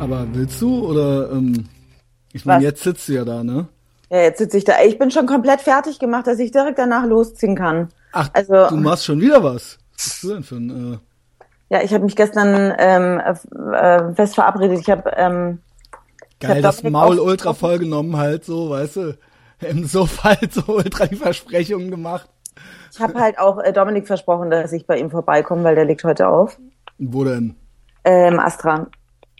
Aber willst du oder ähm, ich meine, jetzt sitzt du ja da, ne? Ja, jetzt sitze ich da. Ich bin schon komplett fertig gemacht, dass ich direkt danach losziehen kann. Ach, also, du machst schon wieder was. Was bist du denn für ein... Äh ja, ich habe mich gestern ähm, äh, fest verabredet. Ich habe ähm, Geil, hab das Maul ultra vollgenommen halt so, weißt du, im Sofa halt so ultra die Versprechungen gemacht. Ich habe halt auch äh, Dominik versprochen, dass ich bei ihm vorbeikomme, weil der legt heute auf. Wo denn? Ähm, Astra.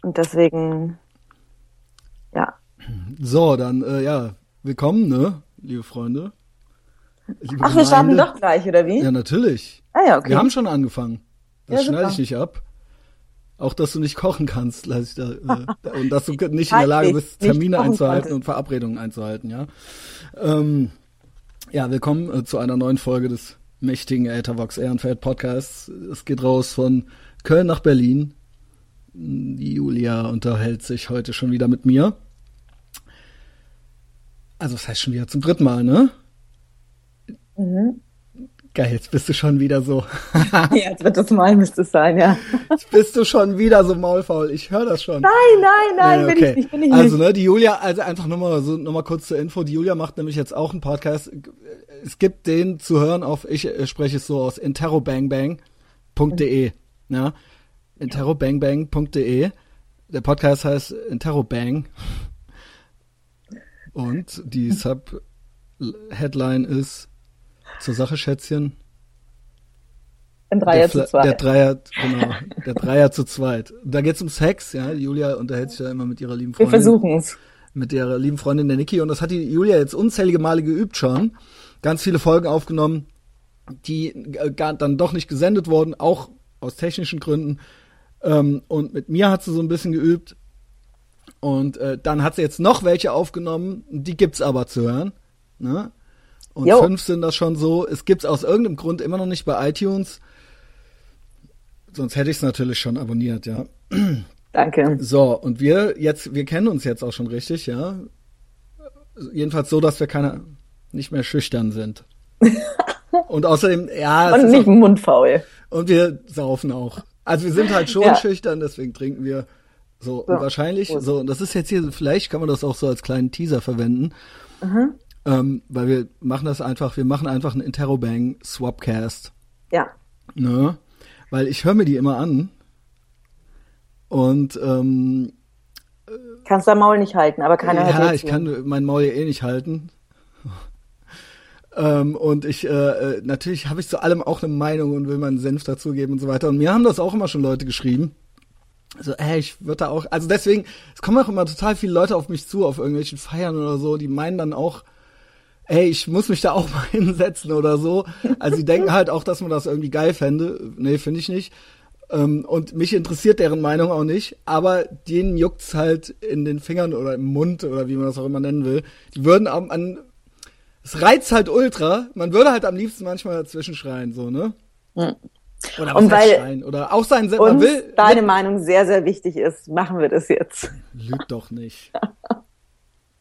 Und deswegen, ja. So, dann, äh, ja, willkommen, ne, liebe Freunde. Liebe Ach, wir starten doch gleich, oder wie? Ja, natürlich. Ah, ja, okay. Wir haben schon angefangen. Das ja, schneide ich nicht ab. Auch, dass du nicht kochen kannst, lass ich da, äh, und dass du nicht in der Lage bist, Termine einzuhalten konnte. und Verabredungen einzuhalten, ja. Ähm, ja, willkommen äh, zu einer neuen Folge des mächtigen Ethervox Ehrenfeld Podcasts. Es geht raus von Köln nach Berlin. Julia unterhält sich heute schon wieder mit mir. Also, das heißt schon wieder zum dritten Mal, ne? Mhm. Geil, jetzt bist du schon wieder so. ja, jetzt wird das Mal müsste es sein, ja. Jetzt bist du schon wieder so maulfaul. Ich höre das schon. Nein, nein, nein, nee, okay. bin ich nicht, bin ich Also, ne, die Julia, also einfach nur mal so, nur mal kurz zur Info. Die Julia macht nämlich jetzt auch einen Podcast. Es gibt den zu hören auf, ich spreche es so aus, interrobangbang.de, ja. interrobangbang.de. Der Podcast heißt Interrobang. Und die Sub-Headline ist zur Sache, Schätzchen. Ein Dreier der, zu zweit. Der Dreier, genau, der Dreier zu zweit. Da geht's um Sex, ja. Julia unterhält sich ja immer mit ihrer lieben Freundin. Wir versuchen's. Mit ihrer lieben Freundin der Niki und das hat die Julia jetzt unzählige Male geübt schon. Ganz viele Folgen aufgenommen, die äh, dann doch nicht gesendet wurden, auch aus technischen Gründen. Ähm, und mit mir hat sie so ein bisschen geübt. Und äh, dann hat sie jetzt noch welche aufgenommen, die gibt's aber zu hören. Ne? Und jo. fünf sind das schon so. Es gibt's aus irgendeinem Grund immer noch nicht bei iTunes. Sonst hätte ich es natürlich schon abonniert, ja. Danke. So, und wir jetzt, wir kennen uns jetzt auch schon richtig, ja. Jedenfalls so, dass wir keine, nicht mehr schüchtern sind. und außerdem, ja. Und nicht auch, mundfaul. Und wir saufen auch. Also wir sind halt schon ja. schüchtern, deswegen trinken wir so. so. Wahrscheinlich, so, und das ist jetzt hier, vielleicht kann man das auch so als kleinen Teaser verwenden. Mhm. Ähm, weil wir machen das einfach, wir machen einfach einen Interrobang Swapcast. Ja. Ne? Weil ich höre mir die immer an. Und ähm, kannst dein Maul nicht halten, aber keiner hört Ja, ich kann mein Maul ja eh nicht halten. Ähm, und ich, äh, äh, natürlich habe ich zu allem auch eine Meinung und will meinen Senf dazugeben und so weiter. Und mir haben das auch immer schon Leute geschrieben. So, ey, ich würde da auch, also deswegen, es kommen auch immer total viele Leute auf mich zu, auf irgendwelchen Feiern oder so, die meinen dann auch, ey, ich muss mich da auch mal hinsetzen oder so. Also die denken halt auch, dass man das irgendwie geil fände. Nee, finde ich nicht. Ähm, und mich interessiert deren Meinung auch nicht, aber denen juckt's halt in den Fingern oder im Mund oder wie man das auch immer nennen will. Die würden am, an, es reizt halt ultra. Man würde halt am liebsten manchmal dazwischen schreien, so, ne? Mhm. Oder was und weil schreien. Oder auch sein, man will. Deine Meinung sehr, sehr wichtig ist, machen wir das jetzt. Lügt doch nicht.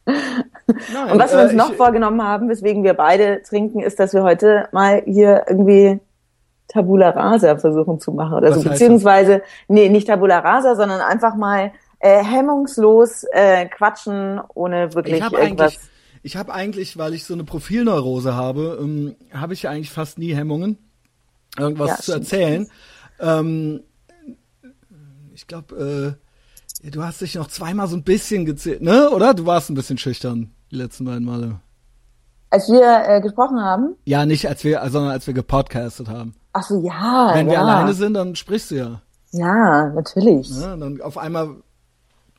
Nein, und was wir uns äh, noch ich, vorgenommen haben, weswegen wir beide trinken, ist, dass wir heute mal hier irgendwie Tabula Rasa versuchen zu machen oder so. Beziehungsweise, nee, nicht Tabula Rasa, sondern einfach mal äh, hemmungslos äh, quatschen, ohne wirklich ich irgendwas. Ich habe eigentlich, weil ich so eine Profilneurose habe, ähm, habe ich eigentlich fast nie Hemmungen, irgendwas ja, zu erzählen. Ähm, ich glaube, äh, du hast dich noch zweimal so ein bisschen gezählt, ne? Oder? Du warst ein bisschen schüchtern die letzten beiden Male. Als wir äh, gesprochen haben? Ja, nicht als wir, sondern als wir gepodcastet haben. Ach so, ja. Wenn ja. wir alleine sind, dann sprichst du ja. Ja, natürlich. Ja, dann auf einmal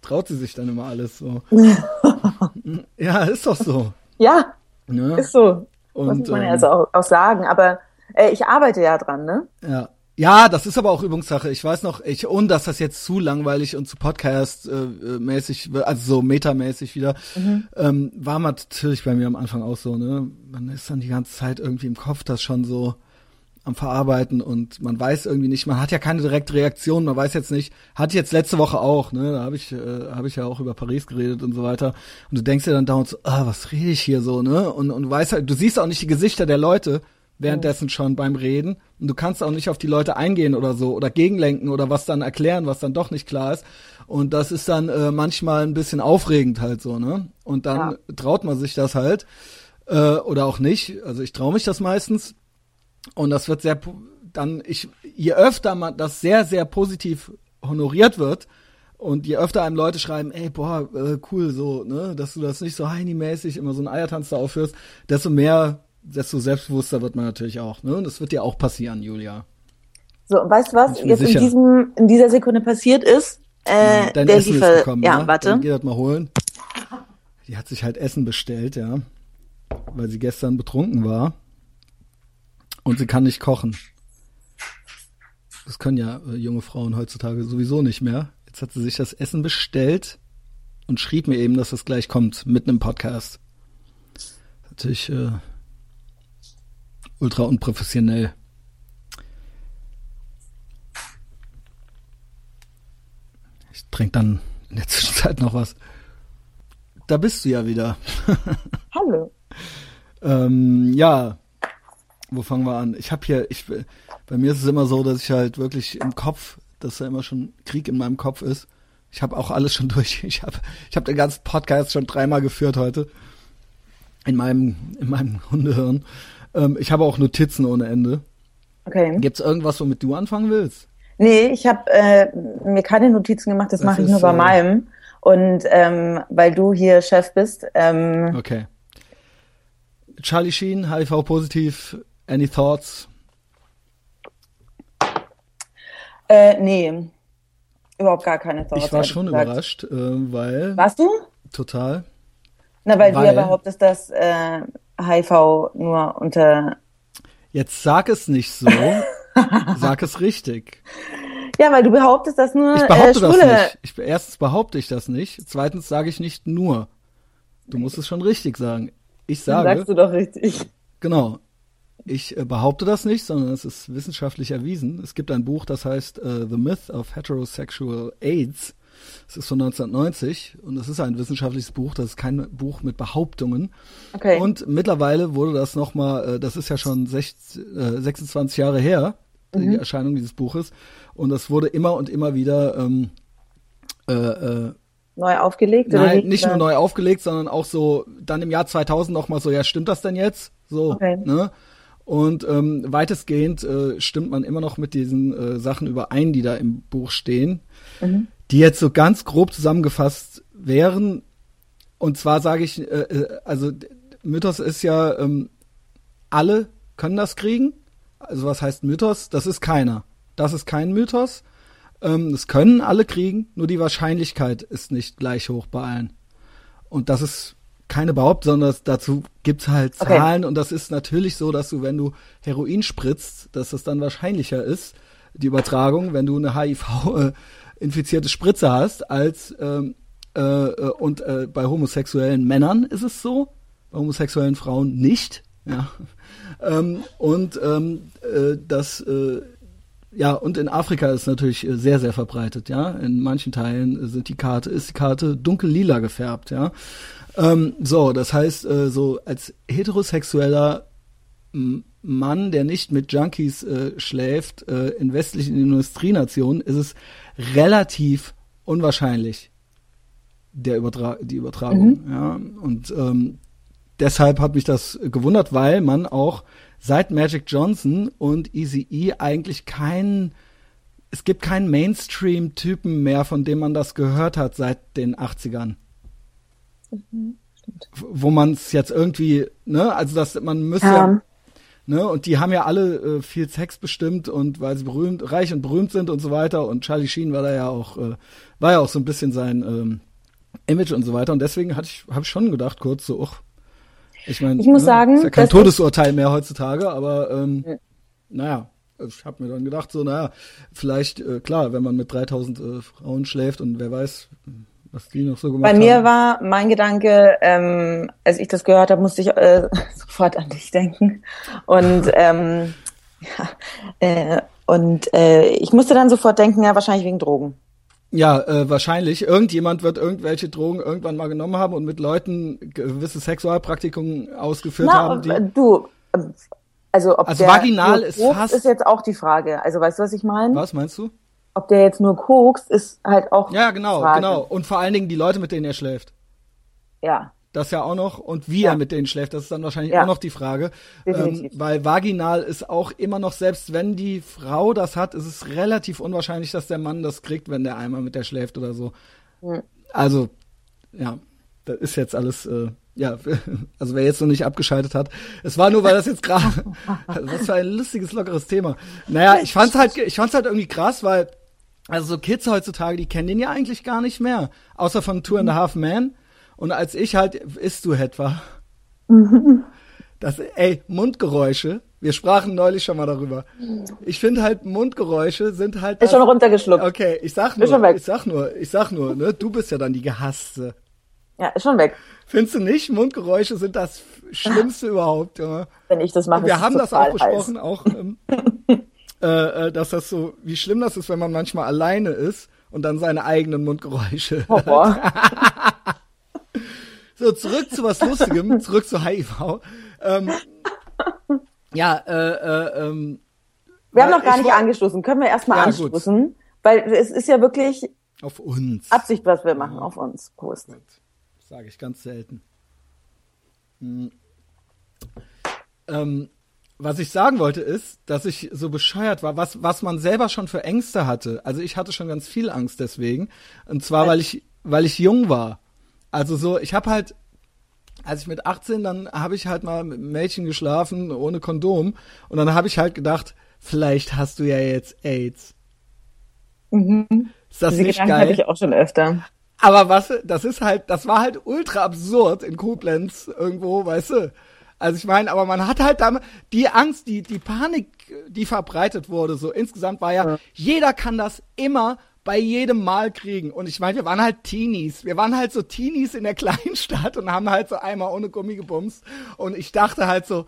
traut sie sich dann immer alles so. ja, ist doch so. Ja, ja. ist so. Und, muss man ja ähm, also auch, auch sagen. Aber äh, ich arbeite ja dran, ne? Ja. Ja, das ist aber auch Übungssache. Ich weiß noch, ich, ohne dass das jetzt zu langweilig und zu Podcast-mäßig, äh, also so metamäßig wieder, mhm. ähm, war natürlich bei mir am Anfang auch so, ne? Man ist dann die ganze Zeit irgendwie im Kopf das schon so am Verarbeiten und man weiß irgendwie nicht, man hat ja keine direkte Reaktion, man weiß jetzt nicht, hatte jetzt letzte Woche auch, ne? Da habe ich, äh, habe ich ja auch über Paris geredet und so weiter. Und du denkst dir dann dauernd so, ah, was rede ich hier so, ne? Und, und du weißt halt, du siehst auch nicht die Gesichter der Leute, währenddessen schon beim Reden und du kannst auch nicht auf die Leute eingehen oder so oder gegenlenken oder was dann erklären, was dann doch nicht klar ist. Und das ist dann äh, manchmal ein bisschen aufregend halt so, ne? Und dann ja. traut man sich das halt äh, oder auch nicht. Also ich traue mich das meistens. Und das wird sehr dann ich je öfter man das sehr sehr positiv honoriert wird und je öfter einem Leute schreiben, ey, boah, äh, cool, so, ne, dass du das nicht so Heini-mäßig immer so einen Eiertanz da aufführst, desto mehr, desto selbstbewusster wird man natürlich auch, ne? Und das wird dir auch passieren, Julia. So, weißt du was jetzt sicher. in diesem, in dieser Sekunde passiert ist? Äh, Dein der Essen Liefer ist gekommen, ja, ja, warte. Dann geh das mal holen. Die hat sich halt Essen bestellt, ja. Weil sie gestern betrunken war. Und sie kann nicht kochen. Das können ja äh, junge Frauen heutzutage sowieso nicht mehr. Jetzt hat sie sich das Essen bestellt und schrieb mir eben, dass das gleich kommt, mitten im Podcast. Natürlich äh, ultra unprofessionell. Ich trinke dann in der Zwischenzeit noch was. Da bist du ja wieder. Hallo. ähm, ja, wo fangen wir an? Ich habe hier, ich, bei mir ist es immer so, dass ich halt wirklich im Kopf dass da immer schon Krieg in meinem Kopf ist. Ich habe auch alles schon durch. Ich habe ich hab den ganzen Podcast schon dreimal geführt heute. In meinem, in meinem Hundehirn. Ähm, ich habe auch Notizen ohne Ende. Okay. Gibt's irgendwas, womit du anfangen willst? Nee, ich habe äh, mir keine Notizen gemacht, das, das mache ich nur bei äh, meinem. Und ähm, weil du hier Chef bist. Ähm, okay. Charlie Sheen, HIV-positiv, any thoughts? Äh, nee. Überhaupt gar keine Thoughts. Ich war schon gesagt. überrascht, äh, weil. Warst du? Total. Na, weil, weil du ja behauptest, dass äh, HIV nur unter. Jetzt sag es nicht so. sag es richtig. Ja, weil du behauptest, dass nur. Ich behaupte äh, das nicht. Ich, erstens behaupte ich das nicht. Zweitens sage ich nicht nur. Du musst es schon richtig sagen. Ich sage. Dann sagst du doch richtig. Genau. Ich äh, behaupte das nicht, sondern es ist wissenschaftlich erwiesen. Es gibt ein Buch, das heißt uh, The Myth of Heterosexual AIDS. Es ist von 1990 und es ist ein wissenschaftliches Buch, das ist kein Buch mit Behauptungen. Okay. Und mittlerweile wurde das nochmal, äh, das ist ja schon 16, äh, 26 Jahre her, mhm. die Erscheinung dieses Buches. Und das wurde immer und immer wieder ähm, äh, äh, neu aufgelegt? Nein, oder nicht nur neu aufgelegt, sondern auch so dann im Jahr 2000 nochmal so, ja, stimmt das denn jetzt? So, okay. ne? Und ähm, weitestgehend äh, stimmt man immer noch mit diesen äh, Sachen überein, die da im Buch stehen, mhm. die jetzt so ganz grob zusammengefasst wären. Und zwar sage ich, äh, äh, also Mythos ist ja, ähm, alle können das kriegen. Also was heißt Mythos? Das ist keiner. Das ist kein Mythos. Ähm, das können alle kriegen, nur die Wahrscheinlichkeit ist nicht gleich hoch bei allen. Und das ist keine Behauptung, sondern dazu gibt's halt Zahlen okay. und das ist natürlich so, dass du, wenn du Heroin spritzt, dass das dann wahrscheinlicher ist, die Übertragung, wenn du eine HIV-infizierte äh, Spritze hast, als ähm, äh, äh, und äh, bei homosexuellen Männern ist es so, bei homosexuellen Frauen nicht. Ja. Ähm, und ähm, äh, das äh, ja, und in Afrika ist natürlich äh, sehr, sehr verbreitet, ja. In manchen Teilen sind die Karte, ist die Karte dunkel lila gefärbt, ja. Ähm, so, das heißt, äh, so als heterosexueller Mann, der nicht mit Junkies äh, schläft, äh, in westlichen Industrienationen ist es relativ unwahrscheinlich, der Übertra die Übertragung. Mhm. Ja, und ähm, deshalb hat mich das gewundert, weil man auch seit Magic Johnson und Easy E eigentlich keinen es gibt keinen Mainstream-Typen mehr, von dem man das gehört hat seit den 80ern. Mhm, wo man es jetzt irgendwie, ne, also dass man müsste ja. ja ne, und die haben ja alle äh, viel Sex bestimmt und weil sie berühmt, reich und berühmt sind und so weiter und Charlie Sheen war da ja auch, äh, war ja auch so ein bisschen sein ähm, Image und so weiter und deswegen hatte ich, habe ich schon gedacht kurz so, och, ich meine, ich muss ne, sagen, ist ja kein Todesurteil mehr heutzutage, aber ähm, ja. naja, ich habe mir dann gedacht so, naja, vielleicht äh, klar, wenn man mit 3000 äh, Frauen schläft und wer weiß, was die noch so gemacht Bei mir haben. war mein Gedanke, ähm, als ich das gehört habe, musste ich äh, sofort an dich denken. Und, ähm, ja, äh, und äh, ich musste dann sofort denken, ja, wahrscheinlich wegen Drogen. Ja, äh, wahrscheinlich. Irgendjemand wird irgendwelche Drogen irgendwann mal genommen haben und mit Leuten gewisse Sexualpraktikungen ausgeführt Na, haben. Die du, Also ob Also der vaginal ist fast- ist jetzt auch die Frage. Also weißt du, was ich meine? Was meinst du? Ob der jetzt nur kokst, ist halt auch Ja, genau, Frage. genau. Und vor allen Dingen die Leute, mit denen er schläft. Ja, Das ja auch noch. Und wie Ja. er mit denen schläft, das ist dann wahrscheinlich Ja. auch noch die Frage. Ähm, weil vaginal ist auch immer noch, selbst wenn die Frau das hat, ist es relativ unwahrscheinlich, dass der Mann das kriegt, wenn der einmal mit der schläft oder so. Hm. Also, ja, das ist jetzt alles, äh, ja, also wer jetzt noch nicht abgeschaltet hat, es war nur, weil das jetzt gerade, was für ein lustiges, lockeres Thema. Naja, ich fand's halt, ich fand's halt irgendwie krass, weil, also so Kids heutzutage, die kennen den ja eigentlich gar nicht mehr, außer von Two and a Half Men. Und als ich halt Ist du Het war, das, ey, Mundgeräusche, wir sprachen neulich schon mal darüber. Ich finde halt, Mundgeräusche sind halt. ist das- schon runtergeschluckt. Okay, ich sag Ist schon nur, weg. ich sag nur, ich sag nur, ne, du bist ja dann die Gehasste. Ja, ist schon weg. Findest du nicht? Mundgeräusche sind das Schlimmste überhaupt, Junge. Wenn ich das mache, wir ist haben das auch total heiß. besprochen, auch, ähm, äh, äh, dass das so, wie schlimm das ist, wenn man manchmal alleine ist und dann seine eigenen Mundgeräusche. So, zurück zu was Lustigem, zurück zu HIV. Ähm, ja, äh, äh, ähm, Wir haben Weil noch gar ich nicht woll- angestoßen. Können wir erstmal Ja, gut. anstoßen? Weil es ist ja wirklich auf uns. Absicht, was wir machen auf uns. Prost. Gut. Sage ich ganz selten. Hm. Ähm, was ich sagen wollte ist, dass ich so bescheuert war, was, was man selber schon für Ängste hatte. Also ich hatte schon ganz viel Angst deswegen. Und zwar, weil ich, weil ich jung war. Also so, ich habe halt, als ich mit 18, dann habe ich halt mal mit Mädchen geschlafen ohne Kondom. Und dann habe ich halt gedacht, vielleicht hast du ja jetzt AIDS. Ist das Diese nicht Gedanken geil? hatte ich auch schon öfter. Aber was, das ist halt, das war halt ultra absurd in Koblenz irgendwo, weißt du? Also ich meine, aber man hat halt da die Angst, die, die Panik, die verbreitet wurde, so insgesamt war ja, jeder kann das immer bei jedem Mal kriegen. Und ich meine, wir waren halt Teenies. Wir waren halt so Teenies in der kleinen Stadt und haben halt so einmal ohne Gummi gebumst. Und ich dachte halt so,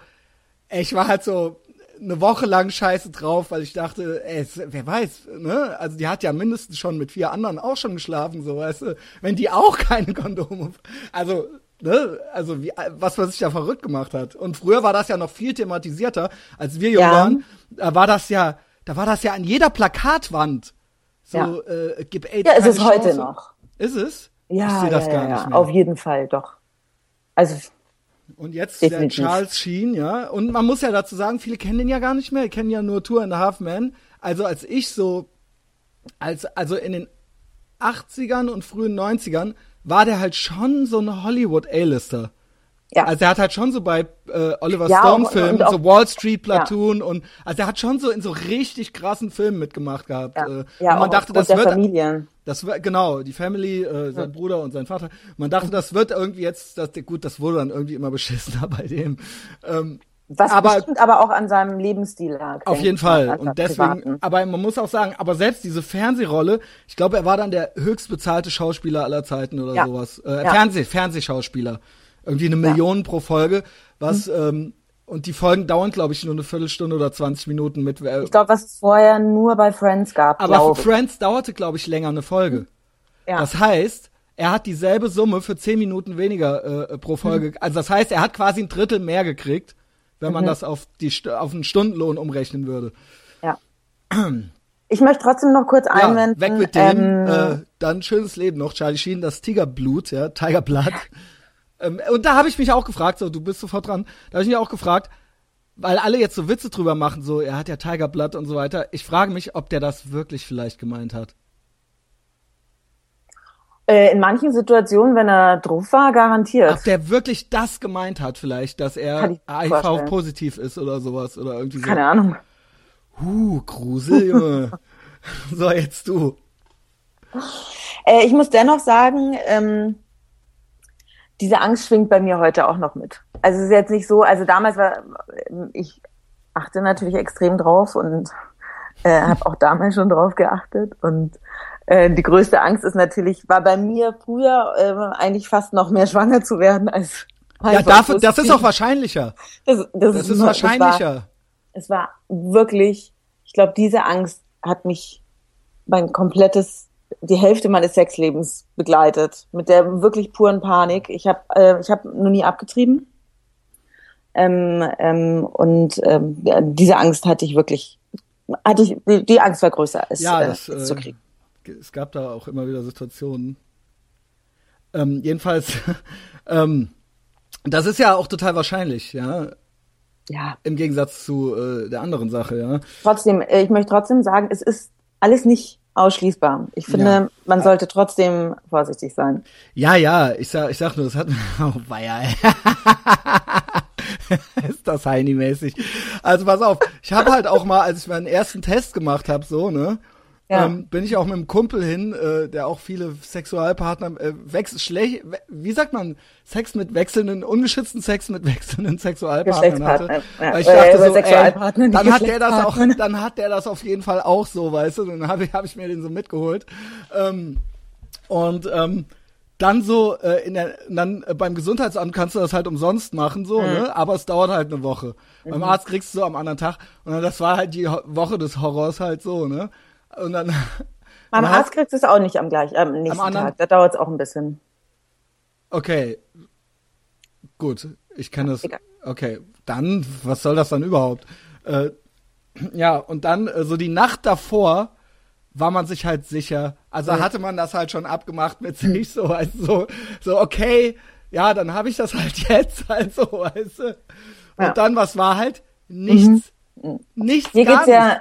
ich war halt so eine Woche lang scheiße drauf, weil ich dachte, ey, wer weiß, ne? Also die hat ja mindestens schon mit vier anderen auch schon geschlafen, so weißt du, wenn die auch keine Kondome, also ne, also wie, was man sich da verrückt gemacht hat. Und früher war das ja noch viel thematisierter, als wir jung Ja. waren. Da war das ja, da war das ja an jeder Plakatwand. So, Ja. äh, gib AIDS Ja, es ist heute Chance. noch. Ist es? Ja, ich das ja, gar ja, ja. Auf jeden Fall, doch. Also, Und jetzt Definitiv. der Charles Sheen, ja. Und man muss ja dazu sagen, viele kennen den ja gar nicht mehr, kennen ja nur Tour and a Half Men. Also als ich so, als, also in den 80ern und frühen 90ern war der halt schon so ein Hollywood A-Lister. ja. Also er hat halt schon so bei äh, Oliver Ja, Stone und- Filmen, und auch- so Wall Street Platoon und also er hat schon so in so richtig krassen Filmen mitgemacht gehabt. ja, Äh, ja und man dachte, das wird Familien. das war genau die Family, äh, sein Bruder und sein Vater. Man dachte, das wird irgendwie jetzt, das, gut, das wurde dann irgendwie immer beschissener bei dem. Ähm, Was aber bestimmt aber auch an seinem Lebensstil lag. auf jeden Fall. an Und deswegen, privaten. aber man muss auch sagen, aber selbst diese Fernsehrolle, ich glaube, er war dann der höchstbezahlte Schauspieler aller Zeiten oder Ja. sowas. Äh, Ja. Fernseh, Fernsehschauspieler. Irgendwie eine Million pro Folge, was, Mhm. ähm, und die Folgen dauern, glaube ich, nur eine Viertelstunde oder 20 Minuten mit. Äh, Ich glaube, was es vorher nur bei Friends gab, aber Friends dauerte, glaube ich, länger eine Folge. Ja. Das heißt, er hat dieselbe Summe für 10 Minuten weniger äh, pro Folge. Mhm. Also das heißt, er hat quasi ein Drittel mehr gekriegt, wenn man das auf, die, auf einen Stundenlohn umrechnen würde. Ja. Ich möchte trotzdem noch kurz Ja, einwenden. weg mit dem. ähm, äh, dann schönes Leben noch, Charlie Sheen, das Tigerblut, ja, Tigerblood. ähm, und da habe ich mich auch gefragt, so, du bist sofort dran, da habe ich mich auch gefragt, weil alle jetzt so Witze drüber machen, so, er hat ja Tigerblood und so weiter. Ich frage mich, ob der das wirklich vielleicht gemeint hat. Äh, in manchen Situationen, wenn er drauf war, garantiert. Ob der wirklich das gemeint hat, vielleicht, dass er. HIV-positiv ist oder sowas oder irgendwie so. Keine Ahnung. Huh, Grusel, Junge. so, jetzt du. Äh, ich muss dennoch sagen, ähm, diese Angst schwingt bei mir heute auch noch mit. Also es ist jetzt nicht so, also damals war, ähm, ich achte natürlich extrem drauf und äh, habe auch damals schon drauf geachtet. Und äh, die größte Angst ist natürlich, war bei mir früher äh, eigentlich fast noch mehr schwanger zu werden als Ja, dafür, das ist auch wahrscheinlicher. das, das, Das ist nur- wahrscheinlicher. es war wirklich, ich glaube, diese Angst hat mich mein komplettes, die Hälfte meines Sexlebens begleitet. Mit der wirklich puren Panik. Ich habe äh, ich hab noch nie abgetrieben. Ähm, ähm, und ähm, diese Angst hatte ich wirklich, hatte ich, die, Angst war größer, es, ja, das, äh, zu kriegen. Es gab da auch immer wieder Situationen. Ähm, jedenfalls, ähm, das ist ja auch total wahrscheinlich, ja. Ja. Im Gegensatz zu äh, der anderen Sache, ja. Trotzdem, äh, ich möchte trotzdem sagen, es ist alles nicht ausschließbar. Ich finde, ja. man sollte trotzdem vorsichtig sein. Ja, ja, ich sag, ich sag nur, das hat, oh, weia, ist das Heini-mäßig. Also pass auf, ich habe halt auch mal, als ich meinen ersten Test gemacht habe, so, ne, ja. ähm, bin ich auch mit einem Kumpel hin, äh, der auch viele Sexualpartner äh, wechsel schlecht, wie sagt man, Sex mit wechselnden, ungeschützten Sex mit wechselnden Sexualpartnern hatte. Ja. ich dachte so, ey, dann hat der das auch, dann hat der das auf jeden Fall auch so, weißt du, dann habe ich, hab ich mir den so mitgeholt. Ähm, und ähm, dann so äh, in der dann äh, beim Gesundheitsamt kannst du das halt umsonst machen so, mhm. ne? Aber es dauert halt eine Woche. Mhm. Beim Arzt kriegst du so am anderen Tag und dann, das war halt die Woche des Horrors halt so, ne? Und dann. Beim Arzt kriegst du es auch nicht am gleichen, am nächsten am Tag. Da dauert es auch ein bisschen. Okay. Gut. Ich kann das. Okay. Dann, was soll das dann überhaupt? Äh, ja, und dann, äh, so die Nacht davor, war man sich halt sicher. Also hatte man das halt schon abgemacht mit sich, so, du, so, so, okay, ja, dann habe ich das halt jetzt, halt so, weißt du. Und ja. dann, was war halt? Nichts. Mhm. Nichts. Mir geht's ja,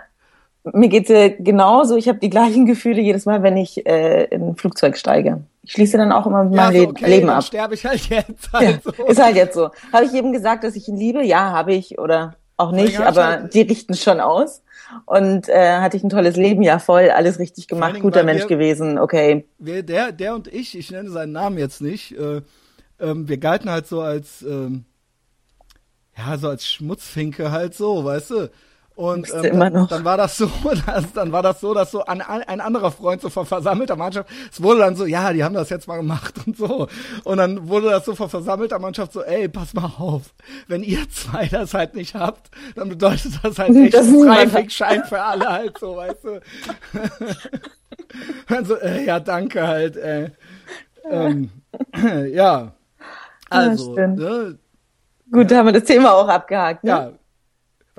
mir geht's ja genauso. Ich habe die gleichen Gefühle jedes Mal, wenn ich äh, in ein Flugzeug steige. Ich schließe dann auch immer mit meinem ja, so, okay, Leben ab. sterbe ich halt jetzt. Halt ja, so. Ist halt jetzt so. Habe ich eben gesagt, dass ich ihn liebe? Ja, habe ich. Oder auch nicht, aber halt, die richten schon aus. Und äh, hatte ich ein tolles Leben, ja voll, alles richtig gemacht, Dingen, guter Mensch wir, gewesen, okay. Wir, der, der und ich, ich nenne seinen Namen jetzt nicht, äh, ähm, wir galten halt so als, ähm, ja, so als Schmutzfinke halt so, weißt du. Und ähm, dann, dann, war das so, dass, dann war das so, dass so ein, ein anderer Freund so vor versammelter Mannschaft, es wurde dann so, ja, die haben das jetzt mal gemacht und so. Und dann wurde das so vor versammelter Mannschaft so, ey, pass mal auf, wenn ihr zwei das halt nicht habt, dann bedeutet das halt echt Freiwegschein für alle halt so, weißt du. also, äh, ja, danke halt, ey. Ähm, ja. Also, ja, ne, Gut, da haben wir das Thema auch abgehakt. Ne? Ja,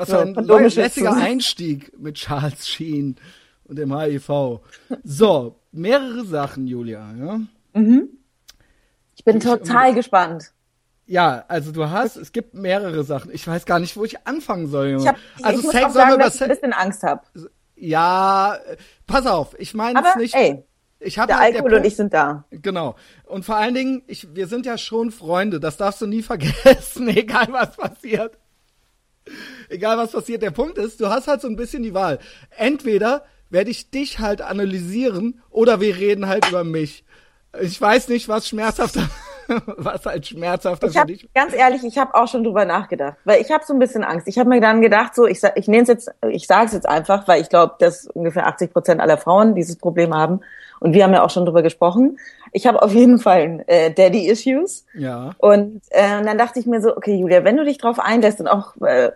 was für ein lässiger Einstieg mit Charles Sheen und dem HIV. So, mehrere Sachen, Julia. Ja? Mhm. Ich bin ich, total um, gespannt. Ja, also du hast, es gibt mehrere Sachen. Ich weiß gar nicht, wo ich anfangen soll. Ich hab, also ich Sex, muss auch sagen, dass ich ein bisschen Angst habe. Ja, pass auf, ich meine es nicht. Ey, ich hab der halt Alkohol der und ich sind da. Genau. Und vor allen Dingen, ich, wir sind ja schon Freunde. Das darfst du nie vergessen, egal was passiert egal was passiert. Der Punkt ist, du hast halt so ein bisschen die Wahl. Entweder werde ich dich halt analysieren oder wir reden halt über mich. Ich weiß nicht, was schmerzhafter, was halt schmerzhafter ich hab, für dich. Ganz ehrlich, ich habe auch schon drüber nachgedacht, weil ich habe so ein bisschen Angst. Ich habe mir dann gedacht, so ich ich nehme es jetzt, ich sage es jetzt einfach, weil ich glaube, dass ungefähr 80 Prozent aller Frauen dieses Problem haben und wir haben ja auch schon drüber gesprochen. Ich habe auf jeden Fall äh, Daddy Issues. Ja. Und äh, dann dachte ich mir so, okay, Julia, wenn du dich drauf einlässt und auch äh,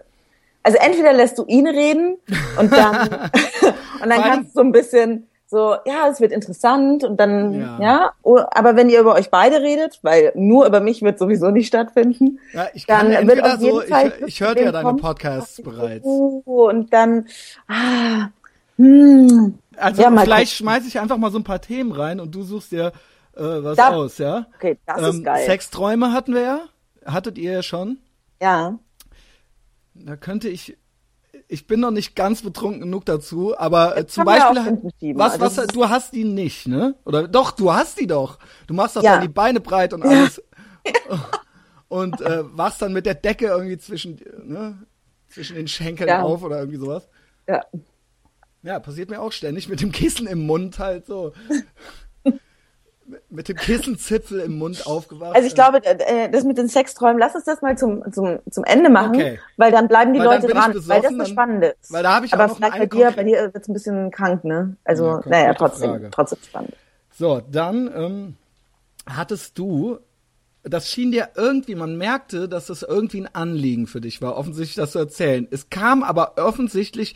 also entweder lässt du ihn reden und dann und dann kannst du so ein bisschen so, ja, es wird interessant und dann, ja. ja, aber wenn ihr über euch beide redet, weil nur über mich wird sowieso nicht stattfinden, ja, ich kann dann wird auf jeden so, Fall ich, ich hörte ja deine Podcasts bereits. Und dann, ah, hm. Also ja, vielleicht schmeiße ich einfach mal so ein paar Themen rein und du suchst dir äh, was da, aus, ja? Okay, das ähm, ist geil. Sexträume hatten wir ja, hattet ihr ja schon. Ja. Da könnte ich. Ich bin noch nicht ganz betrunken genug dazu, aber äh, zum Beispiel, was, was, also du hast die nicht, ne? Oder doch, du hast die doch. Du machst doch ja. dann die Beine breit und alles. und äh, wachst dann mit der Decke irgendwie zwischen, ne? zwischen den Schenkeln ja. auf oder irgendwie sowas. Ja. Ja, passiert mir auch ständig mit dem Kissen im Mund halt so mit dem Kissenzipfel im Mund aufgewacht. Also ich glaube, äh, das mit den Sexträumen, lass uns das mal zum, zum, zum Ende machen, okay. weil dann bleiben die weil Leute dran, weil das so spannend ist. Weil da habe ich Aber auch vielleicht bei dir, bei dir wird's ein bisschen krank, ne? Also, ja, naja, trotzdem, Frage. trotzdem spannend. So, dann ähm, hattest du, das schien dir irgendwie, man merkte, dass das irgendwie ein Anliegen für dich war, offensichtlich das zu erzählen. Es kam aber offensichtlich,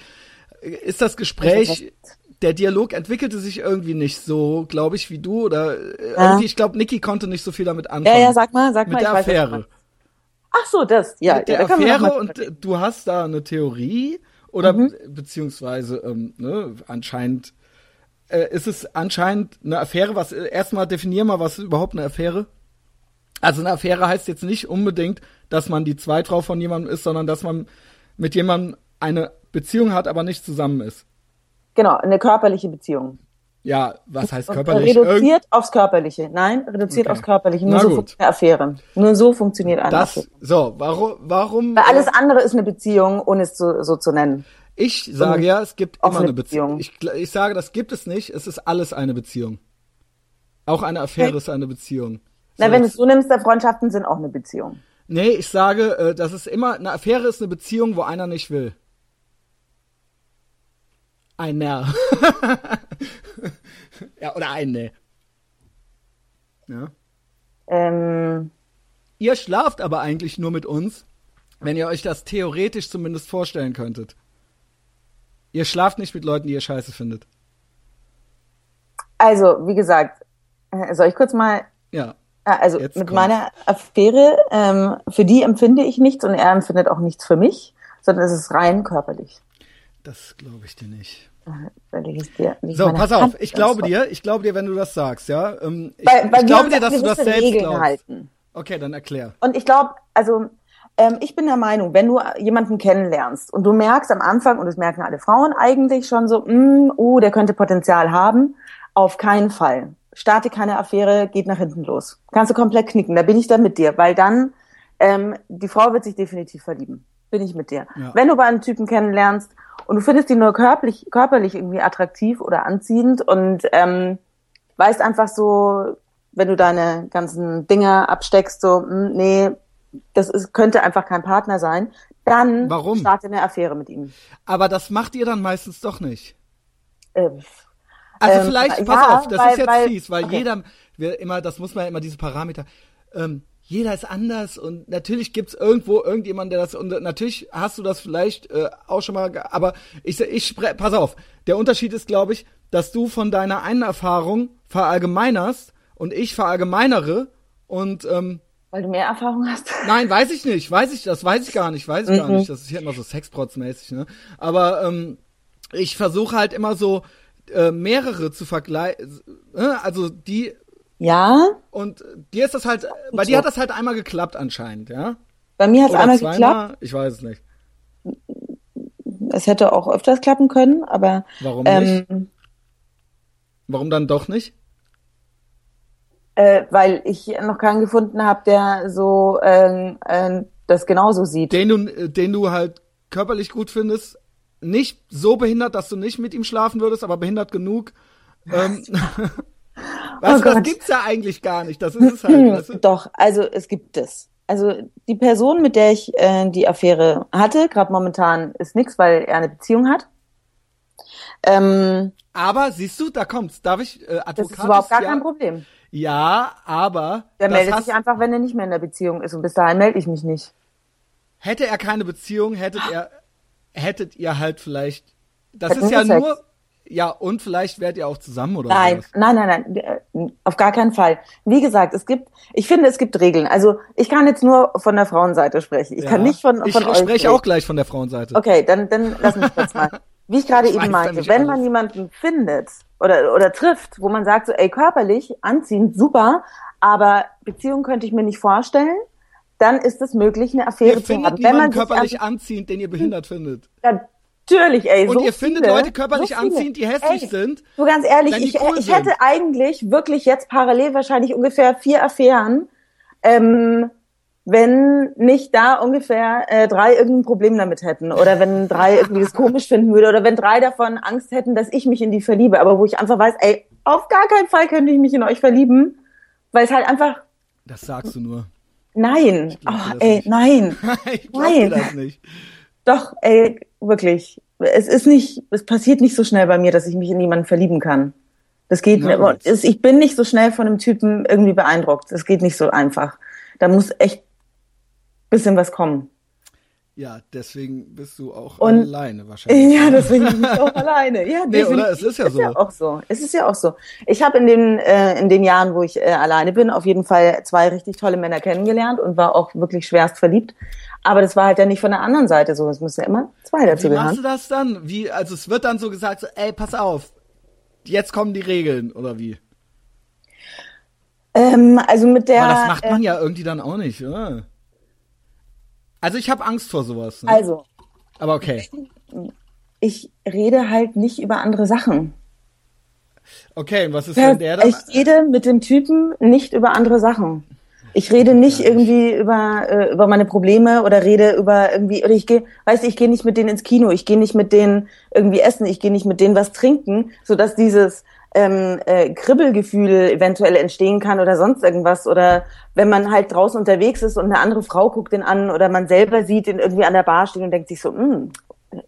äh, ist das Gespräch der Dialog entwickelte sich irgendwie nicht so, glaube ich, wie du oder äh, ja. irgendwie, ich glaube, Niki konnte nicht so viel damit anfangen. Ja, ja, sag mal, sag mit mal. Mit der Affäre. Ach so, das, ja. Mit der ja, Affäre und du hast da eine Theorie oder mhm. beziehungsweise ähm, ne, anscheinend äh, ist es anscheinend eine Affäre, was erstmal definier mal, was ist überhaupt eine Affäre? Also eine Affäre heißt jetzt nicht unbedingt, dass man die Zweitfrau von jemandem ist, sondern dass man mit jemandem eine Beziehung hat, aber nicht zusammen ist. Genau, eine körperliche Beziehung. Ja, was heißt körperlich? Reduziert Irgend aufs Körperliche. Nein, reduziert okay. aufs Körperliche. Nur Na so gut. funktioniert eine Affäre. Nur so funktioniert eine das, Affäre. So, warum, warum? Weil alles andere ist eine Beziehung, ohne es so, so zu nennen. Ich sage ja, es gibt immer eine Beziehung. Beziehung. Ich, ich sage, das gibt es nicht. Es ist alles eine Beziehung. Auch eine Affäre ist eine Beziehung. Na, so wenn du es so nimmst, der Freundschaften sind auch eine Beziehung. Nee, ich sage, äh, das ist immer, eine Affäre ist eine Beziehung, wo einer nicht will. Einer. ja, oder eine. Ja. Ähm. Ihr schlaft aber eigentlich nur mit uns, wenn ihr euch das theoretisch zumindest vorstellen könntet. Ihr schlaft nicht mit Leuten, die ihr scheiße findet. Also, wie gesagt, äh, soll ich kurz mal. Ja. Ah, also Jetzt mit kommt's. meiner Affäre, ähm, für die empfinde ich nichts und er empfindet auch nichts für mich, sondern es ist rein körperlich. Das glaube ich dir nicht. Dir, so, pass auf, ich glaube dir, ich glaube dir, wenn du das sagst, ja. Ähm, ich, bei, bei ich glaube dir, dass du das selbst Regeln glaubst. Halten. Okay, dann erklär. Und ich glaube, also ähm, ich bin der Meinung, wenn du jemanden kennenlernst und du merkst am Anfang, und das merken alle Frauen eigentlich schon so, mm, uh, der könnte Potenzial haben, auf keinen Fall. Starte keine Affäre, geht nach hinten los. Kannst du komplett knicken, da bin ich dann mit dir, weil dann ähm, die Frau wird sich definitiv verlieben. Bin ich mit dir. Ja. Wenn du bei einem Typen kennenlernst und du findest ihn nur körperlich, körperlich irgendwie attraktiv oder anziehend und ähm, weißt einfach so, wenn du deine ganzen Dinge absteckst, so, mh, hm, nee, das ist, könnte einfach kein Partner sein, dann Warum? starte eine Affäre mit ihm. Aber das macht ihr dann meistens doch nicht. Äh, also ähm, vielleicht, pass ja, auf, das weil, ist jetzt weil, fies, weil okay. jeder, wir immer, das muss man ja immer diese Parameter, ähm, jeder ist anders und natürlich gibt's irgendwo irgendjemand, der das und natürlich hast du das vielleicht äh, auch schon mal, aber ich ich pass auf, der Unterschied ist, glaube ich, dass du von deiner einen Erfahrung verallgemeinerst und ich verallgemeinere und ähm, weil du mehr Erfahrung hast? Nein, weiß ich nicht. Weiß ich, das weiß ich gar nicht. Weiß ich mhm. gar nicht. Das ist hier immer so Sexprotzmäßig, ne? Aber ähm, ich versuche halt immer so äh, mehrere zu vergleichen. Äh, also die. Ja. Und dir ist das halt, bei dir hat das halt einmal geklappt anscheinend, ja? Bei mir hat es einmal zweimal? geklappt. Ich weiß es nicht. Es hätte auch öfters klappen können, aber. Warum ähm, nicht? Warum dann doch nicht? äh, weil ich noch keinen gefunden habe, der so äh, äh, das genauso sieht. Den du, den du halt körperlich gut findest, nicht so behindert, dass du nicht mit ihm schlafen würdest, aber behindert genug. Ähm, weißt oh das gibt's ja eigentlich gar nicht. Das ist es halt. Weißt du? Doch, also es gibt es. Also die Person, mit der ich äh, die Affäre hatte, gerade momentan ist nix, weil er eine Beziehung hat. Ähm, aber siehst du, da kommt's. Darf ich äh, Advokat? Das ist überhaupt gar ja, kein Problem. Ja, aber. Der meldet sich einfach, wenn er nicht mehr in der Beziehung ist. Und bis dahin melde ich mich nicht. Hätte er keine Beziehung, hättet er, hättet ihr halt vielleicht. Das Hätten ist ja nur. Ja, und vielleicht wärt ihr auch zusammen oder Nein, sowas. nein, nein, nein, äh, auf gar keinen Fall. Wie gesagt, es gibt, ich finde, es gibt Regeln. Also ich kann jetzt nur von der Frauenseite sprechen. Ich ja, kann nicht von, von ich euch. Ich spreche auch gleich von der Frauenseite. Okay, dann, dann lass mich kurz mal. Wie ich gerade eben meinte, wenn alles. man jemanden findet, oder, oder trifft, wo man sagt so, ey, körperlich, anziehend, super, aber Beziehung könnte ich mir nicht vorstellen, dann ist es möglich, eine Affäre ihr zu haben. Wenn man körperlich anziehend, den ihr behindert findet. Natürlich, ey. Und so ihr findet viele, Leute körperlich so anziehend, die hässlich ey, sind. So ganz ehrlich, ich, ich hätte eigentlich wirklich jetzt parallel wahrscheinlich ungefähr vier Affären, ähm, wenn nicht da ungefähr äh, drei irgendein Problem damit hätten oder wenn drei irgendwie das komisch finden würde oder wenn drei davon Angst hätten, dass ich mich in die verliebe, aber wo ich einfach weiß, ey, auf gar keinen Fall könnte ich mich in euch verlieben, weil es halt einfach Das sagst du nur. Nein. Oh, ey, nicht. nein. ich nein. das nicht. Doch, ey, wirklich. Es ist nicht, es passiert nicht so schnell bei mir, dass ich mich in jemanden verlieben kann. Das geht ja, nicht. Ich bin nicht so schnell von einem Typen irgendwie beeindruckt. Das geht nicht so einfach. Da muss echt bisschen was kommen. Ja, deswegen bist du auch Und- alleine wahrscheinlich. Ja, deswegen bin ich auch alleine. Ja, Nee, deswegen- oder? Es ist ja so. auch so. Es ist ja auch so. Ich habe in den äh, in den Jahren, wo ich äh, alleine bin, auf jeden Fall zwei richtig tolle Männer kennengelernt und war auch wirklich schwerst verliebt. Aber das war halt ja nicht von der anderen Seite so. Es müssen ja immer zwei dazu Wie machst gehören. du das dann? Wie, also es wird dann so gesagt, so, ey, pass auf, jetzt kommen die Regeln, oder wie? Ähm, also mit der. Aber das macht man äh, ja irgendwie dann auch nicht, oder? Also ich habe Angst vor sowas. Ne? Also Aber okay. ich rede halt nicht über andere Sachen. Okay, und was ist, wenn der dann... Ich rede mit dem Typen nicht über andere Sachen. Ich rede nicht irgendwie über äh, über meine Probleme oder rede über irgendwie oder ich gehe, weißt du, ich gehe nicht mit denen ins Kino, ich gehe nicht mit denen irgendwie essen, ich gehe nicht mit denen was trinken, so dass dieses ähm, äh, Kribbelgefühl eventuell entstehen kann oder sonst irgendwas. Oder wenn man halt draußen unterwegs ist und eine andere Frau guckt den an oder man selber sieht ihn irgendwie an der Bar stehen und denkt sich so, hm,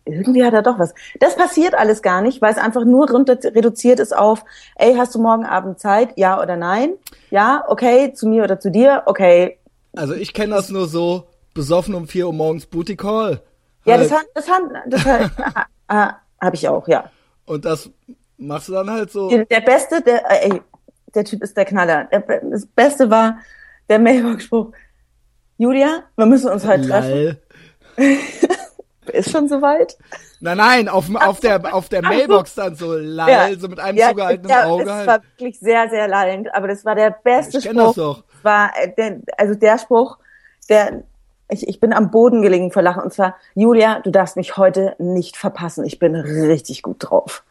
irgendwie hat er doch was. Das passiert alles gar nicht, weil es einfach nur reduziert ist auf, ey, hast du morgen Abend Zeit? Ja oder nein? Ja, okay, zu mir oder zu dir? Okay. Also ich kenne das nur so, besoffen um 4 Uhr morgens Booty Call. Ja, Halt. das hat, das hat, das hat, ah, habe ich auch, ja. Und das machst du dann halt so... Der, der Beste, der, ey, der Typ ist der Knaller. Der, das Beste war der Mailbox-Spruch. Julia, wir müssen uns heute treffen. Ist schon soweit? Nein, nein, auf, auf der, auf der. Mailbox dann so lall, so mit einem zugehaltenen ja, Auge Es halt. war wirklich sehr, sehr lallend, aber das war der beste Ich kenn das Spruch. doch. War, äh, der, also der Spruch, der, ich, ich bin am Boden gelegen vor Lachen und zwar, Julia, du darfst mich heute nicht verpassen. Ich bin richtig gut drauf.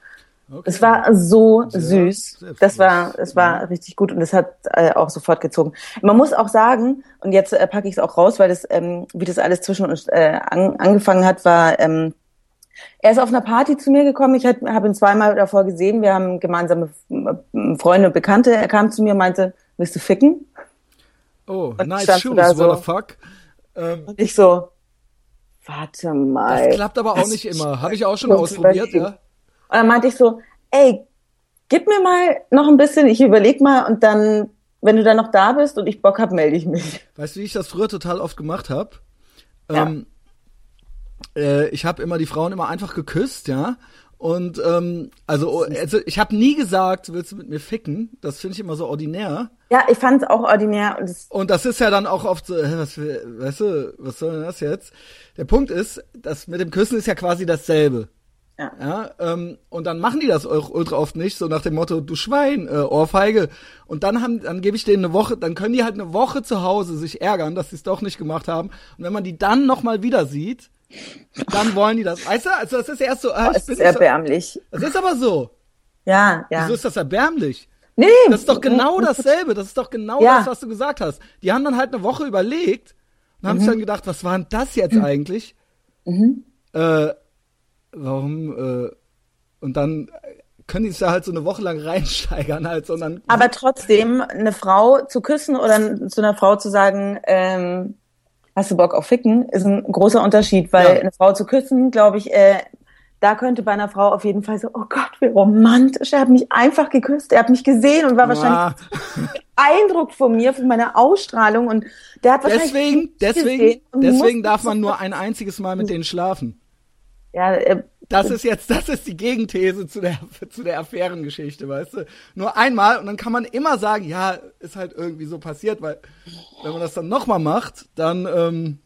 Okay. Es war so Sehr süß. Das war, es war richtig gut und es hat äh, auch sofort gezogen. Man muss auch sagen, und jetzt äh, packe ich es auch raus, weil das, ähm, wie das alles zwischen uns äh, an, angefangen hat, war, ähm, er ist auf einer Party zu mir gekommen. Ich habe ihn zweimal davor gesehen. Wir haben gemeinsame äh, Freunde und Bekannte. Er kam zu mir und meinte, willst du ficken? Oh, Und nice shoes, what so. the fuck. Ähm, Und ich so, warte mal. das klappt aber auch nicht immer. Habe ich auch schon ausprobiert, ja. Und dann meinte ich so, ey, gib mir mal noch ein bisschen, ich überleg mal und dann, wenn du dann noch da bist und ich Bock hab, melde ich mich. Weißt du, wie ich das früher total oft gemacht habe? Ja. Ähm, äh, ich habe immer die Frauen immer einfach geküsst, ja. Und ähm, also, also ich habe nie gesagt, willst du mit mir ficken? Das finde ich immer so ordinär. Ja, ich fand es auch ordinär und es, Und das ist ja dann auch oft so, was, weißt du, was soll denn das jetzt? Der Punkt ist, das mit dem Küssen ist ja quasi dasselbe. Ja. Ja, ähm, und dann machen die das auch ultra oft nicht, so nach dem Motto, du Schwein, äh, Ohrfeige. Und dann haben, dann gebe ich denen eine Woche, dann können die halt eine Woche zu Hause sich ärgern, dass sie es doch nicht gemacht haben. Und wenn man die dann nochmal wieder sieht, dann wollen die das. Weißt du, also das ist erst so, ah, ich es bin ist nicht so, erbärmlich. das ist aber so. Ja, ja. Wieso ist das erbärmlich? Nee, Das ist doch genau dasselbe. Das ist doch genau Ja. das, was du gesagt hast. Die haben dann halt eine Woche überlegt und haben sich Mhm. dann gedacht, was war denn das jetzt eigentlich? Äh, warum? Äh, und dann können die sich da halt so eine Woche lang reinsteigern halt, sondern Aber trotzdem, eine Frau zu küssen oder zu einer Frau zu sagen, ähm, hast du Bock auf Ficken, ist ein großer Unterschied, weil Ja. eine Frau zu küssen, glaube ich, äh, da könnte bei einer Frau auf jeden Fall so, oh Gott, wie romantisch, er hat mich einfach geküsst, er hat mich gesehen und war wahrscheinlich beeindruckt von mir, von meiner Ausstrahlung und der hat wahrscheinlich deswegen, deswegen, deswegen darf man nur ein einziges Mal mit denen schlafen. Ja, äh, Das ist jetzt, das ist die Gegenthese zu der, zu der Affärengeschichte, weißt du? Nur einmal und dann kann man immer sagen, ja, ist halt irgendwie so passiert, weil wenn man das dann nochmal macht, dann, ähm,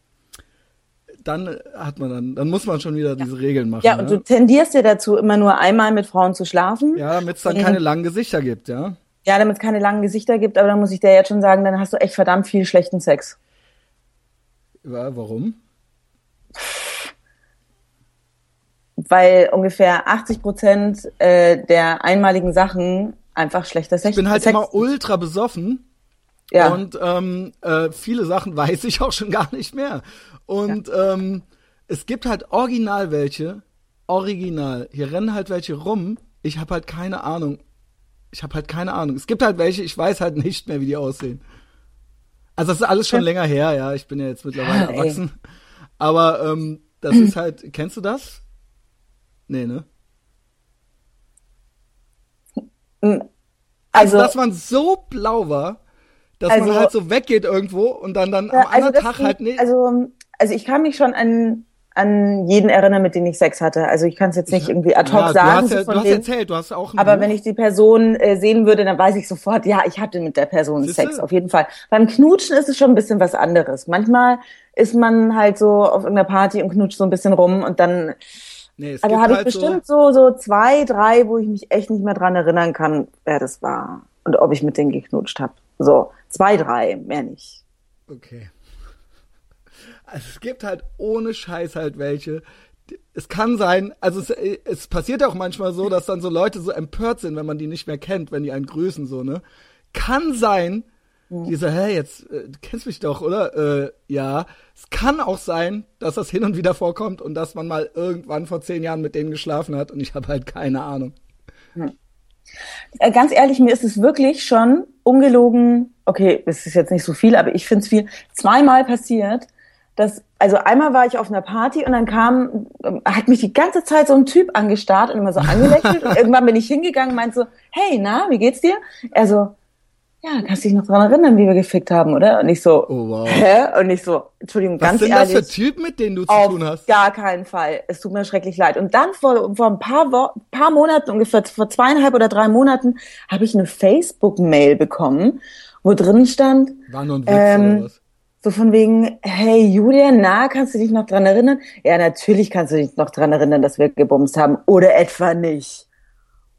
dann hat man dann, dann muss man schon wieder diese Regeln machen. ja, und du tendierst ja dazu, immer nur einmal mit Frauen zu schlafen. ja, damit es dann keine langen Gesichter gibt, ja. Ja, damit es keine langen Gesichter gibt, aber dann muss ich dir jetzt schon sagen, dann hast du echt verdammt viel schlechten Sex. ja warum? Weil ungefähr 80 Prozent äh, der einmaligen Sachen einfach schlechter Sex Ich bin halt Sex immer ultra besoffen ja. Und ähm, äh, viele Sachen weiß ich auch schon gar nicht mehr. Und ähm, es gibt halt original welche, original. Hier rennen halt welche rum. Ich habe halt keine Ahnung. Ich habe halt keine Ahnung. Es gibt halt welche, ich weiß halt nicht mehr, wie die aussehen. Also das ist alles schon länger her, ja. Ich bin ja jetzt mittlerweile Ah, erwachsen. Aber ähm, das ist halt, kennst du das? Nee, ne? Also, also, dass man so blau war, dass Also- man halt so weggeht irgendwo und dann, dann Ja, am anderen das Tag ging- halt nicht. Also also ich kann mich schon an an jeden erinnern, mit dem ich Sex hatte. Also ich kann es jetzt nicht irgendwie ad hoc ja, sagen. Du hast, ja, du hast erzählt, du hast auch Aber Buch. wenn ich die Person äh, sehen würde, dann weiß ich sofort, ja, ich hatte mit der Person Siehste? Sex, auf jeden Fall. Beim Knutschen ist es schon ein bisschen was anderes. Manchmal ist man halt so auf irgendeiner Party und knutscht so ein bisschen rum und dann Nee, aber habe halt ich bestimmt so, so zwei, drei, wo ich mich echt nicht mehr dran erinnern kann, wer das war und ob ich mit denen geknutscht habe. So, zwei, drei, mehr nicht. Okay. Also es gibt halt ohne Scheiß halt welche. Es kann sein, also es, es passiert auch manchmal so, dass dann so Leute so empört sind, wenn man die nicht mehr kennt, wenn die einen grüßen, so, ne? Kann sein. Die so, hä, jetzt, äh, du kennst mich doch, oder? Äh, ja. Es kann auch sein, dass das hin und wieder vorkommt und dass man mal irgendwann vor zehn Jahren mit denen geschlafen hat und ich habe halt keine Ahnung. Ja. Äh, ganz ehrlich, mir ist es wirklich schon ungelogen, okay, es ist jetzt nicht so viel, aber ich finde es viel, zweimal passiert, dass, also einmal war ich auf einer Party und dann kam, hat mich die ganze Zeit so ein Typ angestarrt und immer so angelächelt und irgendwann bin ich hingegangen und meinte so, hey, na, wie geht's dir? Er so, ja, kannst dich noch dran erinnern, wie wir gefickt haben, oder? Und ich so, oh, wow. hä? Und ich so, Entschuldigung, Was ganz ehrlich. Was sind das für Typen, mit denen du zu tun hast? gar keinen Fall. Es tut mir schrecklich leid. Und dann vor, vor ein paar, Wo paar Monaten, ungefähr vor zweieinhalb oder drei Monaten, habe ich eine Facebook-Mail bekommen, wo drin stand, War nur ein Witz ähm, oder was? So von wegen, hey Julia, na, kannst du dich noch dran erinnern? Ja, natürlich kannst du dich noch dran erinnern, dass wir gebumst haben. Oder etwa nicht.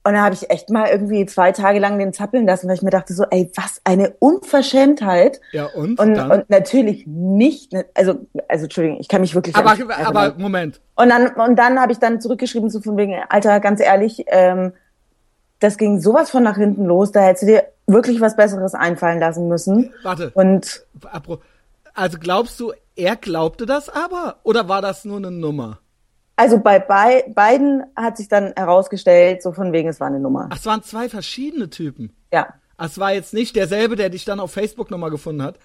Und da habe ich echt mal irgendwie zwei Tage lang den zappeln lassen, weil ich mir dachte so, ey, was eine Unverschämtheit. Ja, und? Und, und natürlich nicht, also, also Entschuldigung, ich kann mich wirklich. Aber, aber Moment. Und dann, und dann habe ich dann zurückgeschrieben, so von wegen, Alter, ganz ehrlich, ähm, das ging sowas von nach hinten los, da hättest du dir wirklich was Besseres einfallen lassen müssen. Warte. Und. Also glaubst du, er glaubte das aber oder war das nur eine Nummer? Also bei, bei beiden hat sich dann herausgestellt, so von wegen, es war eine Nummer. Ach, es waren zwei verschiedene Typen. Ja. Ach, es war jetzt nicht derselbe, der dich dann auf Facebook nochmal gefunden hat.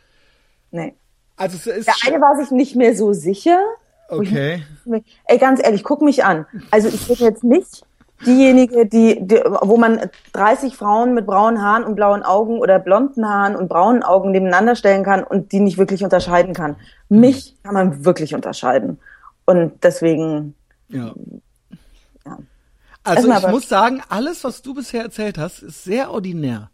Nee. Also es ist der eine war sich nicht mehr so sicher. Okay. Ich, ey, ganz ehrlich, guck mich an. Also ich bin jetzt nicht diejenige, die, die, wo man 30 Frauen mit braunen Haaren und blauen Augen oder blonden Haaren und braunen Augen nebeneinander stellen kann und die nicht wirklich unterscheiden kann. Mich kann man wirklich unterscheiden. Und deswegen. Ja. ja. Also ich muss sagen, alles, was du bisher erzählt hast, ist sehr ordinär.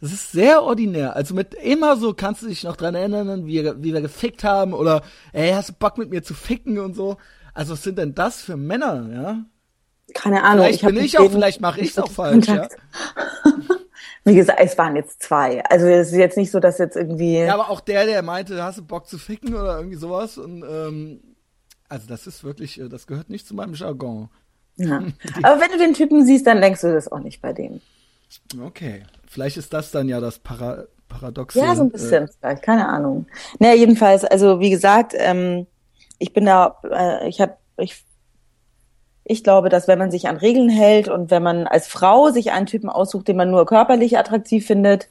Das ist sehr ordinär. Also mit immer so kannst du dich noch dran erinnern, wie, wie wir gefickt haben oder ey, hast du Bock mit mir zu ficken und so. Also was sind denn das für Männer, ja? keine Ahnung. Vielleicht ich bin ich auch, vielleicht mache ich es auch falsch, ja. Wie gesagt, es waren jetzt zwei. Also es ist jetzt nicht so, dass jetzt irgendwie. Ja, aber auch der, der meinte, hast du Bock zu ficken oder irgendwie sowas. Und ähm, also das ist wirklich, äh, das gehört nicht zu meinem Jargon. Ja. aber wenn du den Typen siehst, dann denkst du das auch nicht bei dem. Okay. Vielleicht ist das dann ja das Para Paradoxe. Ja, so ein bisschen äh, vielleicht, keine Ahnung. Naja, jedenfalls, also wie gesagt, ähm, ich bin da, äh, ich habe, ich ich glaube, dass wenn man sich an Regeln hält und wenn man als Frau sich einen Typen aussucht, den man nur körperlich attraktiv findet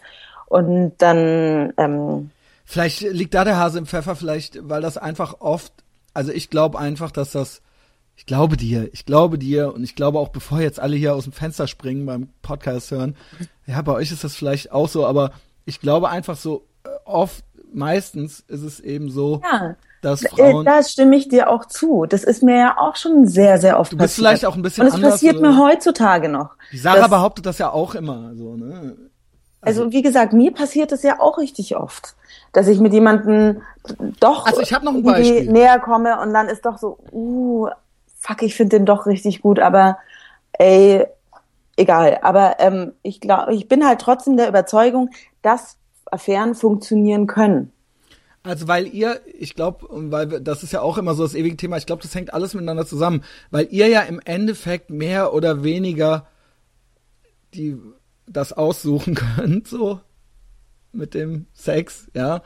und dann ähm, Vielleicht liegt da der Hase im Pfeffer, vielleicht, weil das einfach oft, also ich glaube einfach, dass das, ich glaube dir, ich glaube dir und ich glaube auch, bevor jetzt alle hier aus dem Fenster springen beim Podcast hören, ja, bei euch ist das vielleicht auch so, aber ich glaube einfach so, äh, oft, meistens ist es eben so, ja dass äh, Frauen. Da stimme ich dir auch zu. Das ist mir ja auch schon sehr, sehr oft du bist passiert. vielleicht auch ein bisschen Und es anders, passiert mir heutzutage noch. Die Sarah behauptet das ja auch immer so, ne? Also, also, wie gesagt, mir passiert es ja auch richtig oft, dass ich mit jemandem doch also ich noch ein Beispiel. näher komme und dann ist doch so, uh, fuck, ich finde den doch richtig gut, aber ey, egal. Aber ähm, ich glaube, ich bin halt trotzdem der Überzeugung, dass Affären funktionieren können. Also weil ihr, ich glaube, weil das ist ja auch immer so das ewige Thema, ich glaube, das hängt alles miteinander zusammen, weil ihr ja im Endeffekt mehr oder weniger die das aussuchen könnt, so mit dem Sex, ja.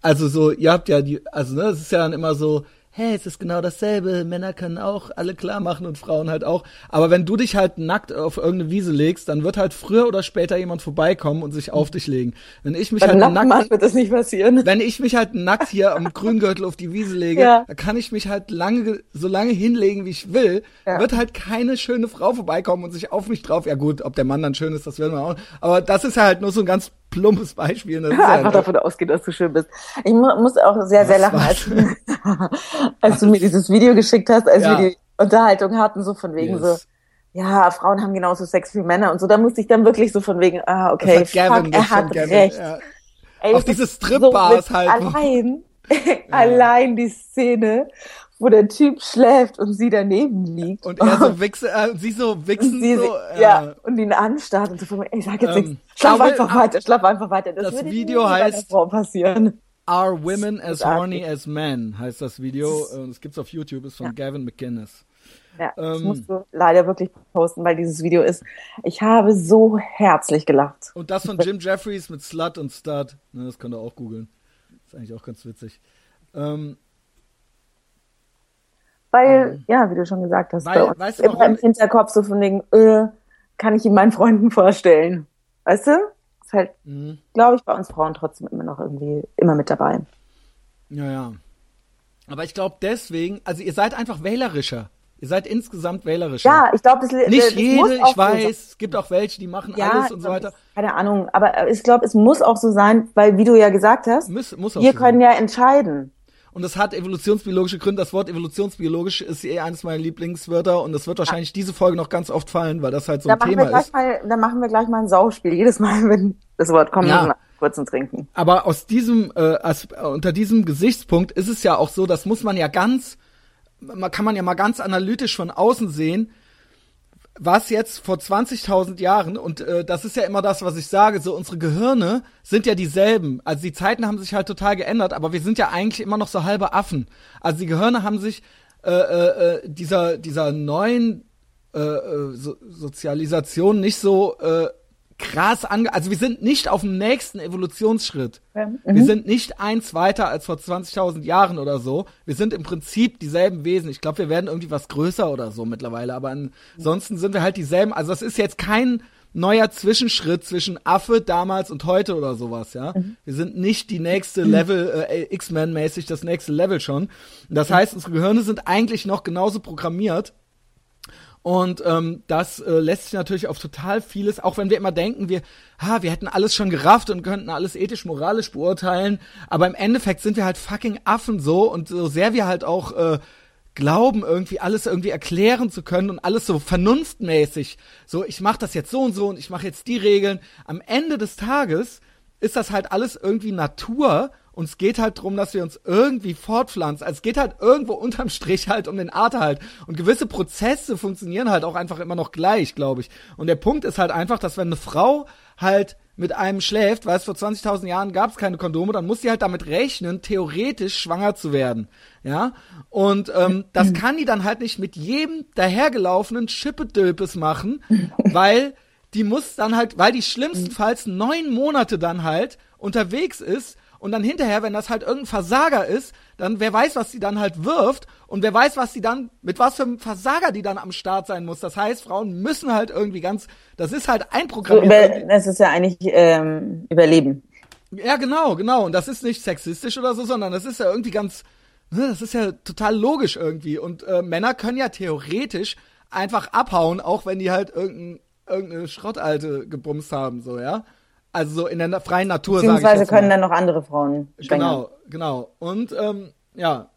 Also so, ihr habt ja die, also ne, es ist ja dann immer so, hey, es ist genau dasselbe, Männer können auch alle klar machen und Frauen halt auch. Aber wenn du dich halt nackt auf irgendeine Wiese legst, dann wird halt früher oder später jemand vorbeikommen und sich auf dich legen. Wenn ich mich Bei halt nackt wird das nicht passieren. Wenn ich mich halt nackt hier am Grüngürtel auf die Wiese lege, ja. dann kann ich mich halt lange so lange hinlegen, wie ich will. Ja. Wird halt keine schöne Frau vorbeikommen und sich auf mich drauf. Ja gut, ob der Mann dann schön ist, das werden wir auch. Aber das ist halt nur so ein ganz plumpes Beispiel. Das Einfach ja davon ausgehen, dass du schön bist. Ich mu muss auch sehr, sehr lachen, als, als du mir dieses Video geschickt hast, als ja. wir die Unterhaltung hatten, so von wegen yes. so, ja, Frauen haben genauso Sex wie Männer und so. Da musste ich dann wirklich so von wegen, ah, okay, fuck, er hat recht. Ja. Ey, Auch diese Stripbars so halt. Allein, allein die Szene, wo der Typ schläft und sie daneben liegt. Und er so wichse, äh, sie so wichsen sie, so. Ja, ja, und ihn anstarrt und so von mir, ich sag jetzt ähm, nichts. Schlaf einfach weiter, schlaf einfach weiter. Das, das Video heißt Frau passieren. Are Women as Horny as Men heißt das Video. Und es gibt's auf YouTube, ist von ja. Gavin McGinnis. Ja, das ähm, musst du leider wirklich posten, weil dieses Video ist, ich habe so herzlich gelacht. Und das von Jim Jeffries mit Slut und Stud, ne, das könnt ihr auch googeln. Ist eigentlich auch ganz witzig. Ähm, weil, ähm, ja, wie du schon gesagt hast, weil, weißt du, immer im Hinterkopf so von wegen, äh, kann ich ihn meinen Freunden vorstellen. Weißt du? Ist halt, mhm. glaube ich, bei uns Frauen trotzdem immer noch irgendwie immer mit dabei. Ja, ja. Aber ich glaube deswegen, also ihr seid einfach wählerischer. Ihr seid insgesamt wählerischer. Ja, ich glaube, das nicht das jede. ich weiß, so es gibt auch welche, die machen ja, alles und so weiter. Keine Ahnung, aber ich glaube, es muss auch so sein, weil wie du ja gesagt hast, muss, muss wir so können sein. ja entscheiden. Und es hat evolutionsbiologische Gründe. Das Wort evolutionsbiologisch ist eh eines meiner Lieblingswörter und es wird wahrscheinlich diese Folge noch ganz oft fallen, weil das halt so da ein Thema ist. Mal, da machen wir gleich mal ein Sauspiel. Jedes Mal, wenn das Wort kommt, ja. kurzen Trinken. Aber aus diesem, äh, als, unter diesem Gesichtspunkt ist es ja auch so, das muss man ja ganz man kann man ja mal ganz analytisch von außen sehen, was jetzt vor 20.000 Jahren, und äh, das ist ja immer das, was ich sage, so unsere Gehirne sind ja dieselben. Also die Zeiten haben sich halt total geändert, aber wir sind ja eigentlich immer noch so halbe Affen. Also die Gehirne haben sich äh, äh, äh dieser, dieser neuen äh, äh, so Sozialisation nicht so äh, krass ange... Also wir sind nicht auf dem nächsten Evolutionsschritt. Mhm. Wir sind nicht eins weiter als vor 20.000 Jahren oder so. Wir sind im Prinzip dieselben Wesen. Ich glaube, wir werden irgendwie was größer oder so mittlerweile. Aber ansonsten sind wir halt dieselben. Also das ist jetzt kein neuer Zwischenschritt zwischen Affe damals und heute oder sowas, ja. Mhm. Wir sind nicht die nächste Level, äh, X-Men-mäßig das nächste Level schon. Das heißt, unsere Gehirne sind eigentlich noch genauso programmiert und ähm, das äh, lässt sich natürlich auf total vieles, auch wenn wir immer denken, wir, ha, wir hätten alles schon gerafft und könnten alles ethisch, moralisch beurteilen, aber im Endeffekt sind wir halt fucking Affen so und so sehr wir halt auch äh, glauben, irgendwie alles irgendwie erklären zu können und alles so vernunftmäßig, so ich mache das jetzt so und so und ich mache jetzt die Regeln. Am Ende des Tages ist das halt alles irgendwie Natur und es geht halt drum, dass wir uns irgendwie fortpflanzen. Also es geht halt irgendwo unterm Strich halt um den Arterhalt. Und gewisse Prozesse funktionieren halt auch einfach immer noch gleich, glaube ich. Und der Punkt ist halt einfach, dass wenn eine Frau halt mit einem schläft, weil es vor 20.000 Jahren gab es keine Kondome, dann muss sie halt damit rechnen, theoretisch schwanger zu werden. Ja, und ähm, das kann die dann halt nicht mit jedem dahergelaufenen Schippedülpes machen, weil die muss dann halt, weil die schlimmstenfalls neun Monate dann halt unterwegs ist und dann hinterher, wenn das halt irgendein Versager ist, dann wer weiß, was sie dann halt wirft und wer weiß, was sie dann, mit was für einem Versager die dann am Start sein muss. Das heißt, Frauen müssen halt irgendwie ganz, das ist halt einprogrammiert. So, das ist ja eigentlich ähm, Überleben. Ja, genau, genau. Und das ist nicht sexistisch oder so, sondern das ist ja irgendwie ganz, ne, das ist ja total logisch irgendwie. Und äh, Männer können ja theoretisch einfach abhauen, auch wenn die halt irgendein, irgendeine Schrottalte gebumst haben, so, ja. Also so in der freien Natur, Beziehungsweise können dann noch andere Frauen schwängern. Genau, genau. Und ähm, ja,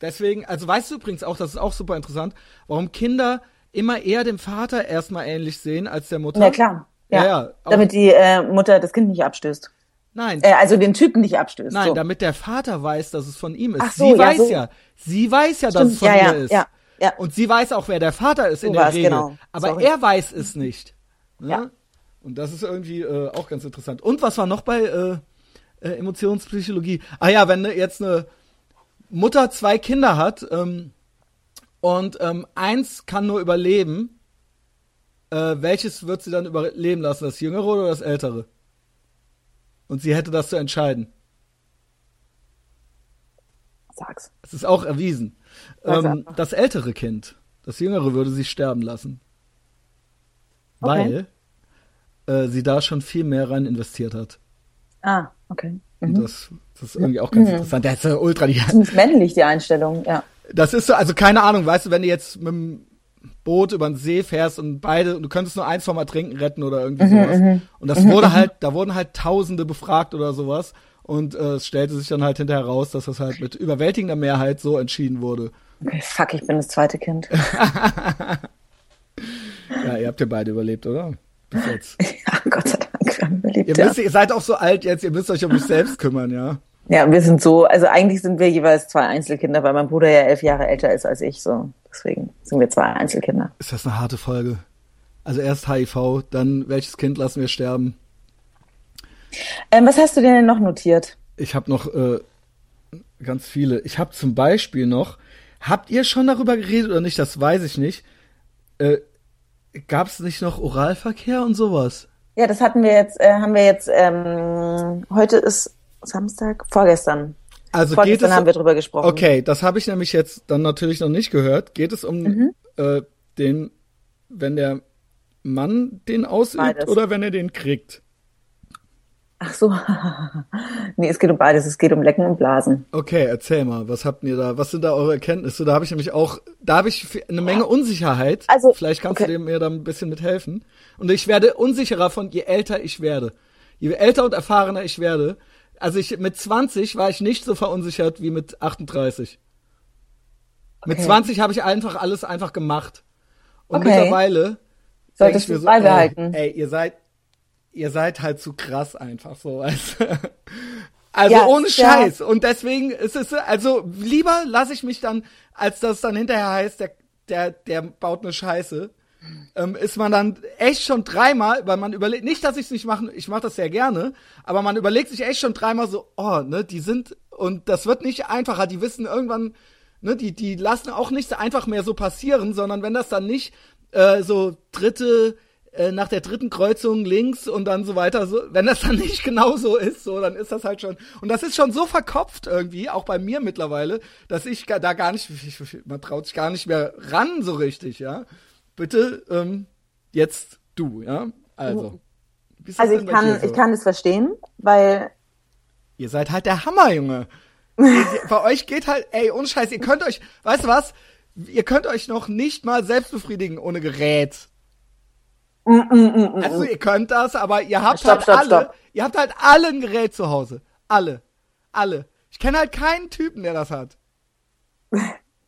deswegen, also weißt du übrigens auch, das ist auch super interessant, warum Kinder immer eher dem Vater erstmal ähnlich sehen als der Mutter. Ja, klar. Ja, ja, ja damit die äh, Mutter das Kind nicht abstößt. Nein. Äh, also den Typen nicht abstößt. Nein, so. damit der Vater weiß, dass es von ihm ist. Ach so, sie ja, weiß so. ja, sie weiß ja, Stimmt, dass es von ja, ihr ist. Ja, ja. Und sie weiß auch, wer der Vater ist so in der Regel. Genau. Aber Sorry. er weiß es nicht. Ne? Ja. Und das ist irgendwie äh, auch ganz interessant. Und was war noch bei äh, äh, Emotionspsychologie? Ah ja, wenn ne, jetzt eine Mutter zwei Kinder hat ähm, und ähm, eins kann nur überleben, äh, welches wird sie dann überleben lassen? Das jüngere oder das ältere? Und sie hätte das zu entscheiden. Sag's. Es ist auch erwiesen. Ähm, das ältere Kind, das jüngere würde sie sterben lassen. Okay. Weil äh, sie da schon viel mehr rein investiert hat. Ah, okay. Mhm. Das, das ist irgendwie auch ganz mhm. interessant. Der ist ja ultra die. Ziemlich männlich, die Einstellung, ja. Das ist so, also keine Ahnung, weißt du, wenn du jetzt mit dem Boot über den See fährst und beide, du könntest nur eins vom Ertrinken retten oder irgendwie mhm, sowas. Mhm. Und das wurde halt, da wurden halt Tausende befragt oder sowas. Und äh, es stellte sich dann halt hinterher raus, dass das halt mit überwältigender Mehrheit so entschieden wurde. Okay, fuck, ich bin das zweite Kind. ja, ihr habt ja beide überlebt, oder? Bis jetzt. Ja, Gott sei Dank, wir haben überlebt. Ihr, müsst, ja. ihr seid auch so alt jetzt, ihr müsst euch um euch selbst kümmern, ja. Ja, wir sind so, also eigentlich sind wir jeweils zwei Einzelkinder, weil mein Bruder ja elf Jahre älter ist als ich, so. Deswegen sind wir zwei Einzelkinder. Ist das eine harte Folge? Also erst HIV, dann welches Kind lassen wir sterben? Ähm, was hast du denn noch notiert? Ich habe noch äh, ganz viele. Ich habe zum Beispiel noch, habt ihr schon darüber geredet oder nicht? Das weiß ich nicht. Äh, Gab es nicht noch Oralverkehr und sowas? Ja, das hatten wir jetzt, äh, haben wir jetzt, ähm, heute ist Samstag, vorgestern. Also vorgestern geht es, haben wir drüber gesprochen. Okay, das habe ich nämlich jetzt dann natürlich noch nicht gehört. Geht es um mhm. äh, den, wenn der Mann den ausübt Beides. oder wenn er den kriegt? Ach so. nee, es geht um beides. Es geht um Lecken und Blasen. Okay, erzähl mal, was habt ihr da? Was sind da eure Erkenntnisse? Da habe ich nämlich auch, da habe ich eine Menge Unsicherheit. Also, Vielleicht kannst okay. du mir da ein bisschen mithelfen. Und ich werde unsicherer von je älter ich werde. Je älter und erfahrener ich werde. Also ich, mit 20 war ich nicht so verunsichert wie mit 38. Okay. Mit 20 habe ich einfach alles einfach gemacht. Und okay. mittlerweile solltest du so, beibehalten. Ey, ey, ihr seid ihr seid halt zu krass einfach so. Also, also ja, ohne Scheiß. Ja. Und deswegen ist es, also lieber lasse ich mich dann, als das dann hinterher heißt, der, der, der baut eine Scheiße. Ähm, ist man dann echt schon dreimal, weil man überlegt, nicht, dass ich es nicht mache, ich mache das sehr gerne, aber man überlegt sich echt schon dreimal so, oh, ne, die sind, und das wird nicht einfacher, die wissen irgendwann, ne, die, die lassen auch nicht so einfach mehr so passieren, sondern wenn das dann nicht äh, so dritte, äh, nach der dritten Kreuzung links und dann so weiter. So, wenn das dann nicht genau so ist, so, dann ist das halt schon. Und das ist schon so verkopft irgendwie, auch bei mir mittlerweile, dass ich da gar nicht, man traut sich gar nicht mehr ran so richtig, ja. Bitte, ähm, jetzt du, ja. Also. Also ich kann, so? ich kann es verstehen, weil. Ihr seid halt der Hammer, Junge. bei euch geht halt, ey, ohne Scheiß, ihr könnt euch, weißt du was? Ihr könnt euch noch nicht mal selbst befriedigen ohne Gerät. Mm, mm, mm, also ihr könnt das, aber ihr habt stopp, halt stopp, alle, stopp. ihr habt halt alle ein Gerät zu Hause. Alle. Alle. Ich kenne halt keinen Typen, der das hat.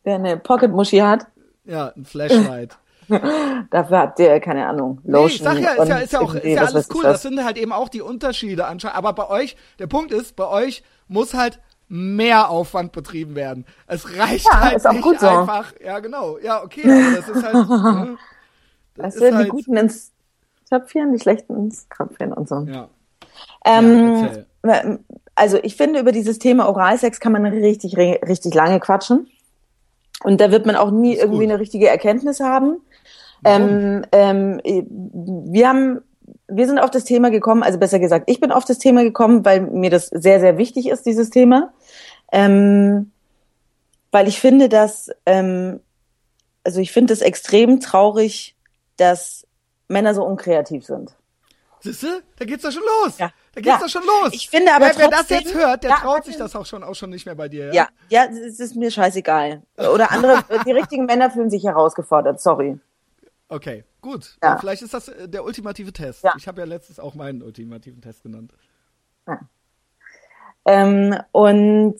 Der eine Pocket-Muschi hat? Ja, ein Flashlight. Dafür habt ihr, keine Ahnung, Lotion. Nee, ich sag ja, ist ja, ist ja auch, ist ja alles cool. Das sind halt eben auch die Unterschiede anscheinend. Aber bei euch, der Punkt ist, bei euch muss halt mehr Aufwand betrieben werden. Es reicht ja, halt nicht so. einfach. Ja, genau. Ja, okay, aber das ist halt. weißt du, halt die Guten ins Töpfchen, die Schlechten ins Kröpfchen und so. Ja. Ähm, ja, also ich finde, über dieses Thema Oralsex kann man richtig, richtig lange quatschen. Und da wird man auch nie irgendwie eine richtige Erkenntnis haben. Ähm, ähm, wir haben, wir sind auf das Thema gekommen, also besser gesagt, ich bin auf das Thema gekommen, weil mir das sehr, sehr wichtig ist, dieses Thema. Ähm, weil ich finde, dass, ähm, also ich finde es extrem traurig, dass Männer so unkreativ sind. Siehst du? Da geht's doch schon los. Ja. Da geht's ja. doch schon los. Ich finde aber wer, trotzdem, wer das jetzt hört, der ja, traut sich das auch schon, auch schon nicht mehr bei dir. Ja, ja, ja es ist mir scheißegal. Oder andere, die richtigen Männer fühlen sich herausgefordert. Sorry. Okay, gut. Ja. Vielleicht ist das äh, der ultimative Test. Ja. Ich habe ja letztens auch meinen ultimativen Test genannt. Ja. Ähm, und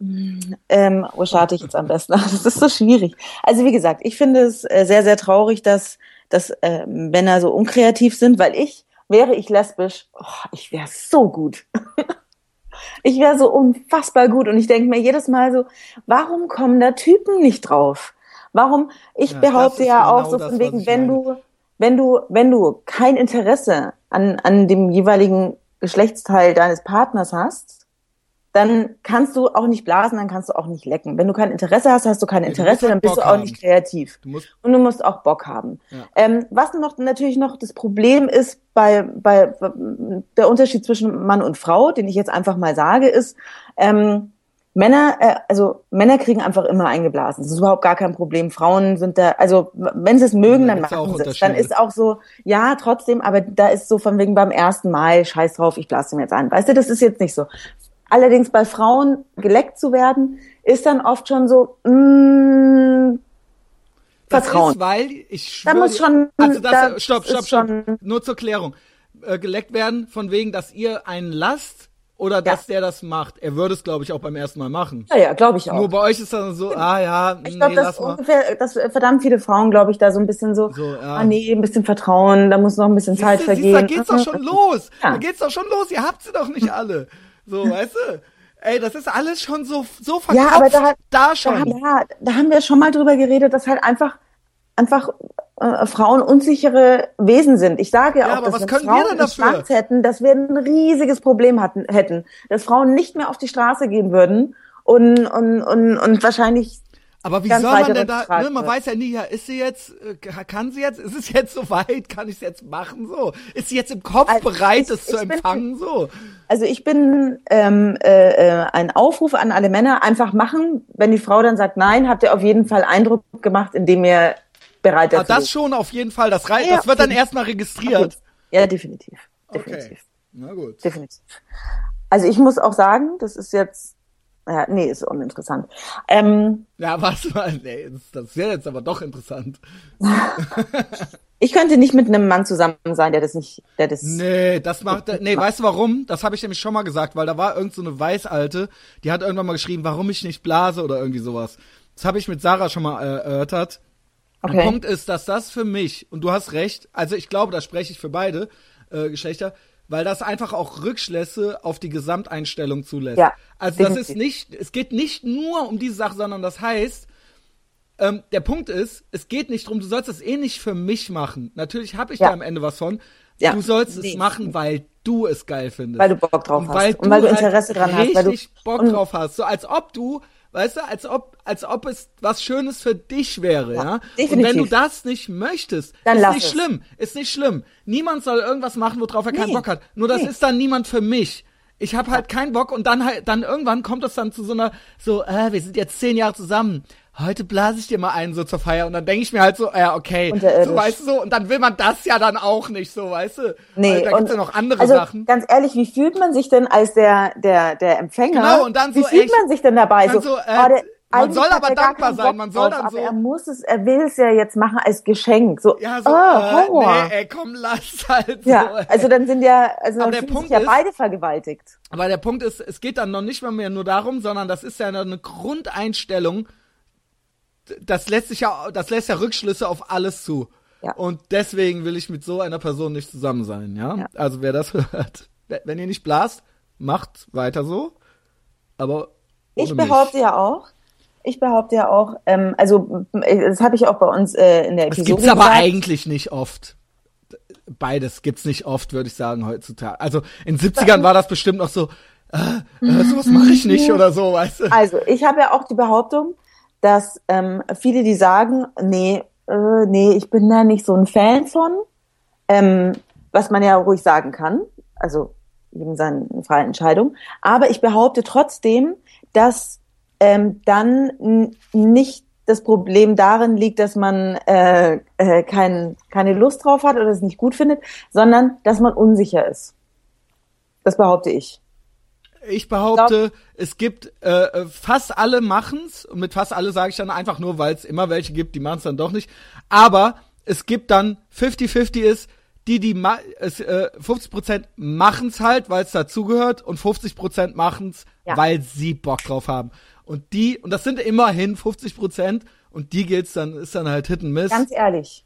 ähm, wo starte ich jetzt am besten? Das ist so schwierig. Also wie gesagt, ich finde es äh, sehr, sehr traurig, dass, dass äh, Männer so unkreativ sind, weil ich, wäre ich lesbisch, oh, ich wäre so gut. ich wäre so unfassbar gut. Und ich denke mir jedes Mal so, warum kommen da Typen nicht drauf? Warum? Ich ja, behaupte ja genau auch so von wegen, wenn du, wenn du, wenn du kein Interesse an, an dem jeweiligen Geschlechtsteil deines Partners hast, dann kannst du auch nicht blasen, dann kannst du auch nicht lecken. Wenn du kein Interesse hast, hast du kein Interesse, ja, dann bist Bock du auch haben. nicht kreativ. Du und du musst auch Bock haben. Ja. Ähm, was noch natürlich noch das Problem ist bei, bei der Unterschied zwischen Mann und Frau, den ich jetzt einfach mal sage, ist, ähm, Männer, äh, also Männer kriegen einfach immer eingeblasen. Das ist überhaupt gar kein Problem. Frauen sind da, also wenn sie es mögen, dann machen sie es. Dann ist auch so, ja, trotzdem, aber da ist so von wegen beim ersten Mal, scheiß drauf, ich blase mir jetzt ein. Weißt du, das ist jetzt nicht so. Allerdings bei Frauen geleckt zu werden, ist dann oft schon so, mm, Das Vertrauen. ist, weil ich Da schwöre, muss schon- also das, da stopp, stopp, stopp. schon- Nur zur Klärung. Äh, geleckt werden von wegen, dass ihr einen lasst oder dass der das macht. Er würde es, glaube ich, auch beim ersten Mal machen. Ja, ja, glaube ich auch. Nur bei euch ist dann so, ah ja, ich nee, glaube, dass lass mal. ungefähr, dass verdammt viele Frauen, glaube ich, da so ein bisschen so, So, ja. ah nee, ein bisschen Vertrauen, da muss noch ein bisschen Zeit Siehst du, siehst, vergehen. da geht's doch schon los. Ja. Da geht's doch schon los. Ihr habt sie doch nicht alle. So, weißt du? Ey, das ist alles schon so, so verkopft. Ja, aber da, da da, schon. ja, da haben wir schon mal drüber geredet, dass halt einfach, einfach äh, Frauen unsichere Wesen sind. Ich sage ja, Ja, auch, aber dass was wenn können wir Frauen denn dafür? Hätten, dass wir ein riesiges Problem hatten, hätten, dass Frauen nicht mehr auf die Straße gehen würden und und und, und wahrscheinlich Aber wie soll man denn da, ne, man weiß ja nie, ja, ist sie jetzt, äh, kann sie jetzt, ist es jetzt soweit, kann ich es jetzt machen, so? Ist sie jetzt im Kopf Also, bereit, ich- es zu ich bin- empfangen, so? Also ich bin ähm, äh, äh, ein Aufruf an alle Männer, einfach machen. Wenn die Frau dann sagt nein, habt ihr auf jeden Fall Eindruck gemacht, indem ihr bereit Aber dazu Ah, das schon auf jeden Fall, das, rei Ja, das wird dann erstmal registriert. Ja, definitiv. Okay. Definitiv. Na gut. Definitiv. Also ich muss auch sagen, das ist jetzt, ja, nee, ist uninteressant. Ähm, Ja, was mal, nee, das- wäre jetzt aber doch interessant. ich könnte nicht mit einem Mann zusammen sein, der das nicht, der das. Nee, das macht, nee, weißt du warum? Das habe ich nämlich schon mal gesagt, weil da war irgend so eine Weißalte, die hat irgendwann mal geschrieben, warum ich nicht blase oder irgendwie sowas. Das habe ich mit Sarah schon mal äh, erörtert. Okay. Der Punkt ist, dass das für mich, und du hast recht, also ich glaube, da spreche ich für beide äh, Geschlechter, weil das einfach auch Rückschlüsse auf die Gesamteinstellung zulässt. Ja, also das definitiv. ist nicht, es geht nicht nur um diese Sache, sondern das heißt, ähm, der Punkt ist, es geht nicht drum, du sollst das eh nicht für mich machen. Natürlich habe ich Ja. da am Ende was von. Ja. Du sollst Nee. es machen, weil du es geil findest. Weil du Bock drauf und hast. Weil Und weil du halt Interesse dran hast, weil du- richtig Bock drauf hast. So als ob du, weißt du, als ob, als ob es was Schönes für dich wäre, ja. Ja, Und definitiv. wenn du das nicht möchtest, Dann ist nicht es. schlimm. Ist nicht schlimm. Niemand soll irgendwas machen, worauf er keinen Nee. Bock hat. Nur das Nee. ist dann niemand für mich. Ich habe halt keinen Bock und dann halt, dann irgendwann kommt es dann zu so einer, so, äh, wir sind jetzt zehn Jahre zusammen. Heute blase ich dir mal einen so zur Feier und dann denke ich mir halt so, ja, okay, so weißt du so, und dann will man das ja dann auch nicht, so weißt du. Nee, da gibt's ja noch andere also, Sachen. Ganz ehrlich, wie fühlt man sich denn als der, der, der Empfänger? Genau, und dann wie so fühlt echt- man sich denn dabei? So, so, äh, oh, der, man soll aber er dankbar sein, Bock man soll drauf, dann aber so- er muss es, er will es ja jetzt machen als Geschenk. So, Ja, so, oh, äh, Horror. nee, ey, komm, lass halt ja, so. ey. also dann sind ja, also Aber dann der Punkt sich ja ist- beide vergewaltigt. Aber der Punkt ist, es geht dann noch nicht mal mehr nur darum, sondern das ist ja eine Grundeinstellung. Das lässt sich ja, das lässt ja Rückschlüsse auf alles zu. Ja. Und deswegen will ich mit so einer Person nicht zusammen sein, ja? Ja. Also wer das hört, wenn ihr nicht blast, macht weiter so. Aber Ich behaupte ja auch, ich behaupte ja auch, ähm, also äh, das habe ich auch bei uns äh, in der mich. Das Episode gibt's aber gesagt. eigentlich nicht oft. Beides gibt's nicht oft, würde ich sagen, heutzutage. Also in 70ern war das bestimmt noch so, äh, äh, sowas mache ich nicht oder so, weißt du? Also, ich habe ja auch die Behauptung, dass ähm, viele, die sagen, nee, äh, nee, ich bin da nicht so ein Fan von, ähm, was man ja ruhig sagen kann, also jedem seine freie Entscheidung. Aber ich behaupte trotzdem, dass ähm, dann nicht das Problem darin liegt, dass man äh, äh, kein, keine Lust drauf hat oder es nicht gut findet, sondern dass man unsicher ist. Das behaupte ich. Ich behaupte, es gibt äh, äh, fast alle machen's und mit fast alle sage ich dann einfach nur, weil es immer welche gibt, die machen's dann doch nicht. Aber es gibt dann 50-50 ist, die die ma es, äh, 50% machen's halt, weil es dazugehört und 50% machen's, Ja. weil sie Bock drauf haben. Und die und das sind immerhin 50% und die gilt's dann ist dann halt Hit and Miss. Ganz ehrlich,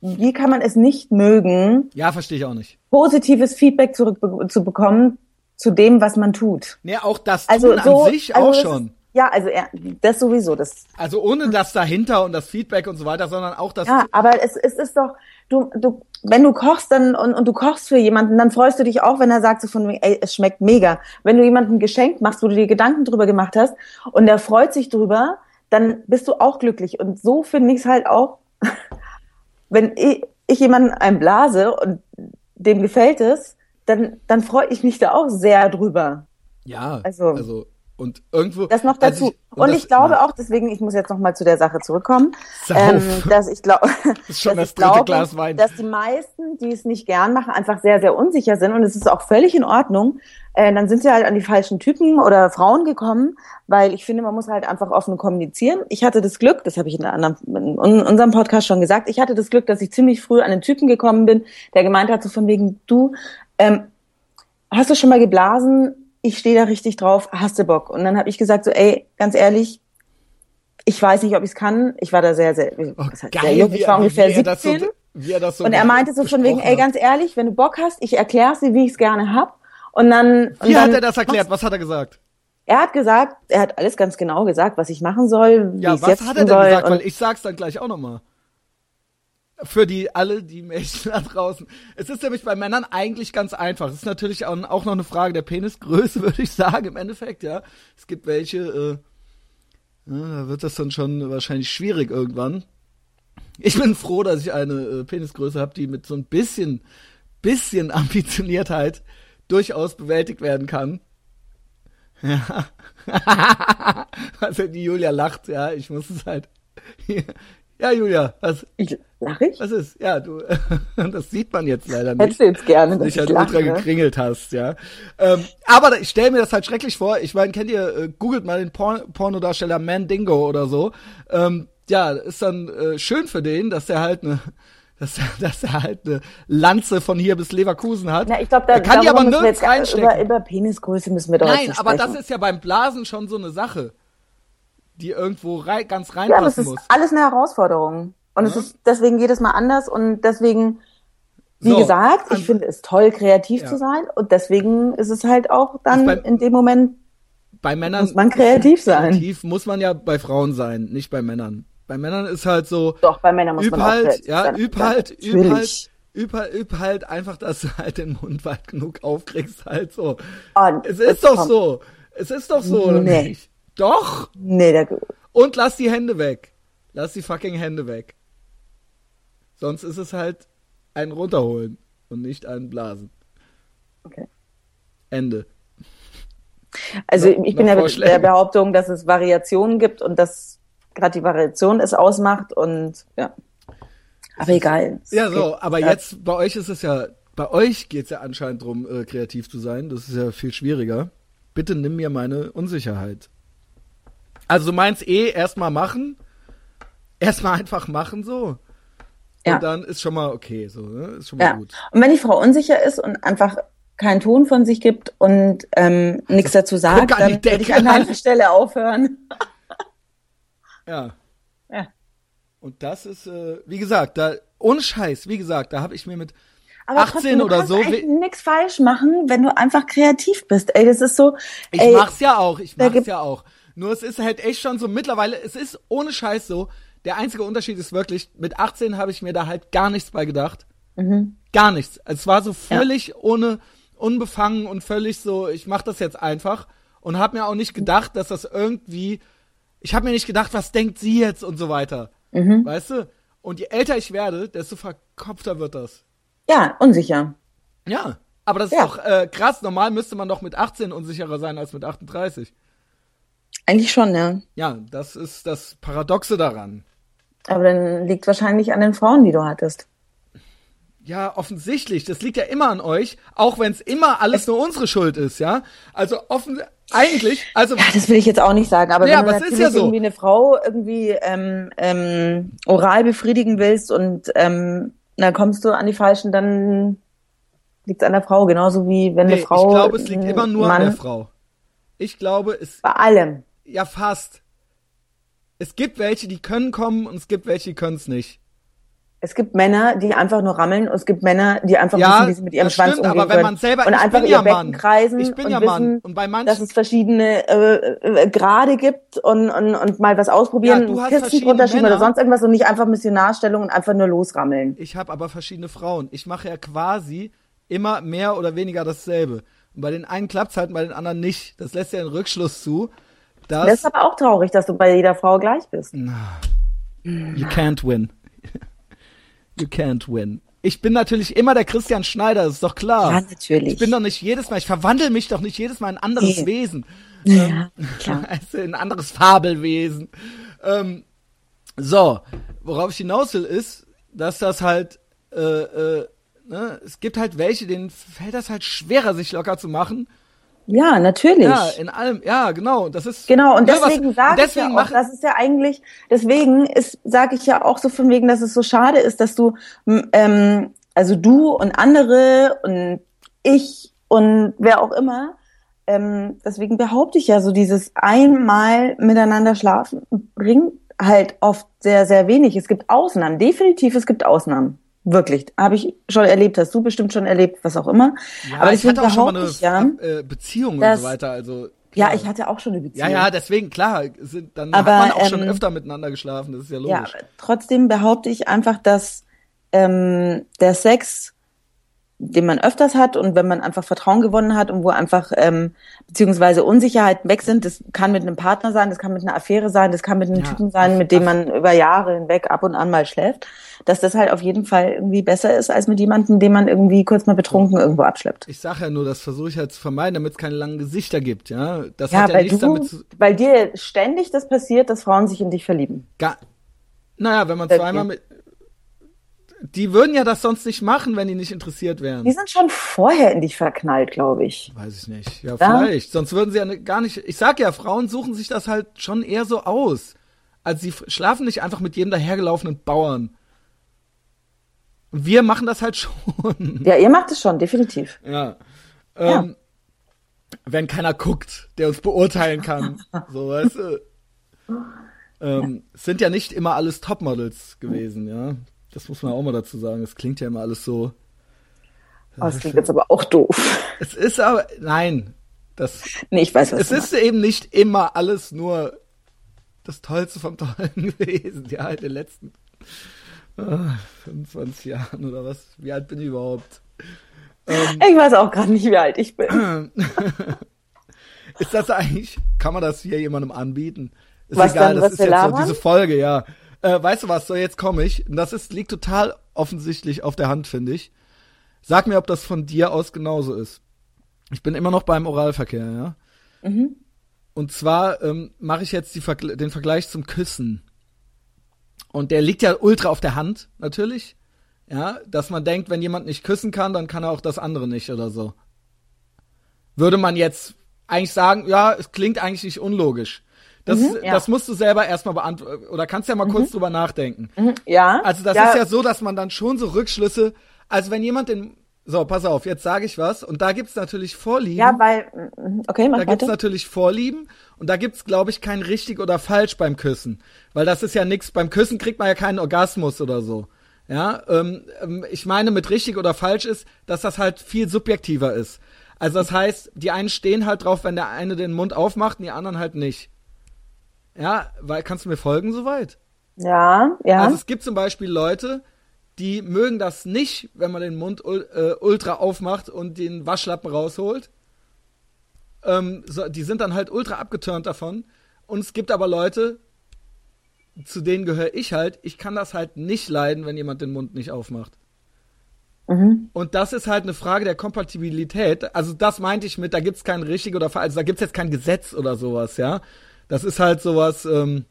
wie kann man es nicht mögen, ja, verstehe ich auch nicht. positives Feedback zurück zu bekommen zu dem, was man tut? Nee, auch das Also tun so, an sich also auch schon. Ist, ja, also ja, das sowieso, das. Also ohne das dahinter und das Feedback und so weiter, sondern auch das Ja, aber es, es ist doch, du, du, wenn du kochst dann und, und du kochst für jemanden, dann freust du dich auch, wenn er sagt so von, ey, es schmeckt mega. Wenn du jemandem ein Geschenk machst, wo du dir Gedanken drüber gemacht hast und der freut sich drüber, dann bist du auch glücklich. Und so finde ich es halt auch, wenn ich, ich jemanden ein blase und dem gefällt es, dann, dann freue ich mich da auch sehr drüber. Ja, Also- also, Und irgendwo. Das noch dazu. Ich, und, und das, ich glaube ja. auch, deswegen, ich muss jetzt noch mal zu der Sache zurückkommen, ähm, dass ich glaube, das schon das dritte glaube, dass die meisten, die es nicht gern machen, einfach sehr, sehr unsicher sind und es ist auch völlig in Ordnung. Äh, dann sind sie halt an die falschen Typen oder Frauen gekommen, weil ich finde, man muss halt einfach offen kommunizieren. Ich hatte das Glück, das habe ich in, anderen, in unserem Podcast schon gesagt, ich hatte das Glück, dass ich ziemlich früh an den Typen gekommen bin, der gemeint hat so von wegen, du, ähm, hast du schon mal geblasen? ich stehe da richtig drauf, hast du Bock? Und dann habe ich gesagt so, ey, ganz ehrlich, ich weiß nicht, ob ich es kann. Ich war da sehr, sehr, oh, geil, sehr jung. Ich war ungefähr 17. So, wie er das so und er meinte so von wegen, ey, ganz ehrlich, wenn du Bock hast, ich erkläre dir, wie ich es gerne hab. Und dann. Wie und hat er das erklärt? Was hat er gesagt? Er hat gesagt, er hat alles ganz genau gesagt, was ich machen soll. Wie ja, was hat er denn gesagt? Weil ich sag's dann gleich auch nochmal für die alle die Mädchen da draußen. Es ist nämlich bei Männern eigentlich ganz einfach. Es ist natürlich auch, noch eine Frage der Penisgröße, würde ich sagen, im Endeffekt, ja. Es gibt welche, äh, ja, da wird das dann schon wahrscheinlich schwierig irgendwann. Ich bin froh, dass ich eine äh, Penisgröße habe, die mit so ein bisschen, bisschen Ambitioniertheit durchaus bewältigt werden kann. Ja. also die Julia lacht, ja, ich muss es halt. Ja, Julia, was? Ich, lach ich? Was ist? Ja, du, das sieht man jetzt leider nicht. Hättest du jetzt gerne, dass ich halt ultra gekringelt hast, ja. Ähm, aber ich stelle mir das halt schrecklich vor. Ich meine, kennt ihr, äh, googelt mal den Porn Pornodarsteller Mandingo oder so. Ähm, ja, ist dann äh, schön für den, dass er halt eine dass er, dass er halt eine Lanze von hier bis Leverkusen hat. Na, ich glaube, da kann die aber nirgends reinstecken. Über, über Penisgröße müssen wir doch Nein, aber das ist ja beim Blasen schon so eine Sache die irgendwo rei ganz reinpassen ja, das ist muss. alles eine Herausforderung. Und ja. es ist deswegen jedes Mal anders und deswegen, wie so, gesagt, ich finde es toll, kreativ ja. zu sein und deswegen ist es halt auch dann bei, in dem Moment bei Männern muss man kreativ sein. Kreativ muss man ja bei Frauen sein, nicht bei Männern. Bei Männern ist halt so. Doch, bei Männern muss üb man halt, auch ja, sein. üb halt, üb halt, üb halt, üb halt einfach, dass du halt den Mund weit genug aufkriegst, halt so. Und es ist doch kommt. so. Es ist doch so, nee. oder nicht? Doch! Nee, der. Und lass die Hände weg. Lass die fucking Hände weg. Sonst ist es halt ein runterholen und nicht ein blasen. Okay. Ende. Also no, ich bin ja der Behauptung, dass es Variationen gibt und dass gerade die Variation es ausmacht und ja. Aber egal. Ja, so, aber jetzt bei euch ist es ja, bei euch geht es ja anscheinend darum, äh, kreativ zu sein. Das ist ja viel schwieriger. Bitte nimm mir meine Unsicherheit. Also du meinst eh erstmal machen, erstmal einfach machen so. Ja. Und dann ist schon mal okay, so, ne? Ist schon mal ja. gut. Und wenn die Frau unsicher ist und einfach keinen Ton von sich gibt und ähm, nichts dazu sagt, dann würde ich an einer Stelle aufhören. ja. Ja. Und das ist, äh, wie gesagt, da, ohne Scheiß, wie gesagt, da habe ich mir mit aber 18 trotzdem, oder so. nichts falsch machen, wenn du einfach kreativ bist. Ey, das ist so. Ich ey, mach's ja auch, ich mach's ja auch. Nur es ist halt echt schon so mittlerweile, es ist ohne Scheiß so. Der einzige Unterschied ist wirklich, mit 18 habe ich mir da halt gar nichts bei gedacht. Mhm. Gar nichts. Es war so völlig ja. ohne, unbefangen und völlig so, ich mach das jetzt einfach. Und habe mir auch nicht gedacht, dass das irgendwie, ich habe mir nicht gedacht, was denkt sie jetzt und so weiter. Mhm. Weißt du? Und je älter ich werde, desto verkopfter wird das. Ja, unsicher. Ja, aber das ja. ist doch äh, krass. Normal müsste man doch mit 18 unsicherer sein als mit 38. Eigentlich schon, ja. Ja, das ist das Paradoxe daran. Aber dann liegt wahrscheinlich an den Frauen, die du hattest. Ja, offensichtlich. Das liegt ja immer an euch, auch wenn es immer alles es nur unsere Schuld ist, ja. Also offen, eigentlich, also. Ja, das will ich jetzt auch nicht sagen, aber ja, wenn du natürlich ja so. irgendwie eine Frau irgendwie ähm, ähm, oral befriedigen willst und ähm, dann kommst du an die falschen, dann liegt es an der Frau, genauso wie wenn nee, eine Frau. Ich glaube, es liegt immer nur Mann, an der Frau. Ich glaube, es. Bei allem. Ja, fast. Es gibt welche, die können kommen und es gibt welche, die können es nicht. Es gibt Männer, die einfach nur rammeln und es gibt Männer, die einfach ja, wissen, wie sie mit ihrem Schwanz stimmt, umgehen aber wenn man selber, und einfach ihr ja Becken Mann. kreisen ich bin und ja wissen, Mann. Und bei manchen, dass es verschiedene äh, äh, Grade gibt und, und, und mal was ausprobieren, ja, Kisten drunter schieben oder sonst irgendwas und nicht einfach Missionarstellung und einfach nur losrammeln. Ich habe aber verschiedene Frauen. Ich mache ja quasi immer mehr oder weniger dasselbe. Und bei den einen klappt's halt, bei den anderen nicht. Das lässt ja einen Rückschluss zu. Dass das ist aber auch traurig, dass du bei jeder Frau gleich bist. You can't win. You can't win. Ich bin natürlich immer der Christian Schneider, das ist doch klar. Ja, natürlich. Ich bin doch nicht jedes Mal, ich verwandle mich doch nicht jedes Mal in ein anderes Nee. Wesen. Ja, klar. Also in ein anderes Fabelwesen. Ähm, so, worauf ich hinaus will, ist, dass das halt, äh, äh, ne, es gibt halt welche, denen fällt das halt schwerer, sich locker zu machen. Ja, natürlich. Ja, in allem, ja, genau. Das ist Genau, und ne, deswegen sage ich ja auch, das ist ja eigentlich, deswegen ist, sage ich ja auch so von wegen, dass es so schade ist, dass du, ähm, also du und andere und ich und wer auch immer, ähm, deswegen behaupte ich ja so, dieses einmal miteinander schlafen bringt halt oft sehr, sehr wenig. Es gibt Ausnahmen, definitiv, es gibt Ausnahmen. Wirklich, habe ich schon erlebt, hast du bestimmt schon erlebt, was auch immer. ja, Aber ich hatte auch schon mal eine ja, äh, Beziehung und dass- so weiter, also. ja, klar. ich hatte auch schon eine Ja, Beziehung. ja, deswegen, klar, sind, dann Aber, hat man auch schon ähm, öfter miteinander geschlafen, das ist ja Ja, logisch. aber trotzdem behaupte ich einfach, dass ähm, der Sex, den man öfters hat und wenn man einfach Vertrauen gewonnen hat und wo einfach ähm, beziehungsweise Unsicherheiten weg sind, das kann mit einem Partner sein, das kann mit einer Affäre sein, das kann mit einem Ja, Typen sein, mit dem man über Jahre hinweg ab und an mal schläft, dass das halt auf jeden Fall irgendwie besser ist als mit jemandem, den man irgendwie kurz mal betrunken irgendwo abschleppt. Ich sage ja nur, das versuche ich halt zu vermeiden, damit es keine langen Gesichter gibt, ja. Das Ja, hat ja weil nichts du, damit zu. weil dir ständig das passiert, dass Frauen sich in dich verlieben. Gar, naja, wenn man Okay. zweimal mit. Die würden ja das sonst nicht machen, wenn die nicht interessiert wären. Die sind schon vorher in dich verknallt, glaube ich. Weiß ich nicht. Ja, Ja. vielleicht. Sonst würden sie ja ne- gar nicht. Ich sag ja, Frauen suchen sich das halt schon eher so aus. Also sie schlafen nicht einfach mit jedem dahergelaufenen Bauern. Wir machen das halt schon. Ja, ihr macht es schon, definitiv. Ja. Ähm, Wenn keiner guckt, der uns beurteilen kann. so, weißt du. Ähm, es sind ja nicht immer alles Topmodels gewesen, ja. Das muss man auch mal dazu sagen. Es klingt ja immer alles so. Oh, das klingt jetzt aber auch doof. Es ist aber, nein, das, Nee, ich weiß, was es ist eben nicht immer alles nur das Tollste vom Tollen gewesen, ja, in den letzten ah, 25 Jahren oder was. Wie alt bin ich überhaupt? meinst. Ich weiß auch gerade nicht, wie alt ich bin. Ist das eigentlich, kann man das hier jemandem anbieten? Ist Was egal, denn, das ist jetzt so diese Folge, ja. Äh, weißt du was, so jetzt komme ich. Und das ist, liegt total offensichtlich auf der Hand, finde ich. Sag mir, ob das von dir aus genauso ist. Ich bin immer noch beim Oralverkehr, ja. Mhm. Und zwar ähm, mache ich jetzt die Vergl den Vergleich zum Küssen. Und der liegt ja ultra auf der Hand, natürlich. Ja, dass man denkt, wenn jemand nicht küssen kann, dann kann er auch das andere nicht oder so. Würde man jetzt eigentlich sagen, ja, es klingt eigentlich nicht unlogisch. Das, Mhm, ja. das musst du selber erstmal beantworten. Oder kannst ja mal kurz drüber nachdenken. Mhm, Ja. Also das ist ja so, dass man dann schon so Rückschlüsse, also wenn jemand den, so, pass auf, jetzt sage ich was, und da gibt's natürlich Vorlieben. Ja, weil, mhm, okay, mach Da gibt's weiter. natürlich Vorlieben und da gibt's, glaube ich, kein richtig oder falsch beim Küssen. Weil das ist ja nix, beim Küssen kriegt man ja keinen Orgasmus oder so. Ja, ähm, ähm, ich meine mit richtig oder falsch ist, dass das halt viel subjektiver ist. Also das heißt, die einen stehen halt drauf, wenn der eine den Mund aufmacht und die anderen halt nicht. Ja, weil, kannst du mir folgen soweit? Ja, ja. Also es gibt zum Beispiel Leute, die mögen das nicht, wenn man den Mund äh, ultra aufmacht und den Waschlappen rausholt. Ähm, so, die sind dann halt ultra abgeturnt davon. Und es gibt aber Leute, zu denen gehöre ich halt, ich kann das halt nicht leiden, wenn jemand den Mund nicht aufmacht. mhm. Und das ist halt eine Frage der Kompatibilität. Also das meinte ich mit, da gibt's kein richtig oder falsch, also da gibt's jetzt kein Gesetz oder sowas, ja. Das ist halt sowas, ähm,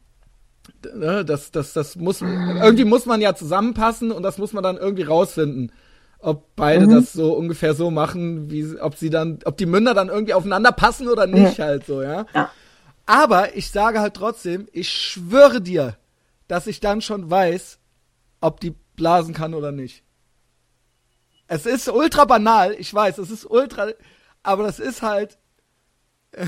ne, das, das, das muss, irgendwie muss man ja zusammenpassen und das muss man dann irgendwie rausfinden. Ob beide das so ungefähr so machen, wie, ob sie dann, ob die Münder dann irgendwie aufeinander passen oder nicht halt so, ja. Ja. Aber ich sage halt trotzdem, ich schwöre dir, dass ich dann schon weiß, ob die blasen kann oder nicht. Es ist ultra banal, ich weiß, es ist ultra, aber das ist halt.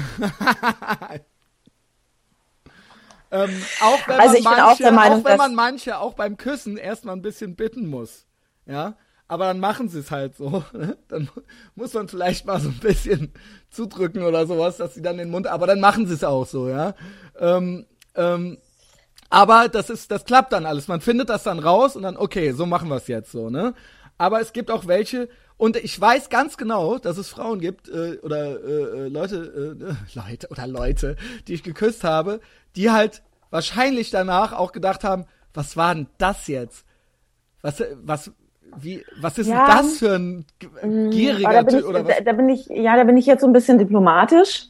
ähm, auch wenn Also man ich bin manche, auch der Meinung, auch wenn man manche auch beim Küssen erstmal ein bisschen bitten muss, ja, aber dann machen sie es halt so. Ne? Dann muss man vielleicht mal so ein bisschen zudrücken oder sowas, dass sie dann den Mund, aber dann machen sie es auch so, ja. Ähm, ähm, aber das ist, das klappt dann alles. Man findet das dann raus und dann, okay, so machen wir es jetzt so, ne? Aber es gibt auch welche, und ich weiß ganz genau, dass es Frauen gibt, äh, oder äh, äh, Leute, äh, Leute oder Leute, die ich geküsst habe, die halt wahrscheinlich danach auch gedacht haben, was war denn das jetzt? Was, was, wie, was ist ja, denn das für ein mm, gieriger Typ oder was? Da, da bin ich, ja, da bin ich jetzt so ein bisschen diplomatisch.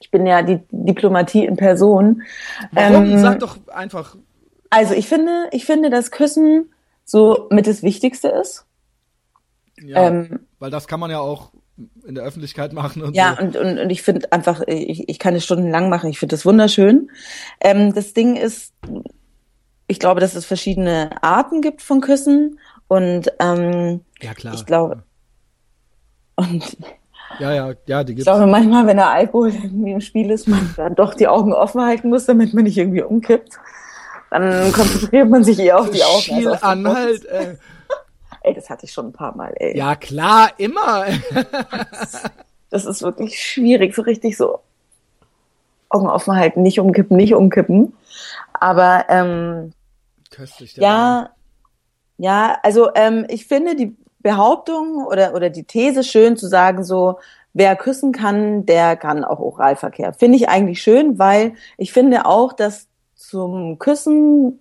Ich bin ja die Diplomatie in Person. Warum? Ähm, Sag doch einfach. Also ich finde, ich finde, dass Küssen so mit das Wichtigste ist. Ja, ähm, weil das kann man ja auch in der Öffentlichkeit machen und ja, so. und, und, und ich finde einfach, ich, ich kann es stundenlang machen, ich finde das wunderschön. Ähm, das Ding ist, ich glaube, dass es verschiedene Arten gibt von Küssen und ähm, ja, klar. ich glaube, und ja, ja, ja, die gibt's. Ich glaube manchmal, wenn der Alkohol irgendwie im Spiel ist, man dann doch die Augen offen halten muss, damit man nicht irgendwie umkippt. Dann konzentriert man sich eher auf die Augen. Schiel also an halt, ey. Ey, das hatte ich schon ein paar Mal, ey. Ja, klar, immer. das ist wirklich schwierig, so richtig so Augen offen halten, nicht umkippen, nicht umkippen. Aber ähm, Köstlich, ja, ja, also ähm, ich finde die Behauptung oder, oder die These schön zu sagen, so, wer küssen kann, der kann auch Oralverkehr. Finde ich eigentlich schön, weil ich finde auch, dass zum Küssen,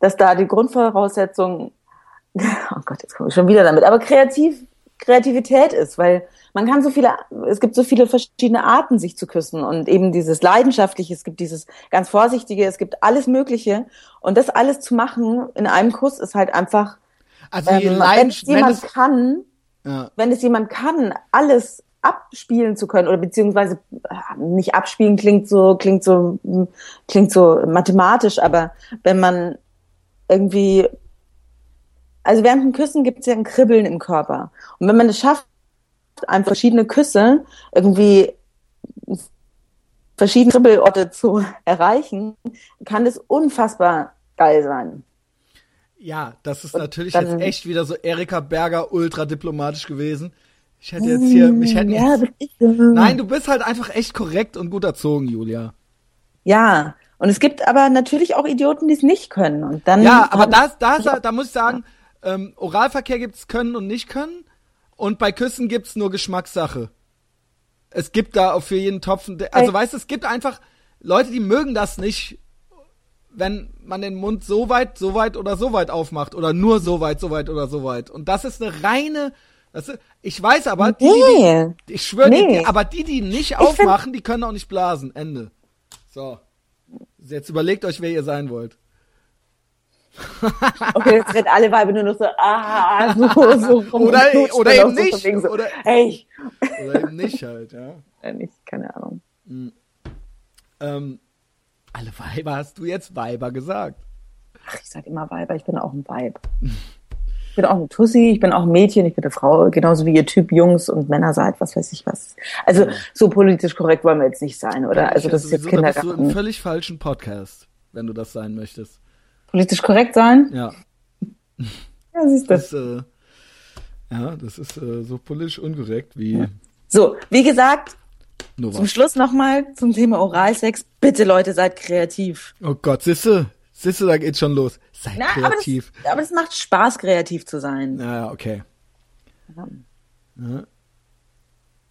dass da die Grundvoraussetzung, oh Gott, jetzt komme ich schon wieder damit, aber kreativ, Kreativität ist, weil man kann so viele, es gibt so viele verschiedene Arten, sich zu küssen. Und eben dieses Leidenschaftliche, es gibt dieses ganz Vorsichtige, es gibt alles Mögliche. Und das alles zu machen in einem Kuss ist halt einfach also ähm, wenn es jemand wenn es, kann, ja. wenn es jemand kann, alles abspielen zu können oder beziehungsweise äh, nicht abspielen klingt so klingt so klingt so mathematisch, aber wenn man irgendwie also während dem Küssen gibt es ja ein Kribbeln im Körper und wenn man es schafft, einfach verschiedene Küsse irgendwie verschiedene Kribbelorte zu erreichen, kann es unfassbar geil sein. Ja, das ist natürlich dann, jetzt echt wieder so Erika Berger ultra diplomatisch gewesen. Ich hätte jetzt hier, mich hätten ja, jetzt, Nein, du bist halt einfach echt korrekt und gut erzogen, Julia. Ja, und es gibt aber natürlich auch Idioten, die es nicht können. Und dann ja, aber das, das, da muss ich sagen, ähm, Oralverkehr gibt's können und nicht können. Und bei Küssen gibt's nur Geschmackssache. Es gibt da auch für jeden Topf, also weißt du, es gibt einfach Leute, die mögen das nicht wenn man den Mund so weit, so weit oder so weit aufmacht oder nur so weit, so weit oder so weit. Und das ist eine reine, das ist, ich weiß aber, die, nee. die, ich schwöre, nee. die, aber die, die nicht aufmachen, die können auch nicht blasen. Ende. So. Jetzt überlegt euch, wer ihr sein wollt. Okay, jetzt werden alle Weibe nur noch so, ah, so, so rum Oder, oder eben nicht. So, oder, hey. oder eben nicht halt, ja. ja nicht, keine Ahnung. Mhm. Ähm, alle Weiber hast du jetzt Weiber gesagt. Ach, ich sag immer Weiber, ich bin auch ein Weib. Ich bin auch ein Tussi, ich bin auch ein Mädchen, ich bin eine Frau, genauso wie ihr Typ Jungs und Männer seid, was weiß ich was. Also so politisch korrekt wollen wir jetzt nicht sein, oder? Also das ist jetzt Kindergarten. Bist du im völlig falschen Podcast, wenn du das sein möchtest. Politisch korrekt sein? Ja. Ja, siehst du. Das, äh, ja, das ist äh, so politisch unkorrekt wie. So, wie gesagt, Nova. Zum Schluss nochmal zum Thema Oralsex. Bitte Leute, seid kreativ. Oh Gott, siehste, siehste, da geht's schon los. Seid Na, kreativ. Aber das, aber das macht Spaß, kreativ zu sein. Ja, okay. Ja.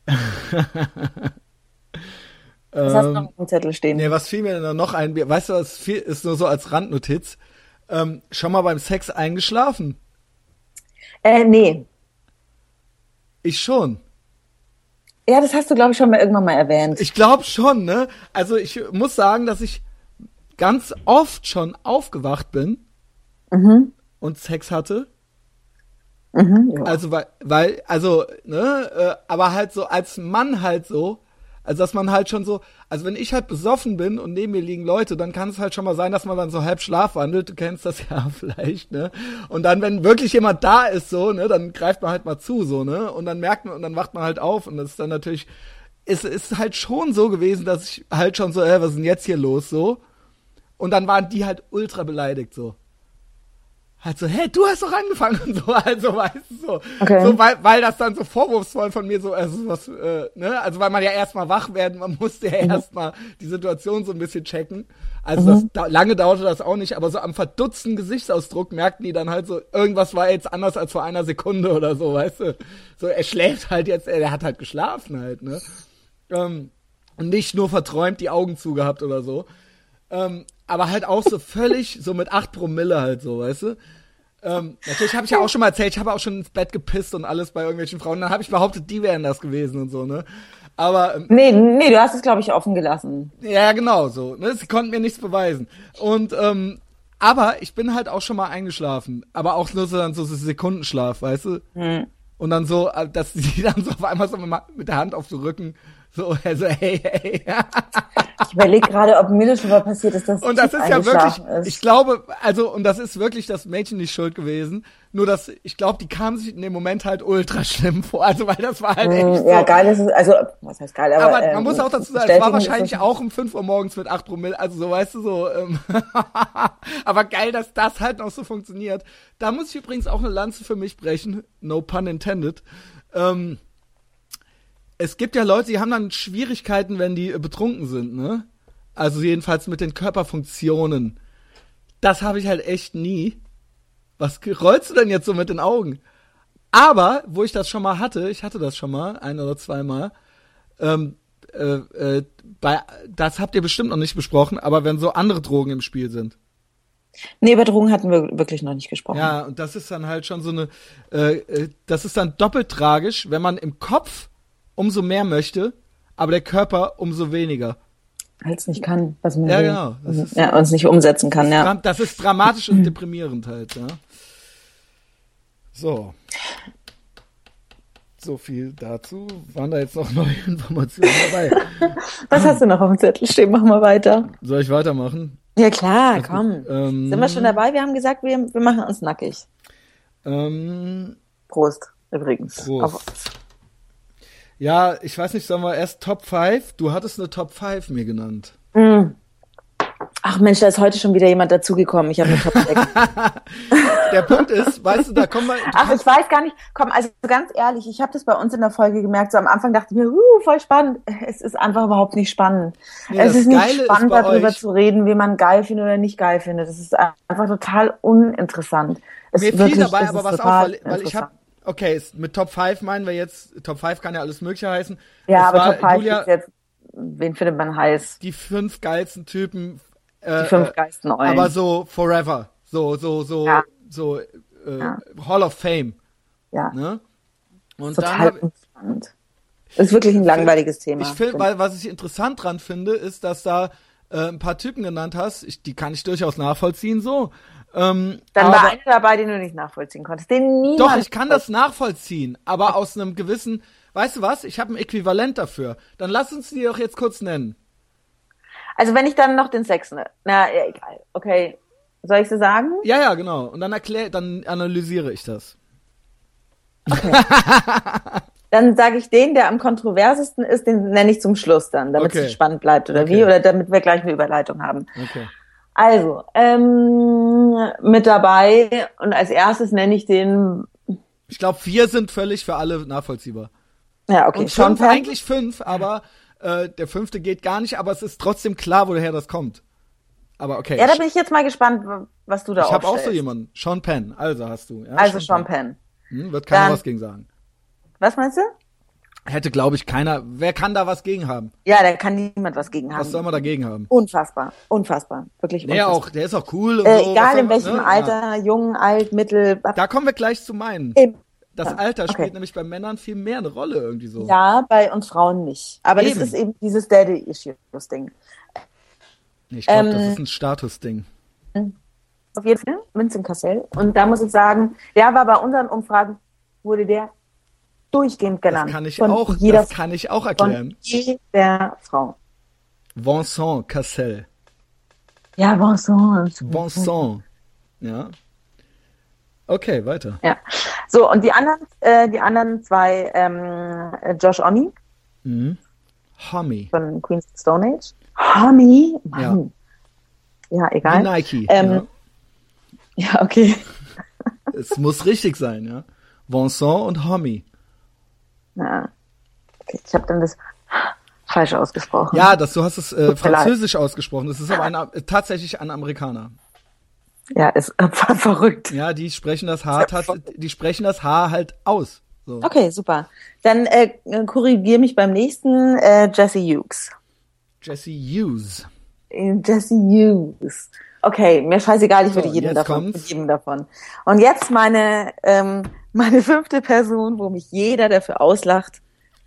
Ja. Was hast du noch auf dem Zettel stehen? Nee, was fiel mir denn noch ein? Weißt du, was viel, ist nur so als Randnotiz. Ähm, schon mal beim Sex eingeschlafen? Äh, nee. Ich schon. Ja, das hast du, glaube ich, schon mal irgendwann mal erwähnt. Ich glaube schon, ne? Also ich muss sagen, dass ich ganz oft schon aufgewacht bin mhm. und Sex hatte. Mhm, ja. Also weil, weil, also, ne, äh, aber halt so als Mann halt so, also dass man halt schon so, also wenn ich halt besoffen bin und neben mir liegen Leute, dann kann es halt schon mal sein, dass man dann so halb schlafwandelt. Du kennst das ja vielleicht, ne? Und dann, wenn wirklich jemand da ist, so, ne, dann greift man halt mal zu, so, ne? Und dann merkt man, und dann wacht man halt auf und das ist dann natürlich, es ist halt schon so gewesen, dass ich halt schon so, äh, was ist denn jetzt hier los, so? Und dann waren die halt ultra beleidigt, so halt so, hey, du hast doch angefangen und so, also weißt du so, okay. so weil, weil das dann so vorwurfsvoll von mir so, also was, äh, ne, also weil man ja erstmal wach werden, man musste ja mhm. erstmal die Situation so ein bisschen checken. Also mhm. das lange dauerte das auch nicht, aber so am verdutzten Gesichtsausdruck merkten die dann halt so, irgendwas war jetzt anders als vor einer Sekunde oder so, weißt du, so er schläft halt jetzt, er hat halt geschlafen halt, ne, ähm, und nicht nur verträumt die Augen zugehabt oder so. Ähm, aber halt auch so völlig so mit acht Promille halt so, weißt du? Ähm, natürlich habe ich ja auch schon mal erzählt, ich habe auch schon ins Bett gepisst und alles bei irgendwelchen Frauen. Dann habe ich behauptet, die wären das gewesen und so, ne? Aber ähm, nee, nee, du hast es glaube ich offen gelassen. Ja, genau so. Ne? Sie konnten mir nichts beweisen. Und ähm, aber ich bin halt auch schon mal eingeschlafen, aber auch nur so dann so Sekundenschlaf, weißt du? Hm. Und dann so, äh, dass die dann so auf einmal so mit der Hand auf den Rücken so, also hey, hey. ich überlege gerade, ob mir das schon mal passiert ist, dass Und das ist ja wirklich, ist. ich glaube, also, und das ist wirklich das Mädchen nicht schuld gewesen. Nur, dass, ich glaube, die kam sich in dem Moment halt ultra schlimm vor. Also, weil das war halt echt mm, Ja, so. geil ist es, also, was heißt geil, aber. Aber man ähm, muss auch dazu sagen, es war wahrscheinlich auch um 5 Uhr morgens mit 8 Promille. Also, so, weißt du, so, ähm, aber geil, dass das halt noch so funktioniert. Da muss ich übrigens auch eine Lanze für mich brechen. No pun intended. Ähm, es gibt ja Leute, die haben dann Schwierigkeiten, wenn die betrunken sind, ne? Also jedenfalls mit den Körperfunktionen. Das habe ich halt echt nie. Was rollst du denn jetzt so mit den Augen? Aber, wo ich das schon mal hatte, ich hatte das schon mal, ein oder zweimal, ähm, äh, äh, bei, das habt ihr bestimmt noch nicht besprochen, aber wenn so andere Drogen im Spiel sind. Nee, über Drogen hatten wir wirklich noch nicht gesprochen. Ja, und das ist dann halt schon so eine, äh, äh, das ist dann doppelt tragisch, wenn man im Kopf umso mehr möchte, aber der Körper umso weniger. Weil es nicht kann, was man ja, will. genau. Das ist, ja, und es nicht umsetzen kann, das ja. Das ist dramatisch und deprimierend halt, ja. So. So viel dazu. Waren da jetzt noch neue Informationen dabei? Was hast du noch auf dem Zettel stehen? Mach mal weiter. Soll ich weitermachen? Ja klar, also, komm. Ähm, Sind wir schon dabei? Wir haben gesagt, wir, wir machen uns nackig. Ähm, Prost, übrigens. Prost. Auf ja, ich weiß nicht, sollen wir erst Top 5? Du hattest eine Top 5 mir genannt. Mm. Ach Mensch, da ist heute schon wieder jemand dazugekommen. Ich habe eine Top 6. der Punkt ist, weißt du, da kommen wir. Ach, ich weiß gar nicht. Komm, also ganz ehrlich, ich habe das bei uns in der Folge gemerkt. So am Anfang dachte ich mir, uh, voll spannend. Es ist einfach überhaupt nicht spannend. Nee, es ist nicht Geile spannend, ist darüber euch, zu reden, wie man geil findet oder nicht geil findet. Das ist einfach total uninteressant. Es mir fiel dabei aber was auf, weil, weil ich habe okay, mit Top 5 meinen wir jetzt, Top 5 kann ja alles Mögliche heißen. Ja, es aber Top 5 Julia, ist jetzt, wen findet man heiß? Die fünf geilsten Typen. Äh, die fünf geilsten Eulen. Aber so forever. So, so, so, ja. so, äh, ja. Hall of Fame. Ja. Ne? Und total dann spannend. Das ist wirklich ein langweiliges Thema. Ich finde, weil was ich interessant dran finde, ist, dass da äh, ein paar Typen genannt hast. Ich, die kann ich durchaus nachvollziehen so. Ähm, Dann war einer dabei, den du nicht nachvollziehen konntest. Den niemand Doch, ich kann das nachvollziehen, aber aus einem gewissen, weißt du was, ich habe ein Äquivalent dafür. Dann lass uns die doch jetzt kurz nennen. Also wenn ich dann noch den Sechsten, na, ja, egal. Okay, soll ich so sagen? Ja, ja, genau. Und dann erkläre, dann analysiere ich das. Okay. dann sage ich den, der am kontroversesten ist, den nenne ich zum Schluss dann, damit okay. es spannend bleibt oder okay. wie, oder damit wir gleich eine Überleitung haben. Okay. Also, ähm, mit dabei und als erstes nenne ich den. Ich glaube, vier sind völlig für alle nachvollziehbar. Ja, okay. Und fünf, eigentlich fünf, aber äh, der fünfte geht gar nicht, aber es ist trotzdem klar, woher das kommt. Aber okay. Ja, da bin ich jetzt mal gespannt, was du da Ich habe auch so jemanden. Sean Penn, also hast du. Ja, also Sean, Penn. Penn. Hm, wird keiner Dann, was gegen sagen. Was meinst du? Hätte, glaube ich, keiner. Wer kann da was gegen haben? Ja, da kann niemand was gegen haben. Was soll man dagegen haben? Unfassbar, unfassbar, wirklich unfassbar. Der auch, der ist auch cool. Und äh, so, egal in welchem ne? Alter, ja. jung, alt, mittel. Da kommen wir gleich zu meinen. Im das Alter spielt okay. nämlich bei Männern viel mehr eine Rolle irgendwie so. Ja, bei uns Frauen nicht. Aber eben. das ist eben dieses Daddy-Issues-Ding. Ich glaube, ähm, das ist ein Status-Ding. Auf jeden Fall, Vincent Cassell. Und da muss ich sagen, der war bei unseren Umfragen, wurde der durchgehend genannt. Das kann ich auch, jeder, das kann ich auch erklären. Von jeder Frau. Vincent Cassel. Ja, Vincent. Vincent. Ja. Okay, weiter. Ja. So, und die anderen, äh, die anderen zwei, ähm, Josh Omi. Mhm. Homie. Von Queen's Stone Age. Homie? Mann. Ja. ja, egal. Wie Nike. Ähm, ja. ja, okay. es muss richtig sein, ja. Vincent und Homie. Ja. Ich habe dann das falsch ausgesprochen. Ja, das, du hast es äh, französisch ausgesprochen. Das ist aber ein, äh, tatsächlich ein Amerikaner. Ja, ist äh, verrückt. Ja, die sprechen das H, die sprechen das H halt aus. So. Okay, super. Dann äh, korrigier mich beim nächsten äh, Jesse Hughes. Jesse Hughes. Jesse Hughes. Okay, mir scheißegal, ich würde so, jedem davon, jedem davon. Und jetzt meine, ähm, meine fünfte Person, wo mich jeder dafür auslacht.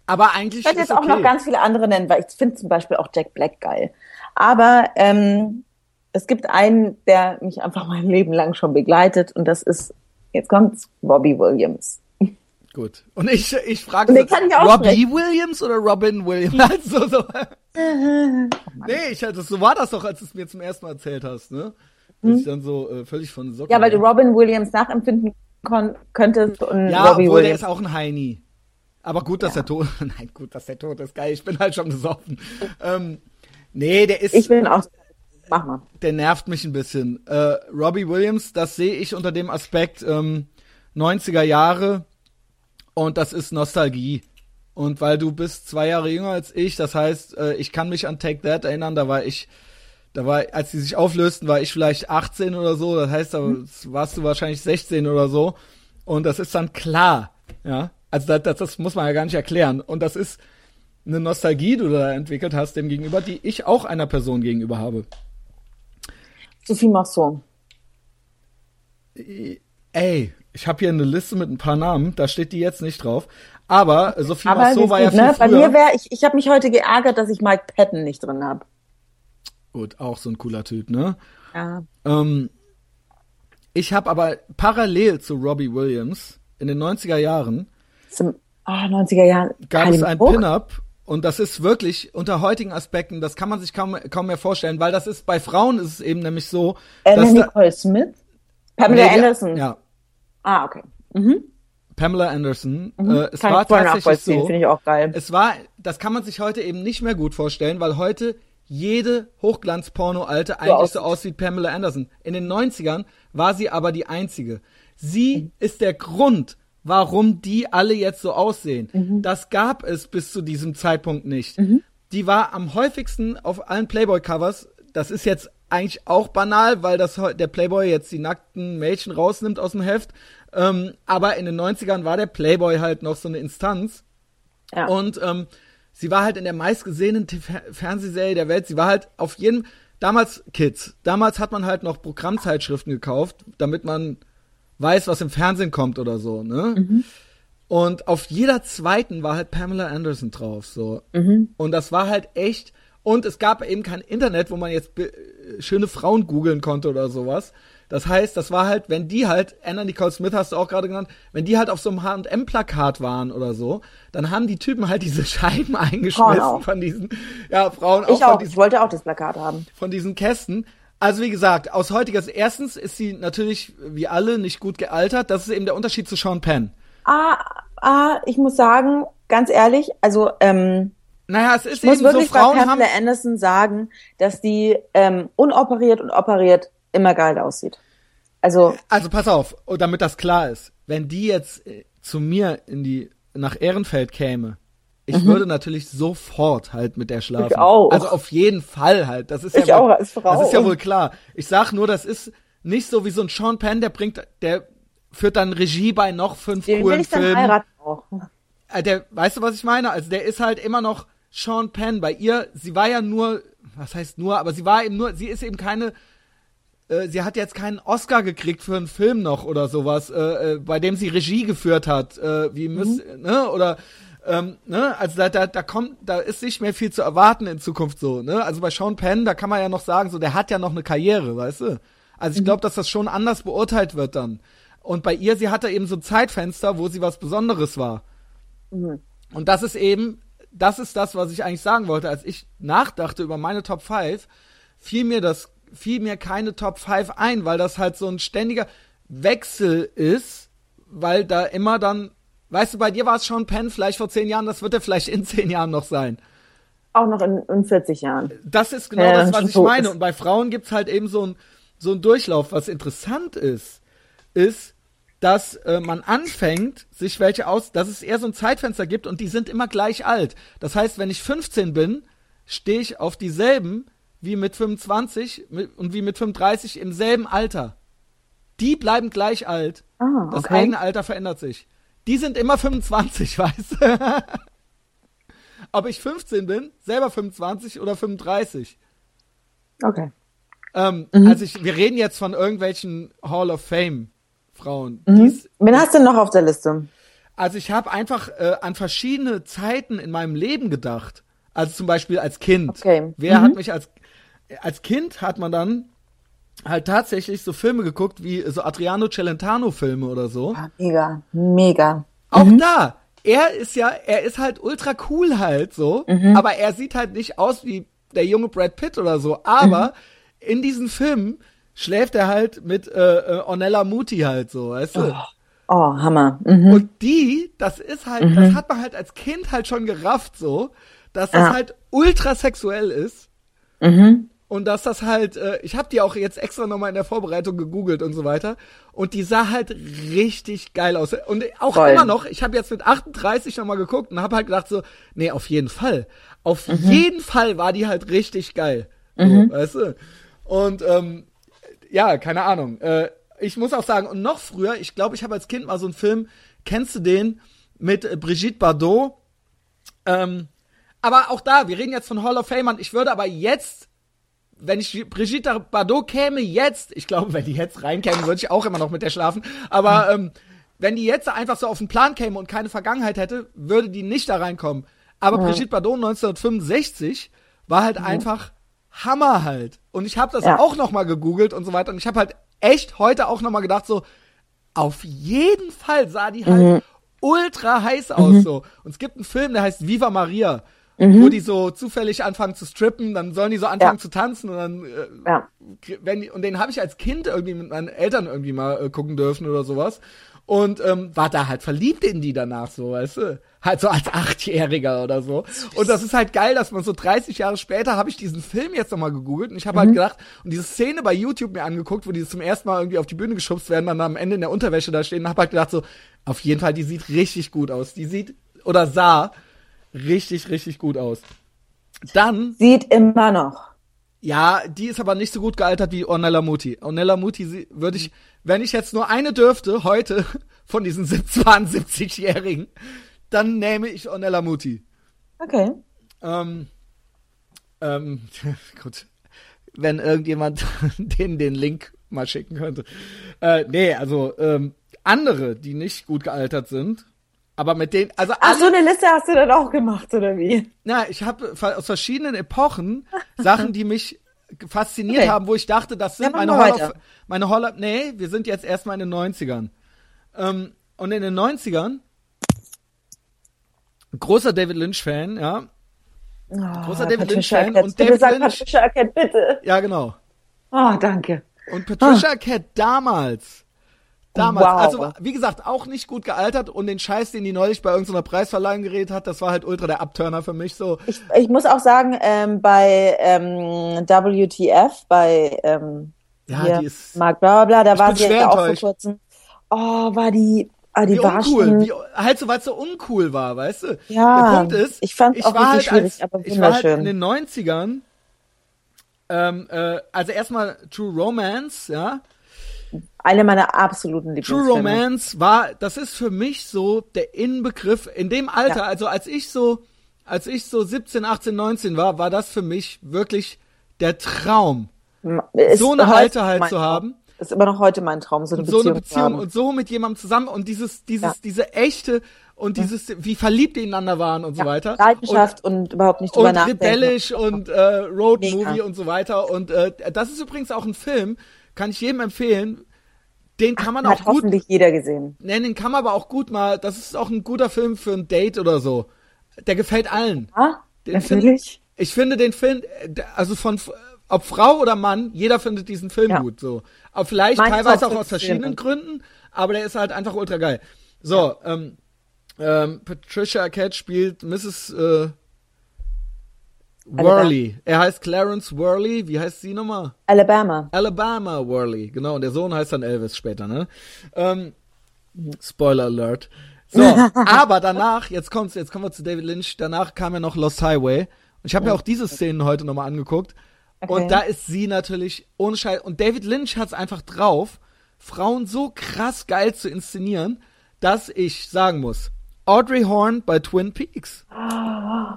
Aber eigentlich. Ich werde jetzt auch okay. noch ganz viele andere nennen, weil ich finde zum Beispiel auch Jack Black geil. Aber ähm, es gibt einen, der mich einfach mein Leben lang schon begleitet und das ist, jetzt kommt's, Robbie Williams. Gut. Und ich, ich frage so, Robbie Williams oder Robin Williams? Also, so. nee, ich, das, so war das doch, als du es mir zum ersten Mal erzählt hast, ne? Dass hm? ich dann so äh, völlig von Socken Ja, weil du Robin Williams nachempfinden könntest und ja, Robbie obwohl, Williams. der ist auch ein Heini. Aber gut, dass ja. er tot Nein, gut, dass der tot ist. Geil, ich bin halt schon gesoffen. ähm, nee, der ist. Ich bin auch. Mach mal. Der nervt mich ein bisschen. Äh, Robbie Williams, das sehe ich unter dem Aspekt ähm, 90er Jahre und das ist Nostalgie. Und weil du bist zwei Jahre jünger als ich, das heißt, äh, ich kann mich an Take That erinnern, da war ich, da war, als die sich auflösten, war ich vielleicht 18 oder so, das heißt, da mhm. warst du wahrscheinlich 16 oder so. Und das ist dann klar, ja. Also das, das muss man ja gar nicht erklären. Und das ist eine Nostalgie, die du da entwickelt hast, dem gegenüber, die ich auch einer Person gegenüber habe. Sophie Masson. Ey, ich habe hier eine Liste mit ein paar Namen, da steht die jetzt nicht drauf. Aber Sophie Aber Marceau war ja viel ne? Bei mir wäre ich, ich habe mich heute geärgert, dass ich Mike Patton nicht drin habe. Gut, auch so ein cooler Typ, ne? Ja. Ähm, ich habe aber parallel zu Robbie Williams in den 90er Jahren zum ah, 90er Jahren gab es ein Pin-up und das ist wirklich unter heutigen Aspekten, das kann man sich kaum, kaum mehr vorstellen, weil das ist bei Frauen ist es eben nämlich so, Anna dass Nicole Smith, Pamela nee, Anderson. Ja. Ah, okay. Mhm. Pamela Anderson. Mhm. Äh, es kann war tatsächlich so. Finde ich auch geil. Es war, das kann man sich heute eben nicht mehr gut vorstellen, weil heute jede Hochglanz-Porno-Alte eigentlich so aussieht wie Pamela Anderson. In den 90ern war sie aber die einzige. Sie mhm. ist der Grund, warum die alle jetzt so aussehen. Mhm. Das gab es bis zu diesem Zeitpunkt nicht. Mhm. Die war am häufigsten auf allen Playboy-Covers. Das ist jetzt eigentlich auch banal, weil das der Playboy jetzt die nackten Mädchen rausnimmt aus dem Heft. Ähm, aber in den 90ern war der Playboy halt noch so eine Instanz. Ja. Und ähm, sie war halt in der meistgesehenen Fernsehserie der Welt. Sie war halt auf jedem, damals Kids. Damals hat man halt noch Programmzeitschriften gekauft, damit man weiß, was im Fernsehen kommt oder so, ne? Mhm. Und auf jeder zweiten war halt Pamela Anderson drauf, so. Mhm. Und das war halt echt, und es gab eben kein Internet, wo man jetzt schöne Frauen googeln konnte oder sowas. Das heißt, das war halt, wenn die halt, Anna Nicole Smith hast du auch gerade genannt, wenn die halt auf so einem H&M-Plakat waren oder so, dann haben die Typen halt diese Scheiben eingeschmissen von diesen, ja, Frauen auch. Ich auch, diesen, ich wollte auch das Plakat haben. Von diesen Kästen. Also wie gesagt, aus heutiger Sicht, erstens ist sie natürlich, wie alle, nicht gut gealtert. Das ist eben der Unterschied zu Sean Penn. Ah, ah, ich muss sagen, ganz ehrlich, also, ähm, naja, es ist ich eben muss wirklich so, Frauen bei Pamela haben Anderson sagen, dass die ähm, unoperiert und operiert immer geil aussieht. Also also pass auf, damit das klar ist, wenn die jetzt äh, zu mir in die nach Ehrenfeld käme, ich mhm. würde natürlich sofort halt mit der schlafen. Ich auch. Also auf jeden Fall halt. Das ist ich ja wohl, auch als Frau. Das ist ja wohl klar. Ich sag nur, das ist nicht so wie so ein Sean Penn, der bringt, der führt dann Regie bei noch fünf Den coolen will ich Filmen. Dann heiraten auch. Äh, der, weißt du, was ich meine? Also der ist halt immer noch Sean Penn. Bei ihr, sie war ja nur, was heißt nur, aber sie war eben nur, sie ist eben keine, äh, sie hat jetzt keinen Oscar gekriegt für einen Film noch oder sowas, äh, äh, bei dem sie Regie geführt hat, äh, wie Miss, mhm. ne, oder ähm, ne, also da, da, da kommt, da ist nicht mehr viel zu erwarten in Zukunft so, ne? Also bei Sean Penn, da kann man ja noch sagen, so, der hat ja noch eine Karriere, weißt du? Also ich glaube, mhm. dass das schon anders beurteilt wird dann. Und bei ihr, sie hatte eben so ein Zeitfenster, wo sie was Besonderes war. Mhm. Und das ist eben, das ist das, was ich eigentlich sagen wollte. Als ich nachdachte über meine Top 5, fiel mir das, fiel mir keine Top 5 ein, weil das halt so ein ständiger Wechsel ist, weil da immer dann, weißt du, bei dir war es schon Penn vielleicht vor zehn Jahren, das wird er vielleicht in zehn Jahren noch sein. Auch noch in, in 40 Jahren. Das ist genau ja, das, was ich meine. Und bei Frauen gibt's halt eben so ein, so ein Durchlauf. Was interessant ist, ist, dass äh, man anfängt, sich welche aus, dass es eher so ein Zeitfenster gibt und die sind immer gleich alt. Das heißt, wenn ich 15 bin, stehe ich auf dieselben wie mit 25 und wie mit 35 im selben Alter. Die bleiben gleich alt. Ah, okay. Das eigene Alter verändert sich. Die sind immer 25, weißt du? Ob ich 15 bin, selber 25 oder 35. Okay. Ähm, mhm. Also ich, wir reden jetzt von irgendwelchen Hall of Fame Frauen. Mhm. Wen hast du noch auf der Liste? Also ich habe einfach äh, an verschiedene Zeiten in meinem Leben gedacht. Also zum Beispiel als Kind. Okay. Wer mhm. hat mich als als Kind hat man dann halt tatsächlich so Filme geguckt wie so Adriano Celentano Filme oder so. Ja, mega, mega. Auch mhm. da, er ist ja, er ist halt ultra cool halt so, mhm. aber er sieht halt nicht aus wie der junge Brad Pitt oder so. Aber mhm. in diesen Filmen schläft er halt mit äh, äh, Ornella Muti halt so, weißt du? Oh. Oh, Hammer. Mhm. Und die, das ist halt, mhm. das hat man halt als Kind halt schon gerafft so, dass das ja. halt ultra sexuell ist. Mhm. Und dass das halt, äh, ich habe die auch jetzt extra nochmal in der Vorbereitung gegoogelt und so weiter. Und die sah halt richtig geil aus. Und auch Voll. immer noch, ich habe jetzt mit 38 nochmal geguckt und habe halt gedacht so, nee, auf jeden Fall. Auf mhm. jeden Fall war die halt richtig geil. Mhm. weißt du? Und ähm, ja, keine Ahnung. Äh, ich muss auch sagen, und noch früher, ich glaube, ich habe als Kind mal so einen Film, kennst du den, mit äh, Brigitte Bardot? Ähm, aber auch da, wir reden jetzt von Hall of Famern. Ich würde aber jetzt wenn ich Brigitte Bardot käme jetzt, ich glaube, wenn die jetzt reinkäme, würde ich auch immer noch mit der schlafen, aber ähm, wenn die jetzt einfach so auf den Plan käme und keine Vergangenheit hätte, würde die nicht da reinkommen. Aber ja. Brigitte Bardot 1965 war halt ja. einfach Hammer halt. Und ich habe das ja. auch noch mal gegoogelt und so weiter und ich habe halt echt heute auch noch mal gedacht so, auf jeden Fall sah die halt mhm. ultra heiß aus mhm. so. Und es gibt einen Film, der heißt Viva Maria mhm. wo die so zufällig anfangen zu strippen, dann sollen die so anfangen ja. zu tanzen und dann äh, ja. wenn die, und den habe ich als Kind irgendwie mit meinen Eltern irgendwie mal äh, gucken dürfen oder sowas und ähm, war da halt verliebt in die danach so, weißt du? Halt so als Achtjähriger oder so. Und das ist halt geil, dass man so 30 Jahre später habe ich diesen Film jetzt nochmal gegoogelt und ich habe halt mhm. halt gedacht und diese Szene bei YouTube mir angeguckt, wo die zum ersten Mal irgendwie auf die Bühne geschubst werden, dann am Ende in der Unterwäsche da stehen und habe halt gedacht so, auf jeden Fall, die sieht richtig gut aus. Die sieht oder sah richtig, richtig gut aus. Dann. Sieht immer noch. Ja, die ist aber nicht so gut gealtert wie Ornella Muti. Ornella Muti würde ich, wenn ich jetzt nur eine dürfte, heute, von diesen 72-Jährigen, dann nehme ich Ornella Muti. Okay. Ähm, ähm, gut. Wenn irgendjemand den, den Link mal schicken könnte. Äh, nee, also, ähm, andere, die nicht gut gealtert sind, aber mit denen, also Ach, so eine Liste hast du dann auch gemacht, oder wie? Na, ich habe aus verschiedenen Epochen Sachen, die mich fasziniert okay. haben, wo ich dachte, das sind ja, meine Hall of, meine Hall of, nee, wir sind jetzt erstmal in den 90ern. Ähm, und in den 90ern, großer David Lynch-Fan, ja. Oh, großer David Lynch-Fan und David Lynch. Patricia Arquette, bitte. Ja, genau. Oh, danke. Und Patricia oh. Arquette damals Damals, wow. also wie gesagt, auch nicht gut gealtert und den Scheiß, den die neulich bei irgendeiner Preisverleihung geredet hat, das war halt ultra der Abturner für mich so. Ich, ich muss auch sagen, ähm, bei ähm, WTF, bei ähm, ja, hier, die ist, Mark bla bla, da war sie ja auch vor kurzem. Oh, war die, ah, die wie uncool, wie, halt so, weil es so uncool war, weißt du? Ja, der Punkt ist, ich fand auch war halt als, aber Ich war halt in den 90ern, ähm, äh, also erstmal True Romance, ja, eine meiner absoluten Lieblingsfilme. True Romance war, das ist für mich so der Inbegriff in dem Alter, ja. also als ich so, als ich so 17, 18, 19 war, war das für mich wirklich der Traum. Ist so eine alte halt zu haben. Ist immer noch heute mein Traum, so eine Beziehung. So eine Beziehung und so mit jemandem zusammen und dieses, dieses, ja. diese echte und dieses, wie verliebt die ineinander waren und ja, so weiter. Leidenschaft und, und überhaupt nicht drüber und nachdenken. rebellisch und äh, Road Movie und so weiter. Und äh, das ist übrigens auch ein Film, kann ich jedem empfehlen. Den kann man Ach, auch hat gut. hoffentlich jeder gesehen. Nein, den kann man aber auch gut mal. Das ist auch ein guter Film für ein Date oder so. Der gefällt allen. Ah, den natürlich. Find, ich finde den Film, also von ob Frau oder Mann, jeder findet diesen Film ja. gut. So, aber vielleicht Meins teilweise auch, aus verschiedenen. Gründen, aber der ist halt einfach ultra geil. So, ja. ähm, ähm, Patricia Arquette spielt Mrs. Äh, Worley. Er heißt Clarence Worley. Wie heißt sie nochmal? Alabama. Alabama Worley. Genau. Und der Sohn heißt dann Elvis später, ne? Ähm, Spoiler Alert. So, aber danach, jetzt kommt's, jetzt kommen wir zu David Lynch. Danach kam ja noch Lost Highway. Und ich habe mir auch diese Szenen heute nochmal angeguckt. Okay. Und da ist sie natürlich ohne Scheiß. Und David Lynch hat's einfach drauf, Frauen so krass geil zu inszenieren, dass ich sagen muss, Audrey Horn bei Twin Peaks. Oh.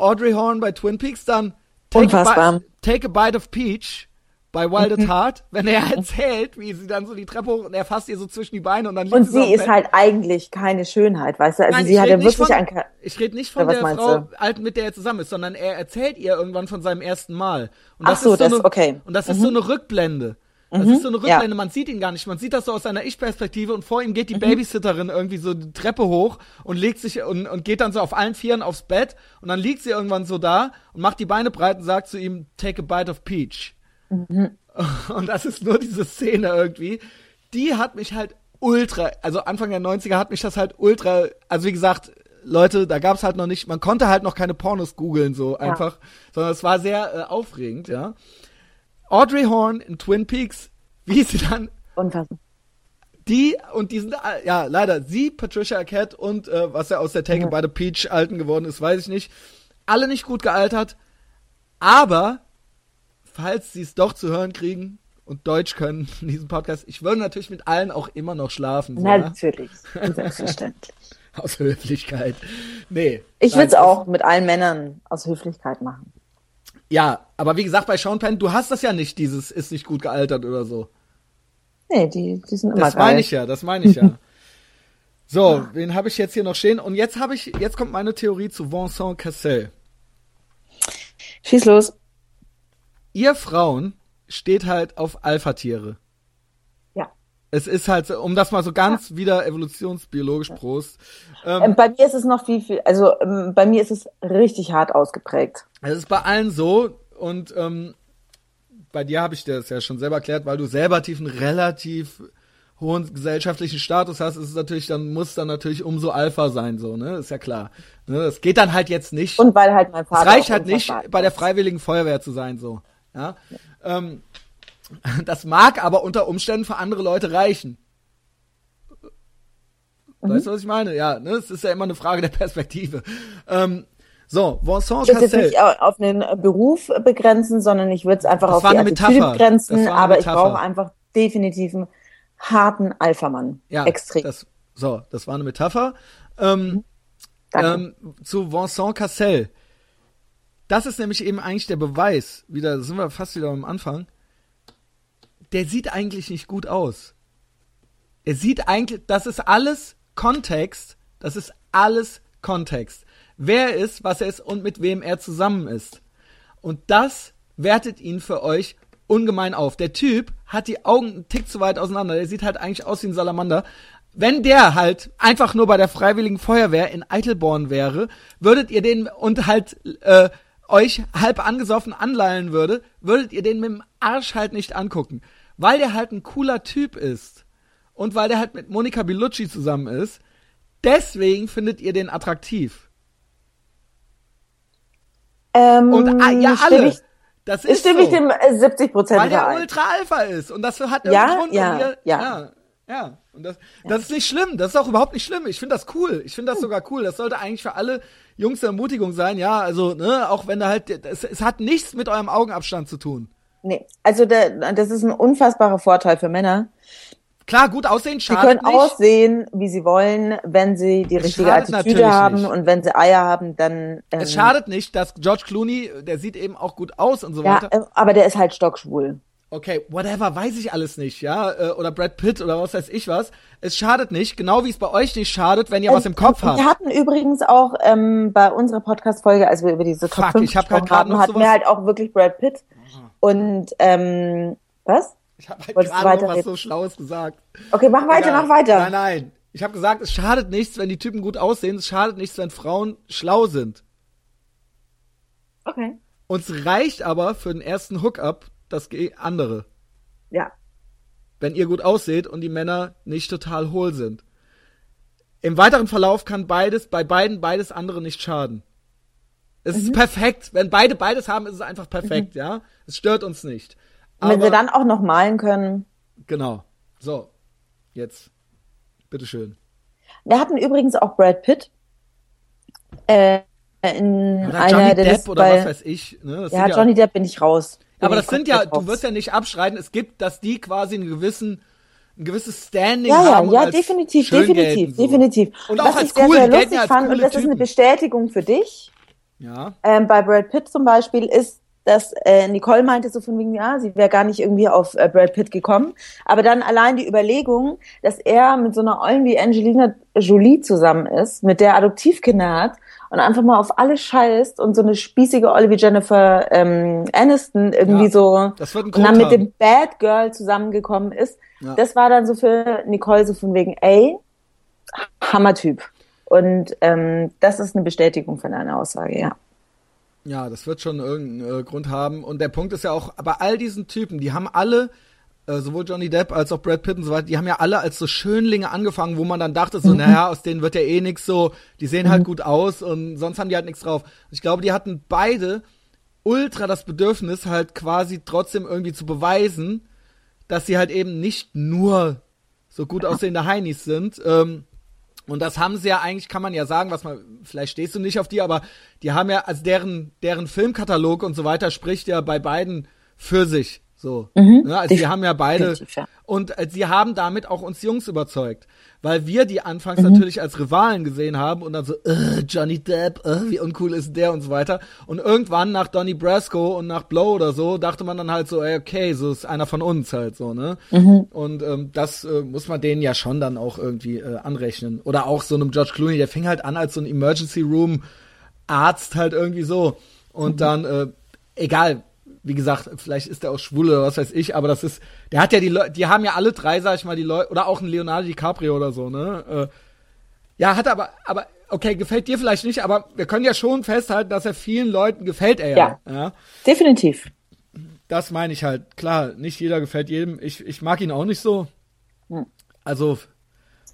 Audrey Horn bei Twin Peaks, dann Take. A bite, Take a Bite of Peach bei Wild at Heart, wenn er erzählt, wie sie dann so die Treppe hoch und er fasst ihr so zwischen die Beine und dann liegt Und sie sie ist halt eigentlich keine Schönheit, weißt du? Also Nein, sie ja wirklich von, ein Ka- Ich rede nicht von der Frau, alten, mit der er zusammen ist, sondern er erzählt ihr irgendwann von seinem ersten Mal. Und Ach so, ist so das- eine, okay. Mhm. Und das ist so eine Rückblende. Das ist so eine ja. Rückblende, man sieht ihn gar nicht. Man sieht das so aus seiner Ich-Perspektive und vor ihm geht die Mhm. Babysitterin irgendwie so die Treppe hoch und legt sich und, und geht dann so auf allen Vieren aufs Bett und dann liegt sie irgendwann so da und macht die Beine breit und sagt zu ihm, take a bite of peach. Mhm. Und das ist nur diese Szene irgendwie. Die hat mich halt ultra, also Anfang der 90er hat mich das halt ultra, also wie gesagt, Leute, da gab's halt noch nicht, man konnte halt noch keine Pornos googeln so einfach, sondern es war sehr äh, aufregend, ja. Audrey Horn in Twin Peaks, wie sie dann Unfassbar. die und die sind ja leider sie, Patricia Arquette und äh, was ja aus der Take Ja. by the Peach alten geworden ist, weiß ich nicht. Alle nicht gut gealtert, aber falls sie es doch zu hören kriegen und Deutsch können in diesem Podcast, ich würde natürlich mit allen auch immer noch schlafen. So, ja? Natürlich. Selbstverständlich. Aus Höflichkeit. Nee. Ich würde es auch mit allen Männern aus Höflichkeit machen. Ja, aber wie gesagt, bei Sean Penn, du hast das ja nicht, dieses ist nicht gut gealtert oder so. Nee, die, die sind immer Das geil. meine ich ja, das meine ich ja. So, wen habe ich jetzt hier noch stehen? Und jetzt habe ich, jetzt kommt meine Theorie zu Vincent Cassel. Schieß los. Ihr Frauen steht halt auf Alpha-Tiere. Ja. Es ist halt, um das mal so ganz wieder evolutionsbiologisch Prost. Ähm, Ähm, bei mir ist es noch viel, viel, also ähm, bei mir ist es richtig hart ausgeprägt. Es ist bei allen so und ähm, bei dir habe ich dir das ja schon selber erklärt, weil du selber tief einen relativ hohen gesellschaftlichen Status hast, ist es natürlich, dann muss dann natürlich umso Alpha sein, so, ne? Ist ja klar. Ne? Das geht dann halt jetzt nicht. Und weil halt mein Vater. es reicht halt nicht, bei der. Freiwilligen Feuerwehr zu sein, so. Ja. Ähm, das mag aber unter Umständen für andere Leute reichen. Weißt du, was ich meine? Ja, ne? Es ist ja immer eine Frage der Perspektive. Ähm, so, Vincent Ich würde es nicht au- auf einen Beruf begrenzen, sondern ich würde es einfach Das auf die Attitüde Metapher. begrenzen, aber ich Metapher. brauche einfach definitiv einen harten Alpha-Mann. Ja, Extrem. Das, so, das war eine Metapher. Ähm, Danke. ähm, zu Vincent Cassel. Das ist nämlich eben eigentlich der Beweis, wieder sind wir fast wieder am Anfang. Der sieht eigentlich nicht gut aus. Er sieht eigentlich, das ist alles Kontext, das ist alles Kontext. Wer er ist, was er ist und mit wem er zusammen ist. Und das wertet ihn für euch ungemein auf. Der Typ hat die Augen einen Tick zu weit auseinander. Der sieht halt eigentlich aus wie ein Salamander. Wenn der halt einfach nur bei der Freiwilligen Feuerwehr in Eitelborn wäre, würdet ihr den und halt äh, euch halb angesoffen anleihen würde, würdet ihr den mit dem Arsch halt nicht angucken. Weil der halt ein cooler Typ ist und weil der halt mit Monica Bellucci zusammen ist, deswegen findet ihr den attraktiv. ähm, Und ah, ja, alle. Ich, das ist stimme so. ich dem äh, 70 Prozent Weil der. Ultra Alpha ist und das hat Ja, Grund. ja, ihr, ja. ja, ja. Und das, das ist nicht schlimm. Das ist auch überhaupt nicht schlimm. Ich finde das cool. Ich finde das sogar cool. Das sollte eigentlich für alle Jungs eine Ermutigung sein. Ja, also ne, auch wenn da halt, es, es hat nichts mit eurem Augenabstand zu tun. Nee, also der, das ist ein unfassbarer Vorteil für Männer. Klar, gut aussehen Sie schadet können nicht. aussehen, wie sie wollen, wenn sie die richtige schadet Attitüde haben nicht. und wenn sie Eier haben, dann. Ähm, es schadet nicht, dass George Clooney, der sieht eben auch gut aus und so Ja, weiter. äh, aber der ist halt stockschwul. Okay, whatever, weiß ich alles nicht, ja, äh, oder Brad Pitt oder was weiß ich was. Es schadet nicht, genau wie es bei euch nicht schadet, wenn ihr was im Kopf habt. Wir hatten übrigens auch ähm, bei unserer Podcast-Folge, als wir über diese Top Fuck, 5 ich hab grad haben, hatten wir halt auch wirklich Brad Pitt. Und ähm, was? Ich habe halt Wolltest gerade was so Schlaues gesagt. Okay, mach weiter, Egal. mach weiter. Nein, nein. Ich habe gesagt, es schadet nichts, wenn die Typen gut aussehen. Es schadet nichts, wenn Frauen schlau sind. Okay. Uns reicht aber für den ersten Hookup das andere. Ja. Wenn ihr gut ausseht und die Männer nicht total hohl sind. Im weiteren Verlauf kann beides, bei beiden beides andere nicht schaden. Es Mhm. ist perfekt. Wenn beide beides haben, ist es einfach perfekt, ja. Es stört uns nicht. Und wenn Aber- sie dann auch noch malen können. Genau. So. Jetzt. Bitteschön. Wir hatten übrigens auch Brad Pitt. Äh, in Oder einer Johnny der Depp oder bei, was weiß ich. Ne? Das Ja, sind Johnny Depp bin ich raus. Bin Aber das sind ja, du wirst ja nicht abschreiten. Es gibt, dass die quasi einen gewissen, ein gewisses Standing Ja, ja, haben. ja, als definitiv, definitiv, gelten, so. definitiv. Und auch Was als ich sehr, cool, sehr gelten lustig ja fand, und das ist eine. Bestätigung für dich, Ja. ähm, bei Brad Pitt zum Beispiel, ist, dass äh, Nicole meinte so von wegen, ja, sie wäre gar nicht irgendwie auf äh, Brad Pitt gekommen. Aber dann allein die Überlegung, dass er mit so einer Ollen wie Angelina Jolie zusammen ist, mit der Adoptivkinder hat und einfach mal auf alles scheißt und so eine spießige Ollie wie Jennifer ähm, Aniston irgendwie ja, so das wird ein und dann mit dem Bad Girl zusammengekommen ist, ja. das war dann so für Nicole so von wegen, ey, Hammertyp. Und ähm, das ist eine Bestätigung von deiner Aussage, ja. Ja, das wird schon irgendeinen äh, Grund haben. Und der Punkt ist ja auch, bei all diesen Typen, die haben alle, äh, sowohl Johnny Depp als auch Brad Pitt und so weiter, die haben ja alle als so Schönlinge angefangen, wo man dann dachte, so, mhm. naja, aus denen wird ja eh nix so, die sehen halt mhm. halt gut aus und sonst haben die halt nichts drauf. Ich glaube, die hatten beide ultra das Bedürfnis, halt quasi trotzdem irgendwie zu beweisen, dass sie halt eben nicht nur so gut aussehende Heinis sind. Ähm, und das haben sie ja eigentlich, kann man ja sagen, was man, vielleicht stehst du nicht auf die, aber die haben ja, also deren, deren Filmkatalog und so weiter spricht ja bei beiden für sich. So. Mhm. Ja, also sie haben ja beide. Ja. Und äh, sie haben damit auch uns Jungs überzeugt. Weil wir die anfangs mhm. natürlich als Rivalen gesehen haben und dann so, äh, Johnny Depp, äh, wie uncool ist der und so weiter. Und irgendwann nach Donny Brasco und nach Blow oder so, dachte man dann halt so, ey, okay, so ist einer von uns halt so, ne? Mhm. Und ähm, das äh, muss man denen ja schon dann auch irgendwie äh, anrechnen. Oder auch so einem George Clooney, der fing halt an als so ein Emergency Room Arzt halt irgendwie so. Und mhm. dann, äh, egal, wie gesagt, vielleicht ist er auch schwul oder was weiß ich, aber das ist, der hat ja die Leute, die haben ja alle drei, sag ich mal, die Leute, oder auch ein Leonardo DiCaprio oder so, ne? Äh, ja, hat aber, aber, okay, gefällt dir vielleicht nicht, aber wir können ja schon festhalten, dass er vielen Leuten gefällt, er ja. Ja, definitiv. Das meine ich halt. Klar, nicht jeder gefällt jedem. Ich, ich mag ihn auch nicht so. Hm. Also,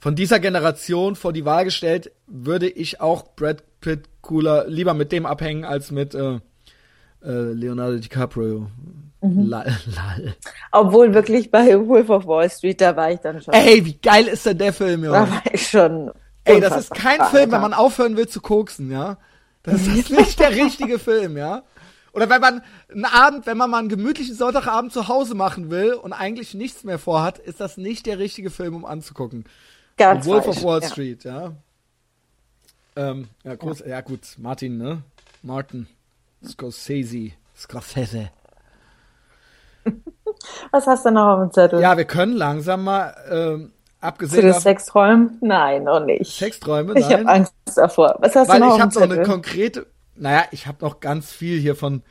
von dieser Generation vor die Wahl gestellt, würde ich auch Brad Pitt cooler, lieber mit dem abhängen als mit, äh, Leonardo DiCaprio. Mhm. Lal, lal. Obwohl wirklich bei Wolf of Wall Street, da war ich dann schon. Ey, wie geil ist denn der Film, Junge? Da war ich schon. Ey, das ist kein Film, wenn man aufhören will zu koksen, ja? Das ist nicht der richtige Film, ja? Oder wenn man einen Abend, wenn man mal einen gemütlichen Sonntagabend zu Hause machen will und eigentlich nichts mehr vorhat, ist das nicht der richtige Film, um anzugucken. Ganz Wolf falsch, of Wall ja. Street, ja. Ähm, ja, groß, ja. ja gut, Martin, ne? Martin. Scorsese. Scorsese. Was hast du noch auf dem Zettel? Ja, wir können langsam mal, ähm, abgesehen Zu den Sexträumen? Nein, noch nicht. Sexträume? Nein. Ich habe Angst davor. Was hast Weil du noch ich habe noch eine konkrete, naja, ich habe noch ganz viel hier von,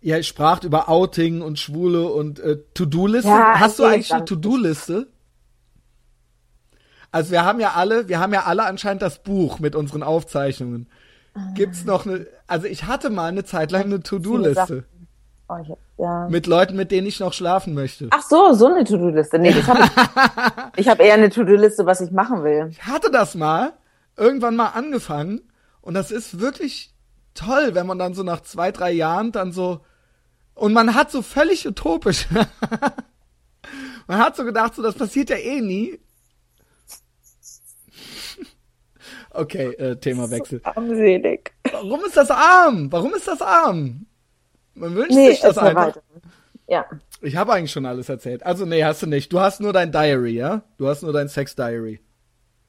ihr spracht über Outing und Schwule und äh, To-Do-Liste. Ja, hast du eigentlich eine To-Do-Liste? Also wir haben ja alle, wir haben ja alle anscheinend das Buch mit unseren Aufzeichnungen. Gibt's noch eine, also ich hatte mal eine Zeit lang eine To-Do-Liste. Oh, ja. Mit Leuten, mit denen ich noch schlafen möchte. Ach so, so eine To-Do-Liste. Nee, das habe ich. ich habe eher eine To-Do-Liste, was ich machen will. Ich hatte das mal, irgendwann mal angefangen. Und das ist wirklich toll, wenn man dann so nach zwei, drei Jahren dann so, und man hat so völlig utopisch. man hat so gedacht, so, das passiert ja eh nie. Okay, äh, Themawechsel. Armselig. Warum ist das arm? Warum ist das arm? Man wünscht nee, sich das einfach. Weiter. Ja. Ich habe eigentlich schon alles erzählt. Also nee, hast du nicht. Du hast nur dein Diary, ja? Du hast nur dein Sex Diary.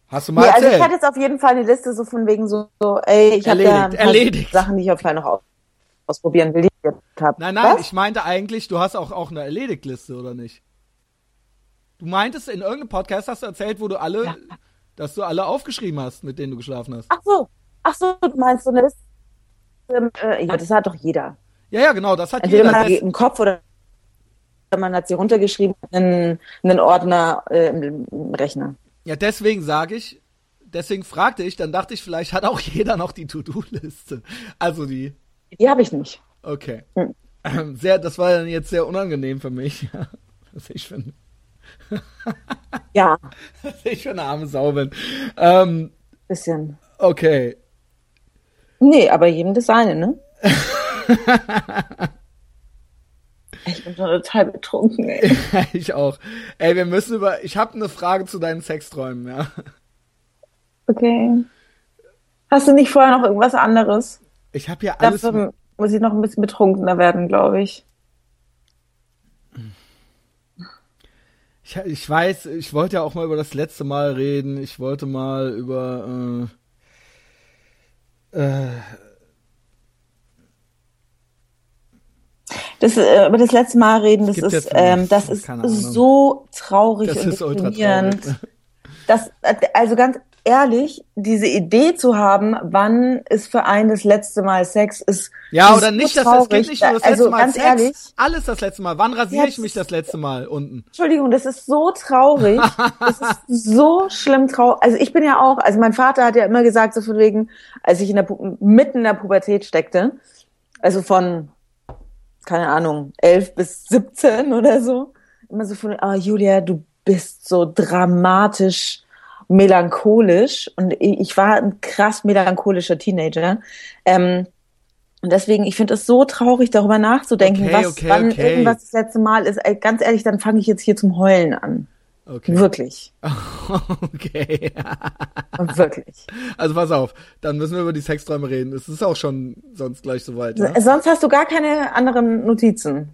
Hast du mal nee, erzählt? Also ich hatte jetzt auf jeden Fall eine Liste so von wegen so, so ey, ich habe ja erledigt. Sachen, die ich auf noch ausprobieren will, die ich jetzt habe. Nein, nein, Was? ich meinte eigentlich, du hast auch, auch eine Erledigt-Liste, oder nicht? Du meintest, in irgendeinem Podcast hast du erzählt, wo du alle ja dass du alle aufgeschrieben hast, mit denen du geschlafen hast. Ach so, ach so, du meinst so eine Liste? Äh, ja, das hat doch jeder. Ja, ja, genau, das hat Entweder jeder. Man hat im Kopf oder man hat sie runtergeschrieben in einen Ordner äh, im Rechner. Ja, deswegen sage ich, deswegen fragte ich, dann dachte ich, vielleicht hat auch jeder noch die To-Do-Liste. Also die. Die habe ich nicht. Okay. Hm. Sehr, das war dann jetzt sehr unangenehm für mich, was ich finde. ja. ich für eine arme Sau bin. Ähm, Bisschen. Okay. Nee, aber jedem das seine, ne? ich bin schon total betrunken, ey. ich auch. Ey, wir müssen über. Ich habe eine Frage zu deinen Sexträumen, ja. Okay. Hast du nicht vorher noch irgendwas anderes? Ich habe ja alles. Dafür muss ich noch ein bisschen betrunkener werden, glaube ich. Ich, ich weiß, ich wollte ja auch mal über das letzte Mal reden. Ich wollte mal über äh, äh, das äh, über das letzte Mal reden, das ist, ähm, das ist so traurig das und ist deprimierend. Traurig. Das, also ganz ehrlich, diese Idee zu haben, wann ist für einen das letzte Mal Sex, ist ja ist oder nicht, so dass es geht nicht nur das also, letzte Mal ganz Sex, ehrlich, alles das letzte Mal. Wann rasiere ich mich das letzte Mal unten? Entschuldigung, das ist so traurig, das ist so schlimm traurig. Also ich bin ja auch, also mein Vater hat ja immer gesagt so von wegen, als ich in der mitten in der Pubertät steckte, also von keine Ahnung elf bis 17 oder so, immer so von, ah oh, Julia, du bist so dramatisch melancholisch und ich war ein krass melancholischer Teenager. Ähm, und deswegen, ich finde es so traurig, darüber nachzudenken, okay, was okay, wann okay. irgendwas das letzte Mal ist. Ganz ehrlich, dann fange ich jetzt hier zum Heulen an. Okay. Wirklich. Okay. Wirklich. Also pass auf, dann müssen wir über die Sexträume reden. Es ist auch schon sonst gleich soweit. Ja? Sonst hast du gar keine anderen Notizen.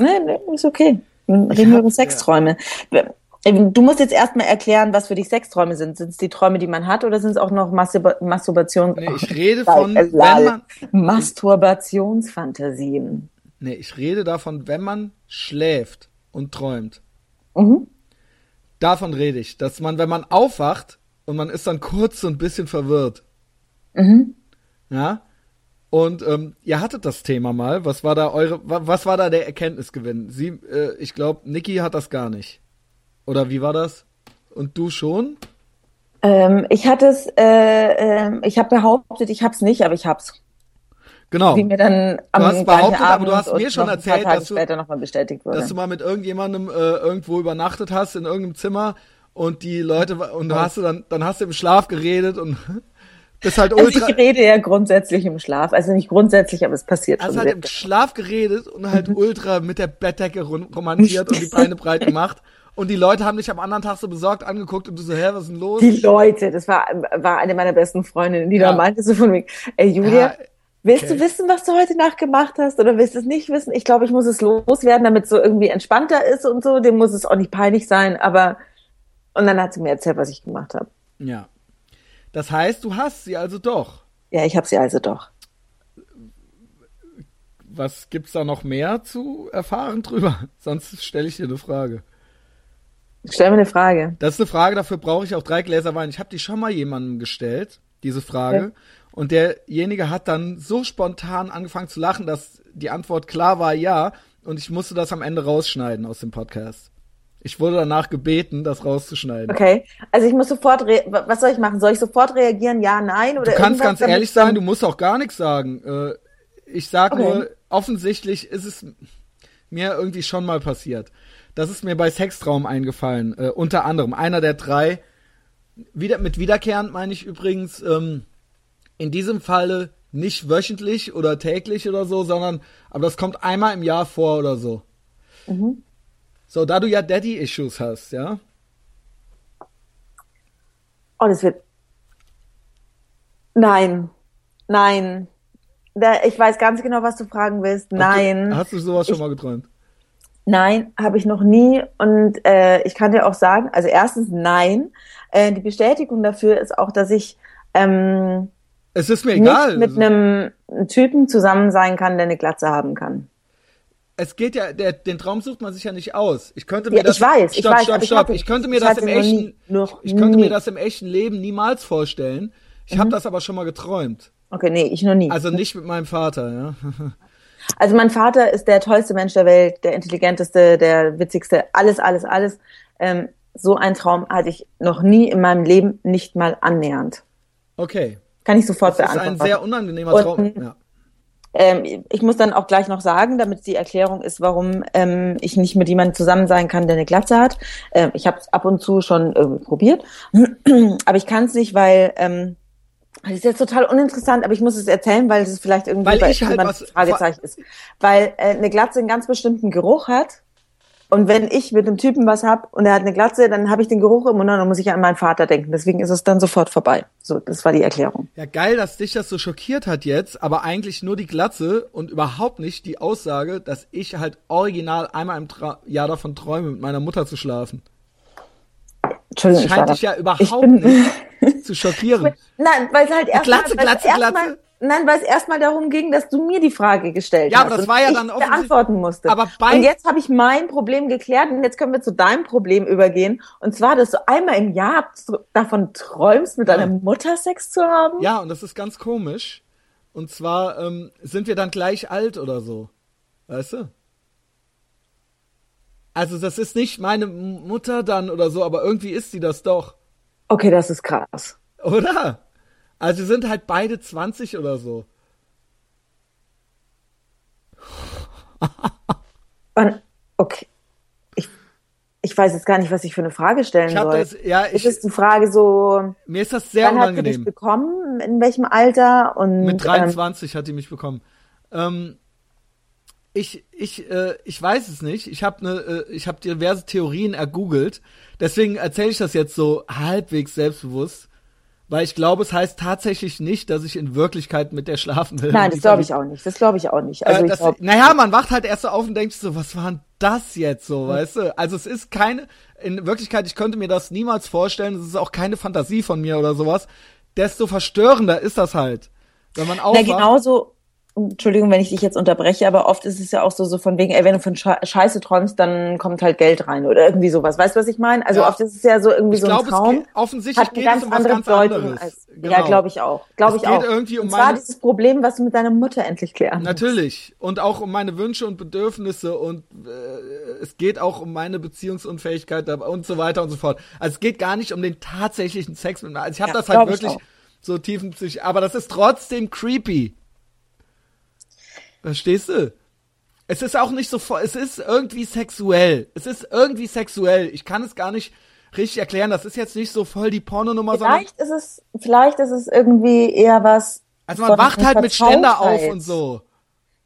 Nee, nee ist okay. Dann reden wir über Sexträume. Ja. Du musst jetzt erstmal erklären, was für dich Sexträume sind. Sind es die Träume, die man hat, oder sind es auch noch Masturba Masturbation? Nee, ich rede von, wenn man, Masturbationsfantasien. Nee, ich rede davon, wenn man schläft und träumt. Mhm. Davon rede ich, dass man, wenn man aufwacht und man ist dann kurz so ein bisschen verwirrt. Mhm. Ja. Und ähm, ihr hattet das Thema mal. Was war da eure, was war da der Erkenntnisgewinn? Sie, äh, ich glaube, Niki hat das gar nicht. Oder wie war das? Und du schon? Ähm, ich hatte es, äh, äh, ich habe behauptet, ich habe es nicht, aber ich hab's. Genau. Wie mir dann am du hast behauptet, Abend aber du hast mir schon erzählt, dass du, später noch mal bestätigt wurde. dass du mal mit irgendjemandem äh, irgendwo übernachtet hast in irgendeinem Zimmer und die Leute und du hast du dann dann hast du im Schlaf geredet und bist halt ultra. Also ich rede ja grundsätzlich im Schlaf, also nicht grundsätzlich, aber es passiert also. Also halt im Schlaf geredet und halt ultra mit der Bettdecke romantiert und die Beine breit gemacht. Und die Leute haben dich am anderen Tag so besorgt angeguckt und du so, hä, was ist denn los? Die Leute, das war, war eine meiner besten Freundinnen, die ja. da meinte so von mir, ey Julia, ja, willst okay. du wissen, was du heute Nacht gemacht hast oder willst du es nicht wissen? Ich glaube, ich muss es loswerden, damit es so irgendwie entspannter ist und so. Dem muss es auch nicht peinlich sein, aber und dann hat sie mir erzählt, was ich gemacht habe. Ja. Das heißt, du hast sie also doch. Ja, ich habe sie also doch. Was gibt's da noch mehr zu erfahren drüber? Sonst stelle ich dir eine Frage. Stell mir eine Frage. Das ist eine Frage, dafür brauche ich auch drei Gläser Wein. Ich habe die schon mal jemandem gestellt, diese Frage. Ja. Und derjenige hat dann so spontan angefangen zu lachen, dass die Antwort klar war ja. Und ich musste das am Ende rausschneiden aus dem Podcast. Ich wurde danach gebeten, das rauszuschneiden. Okay, also ich muss sofort, was soll ich machen? Soll ich sofort reagieren? Ja, nein? Oder du kannst ganz ehrlich sein, du musst auch gar nichts sagen. Äh, ich sag okay. nur, offensichtlich ist es mir irgendwie schon mal passiert. Das ist mir bei Sextraum eingefallen. Äh, unter anderem einer der drei. Wieder, mit wiederkehrend meine ich übrigens ähm, in diesem Falle nicht wöchentlich oder täglich oder so, sondern aber das kommt einmal im Jahr vor oder so. Mhm. So, da du ja Daddy-Issues hast, ja? Oh, das wird. Nein. Nein. Da, ich weiß ganz genau, was du fragen willst. Nein. Okay. Hast du sowas schon mal geträumt? Nein, habe ich noch nie. Und äh, ich kann dir auch sagen, also erstens nein. Äh, die Bestätigung dafür ist auch, dass ich ähm, es ist mir egal. mit einem Typen zusammen sein kann, der eine Glatze haben kann. Es geht ja, der, den Traum sucht man sich ja nicht aus. Ich könnte mir ja, das. Ich weiß, stopp, ich weiß, stopp, stopp. Ich, ich könnte mir das im echten, nie, ich könnte nie. mir das im echten Leben niemals vorstellen. Ich mhm. habe das aber schon mal geträumt. Okay, nee, ich noch nie. Also nicht mit meinem Vater, ja. Also mein Vater ist der tollste Mensch der Welt, der intelligenteste, der witzigste, alles, alles, alles. Ähm, so ein Traum hatte ich noch nie in meinem Leben, nicht mal annähernd. Okay. Kann ich sofort das beantworten. Das ist ein sehr unangenehmer Traum. Und, ja. ähm, ich muss dann auch gleich noch sagen, damit die Erklärung ist, warum ähm, ich nicht mit jemandem zusammen sein kann, der eine Glatze hat. Ähm, ich habe es ab und zu schon irgendwie probiert, aber ich kann es nicht, weil ähm, das ist jetzt total uninteressant, aber ich muss es erzählen, weil es vielleicht irgendwie weil bei ich halt was, Fragezeichen ist. Weil äh, eine Glatze einen ganz bestimmten Geruch hat. Und wenn ich mit einem Typen was hab und er hat eine Glatze, dann habe ich den Geruch im Mund und dann muss ich an meinen Vater denken. Deswegen ist es dann sofort vorbei. So, das war die Erklärung. Ja, geil, dass dich das so schockiert hat jetzt, aber eigentlich nur die Glatze und überhaupt nicht die Aussage, dass ich halt original einmal im Tra Jahr davon träume, mit meiner Mutter zu schlafen. Entschuldigung, das scheint dich ja überhaupt nicht zu schockieren. Nein, weil es halt erst Glatze, Glatze, erst Glatze. Mal, Nein, weil es erstmal darum ging, dass du mir die Frage gestellt ja, hast. aber das war ja ich dann beantworten musste. Aber bei und jetzt habe ich mein Problem geklärt und jetzt können wir zu deinem Problem übergehen. Und zwar, dass du einmal im Jahr davon träumst, mit Ja. deiner Mutter Sex zu haben. Ja, und das ist ganz komisch. Und zwar ähm, sind wir dann gleich alt oder so. Weißt du? Also das ist nicht meine Mutter dann oder so, aber irgendwie ist sie das doch. Okay, das ist krass. Oder? Also sie sind halt beide 20 oder so. Und, okay. Ich, ich weiß jetzt gar nicht, was ich für eine Frage stellen Ich soll. das, ja, ist ich, es die Frage so, mir ist das sehr wann hast du dich unangenehm. bekommen? In welchem Alter? Und, Mit 23 hat die mich bekommen. Ähm, ich, ich, äh, ich weiß es nicht. Ich habe ne, äh, ich habe diverse Theorien ergoogelt. Deswegen erzähle ich das jetzt so halbwegs selbstbewusst, weil ich glaube, es heißt tatsächlich nicht, dass ich in Wirklichkeit mit der schlafen will. Nein, das glaube ich auch nicht. Das glaube ich auch nicht. Also äh, ich das, glaub, naja, man wacht halt erst so auf und denkt so, was war denn das jetzt so, weißt du? Also es ist keine, in Wirklichkeit, ich könnte mir das niemals vorstellen, es ist auch keine Fantasie von mir oder sowas. Desto verstörender ist das halt. Wenn man Na, aufwacht. genauso, Entschuldigung, wenn ich dich jetzt unterbreche, aber oft ist es ja auch so, so von wegen, ey, wenn du von Sche- Scheiße träumst, dann kommt halt Geld rein oder irgendwie sowas. Weißt du, was ich meine? Also Ja. oft ist es ja so irgendwie Ich so ein glaube, es Traum. geht, offensichtlich Hat geht es ganz um was andere ganz anderes. als, Genau. ja, glaube ich auch. Glaube Es ich geht auch. irgendwie um Und zwar meine- dieses Problem, was du mit deiner Mutter endlich klären musst. Natürlich. Und auch um meine Wünsche und Bedürfnisse und äh, es geht auch um meine Beziehungsunfähigkeit und so weiter und so fort. Also es geht gar nicht um den tatsächlichen Sex mit mir. Also ich habe Ja, das halt glaub ich wirklich so tiefenpsych, aber das ist trotzdem creepy. Verstehst du? Es ist auch nicht so voll, es ist irgendwie sexuell. Es ist irgendwie sexuell. Ich kann es gar nicht richtig erklären. Das ist jetzt nicht so voll die Pornonummer, sondern Vielleicht ist es, vielleicht ist es irgendwie eher was. also man wacht halt mit Ständer auf Vertrautheit. und so.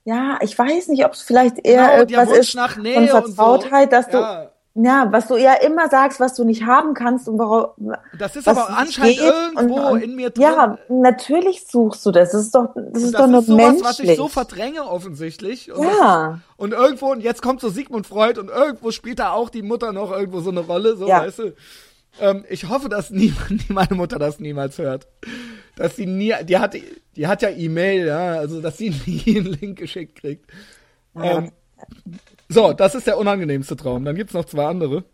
Ja, ich weiß nicht, ob es vielleicht eher Genau, irgendwas Wunsch ist nach Nähe von und so. Vertrautheit, dass du, Ja. ja, was du ja immer sagst, was du nicht haben kannst und warum. Das ist aber anscheinend irgendwo und, und, in mir drin. Ja, natürlich suchst du das. Das ist doch, das ist das doch nur ist sowas, menschlich. was ich so verdränge offensichtlich. Und, Ja. ist, und irgendwo, und jetzt kommt so Sigmund Freud und irgendwo spielt da auch die Mutter noch irgendwo so eine Rolle, so, Ja. weißt du. Ähm, ich hoffe, dass niemand, meine Mutter das niemals hört. Dass sie nie, die hat, die hat ja E-Mail, ja, also, dass sie nie einen Link geschickt kriegt. Ähm, so, das ist der unangenehmste Traum. Dann gibt's noch zwei andere.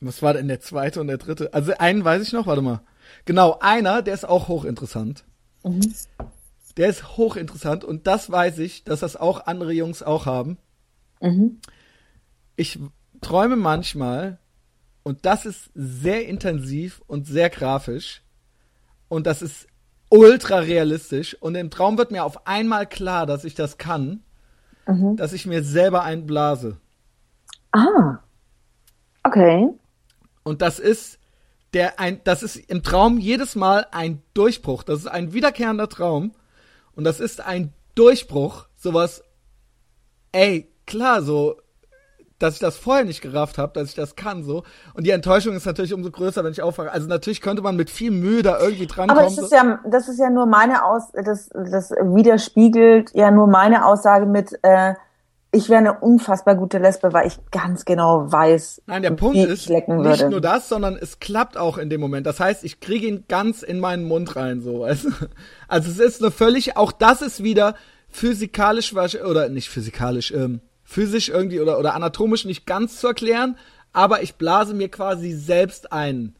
Was war denn der zweite und der dritte? Also einen weiß ich noch, warte mal. Genau, einer, der ist auch hochinteressant. Der ist hochinteressant und das weiß ich, dass das auch andere Jungs auch haben. Ich träume manchmal und das ist sehr intensiv und sehr grafisch und das ist ultra realistisch und im Traum wird mir auf einmal klar, dass ich das kann, dass ich mir selber einblase. Ah. Okay. Und das ist der ein, das ist im Traum jedes Mal ein Durchbruch. Das ist ein wiederkehrender Traum. Und das ist ein Durchbruch. Sowas, ey, klar, so, dass ich das vorher nicht gerafft habe, dass ich das kann, so. Und die Enttäuschung ist natürlich umso größer, wenn ich aufwache. Also natürlich könnte man mit viel Mühe da irgendwie drankommen. Aber das ist ja, das ist ja nur meine Aus, das, das widerspiegelt ja nur meine Aussage mit, äh, ich wäre eine unfassbar gute Lesbe, weil ich ganz genau weiß, Nein, der Punkt wie ist ich lecken nicht würde. nur das, sondern es klappt auch in dem Moment. Das heißt, ich kriege ihn ganz in meinen Mund rein, so. Du? Also es ist eine völlig, auch das ist wieder physikalisch oder nicht physikalisch, ähm, physisch irgendwie oder oder anatomisch nicht ganz zu erklären, aber ich blase mir quasi selbst ein.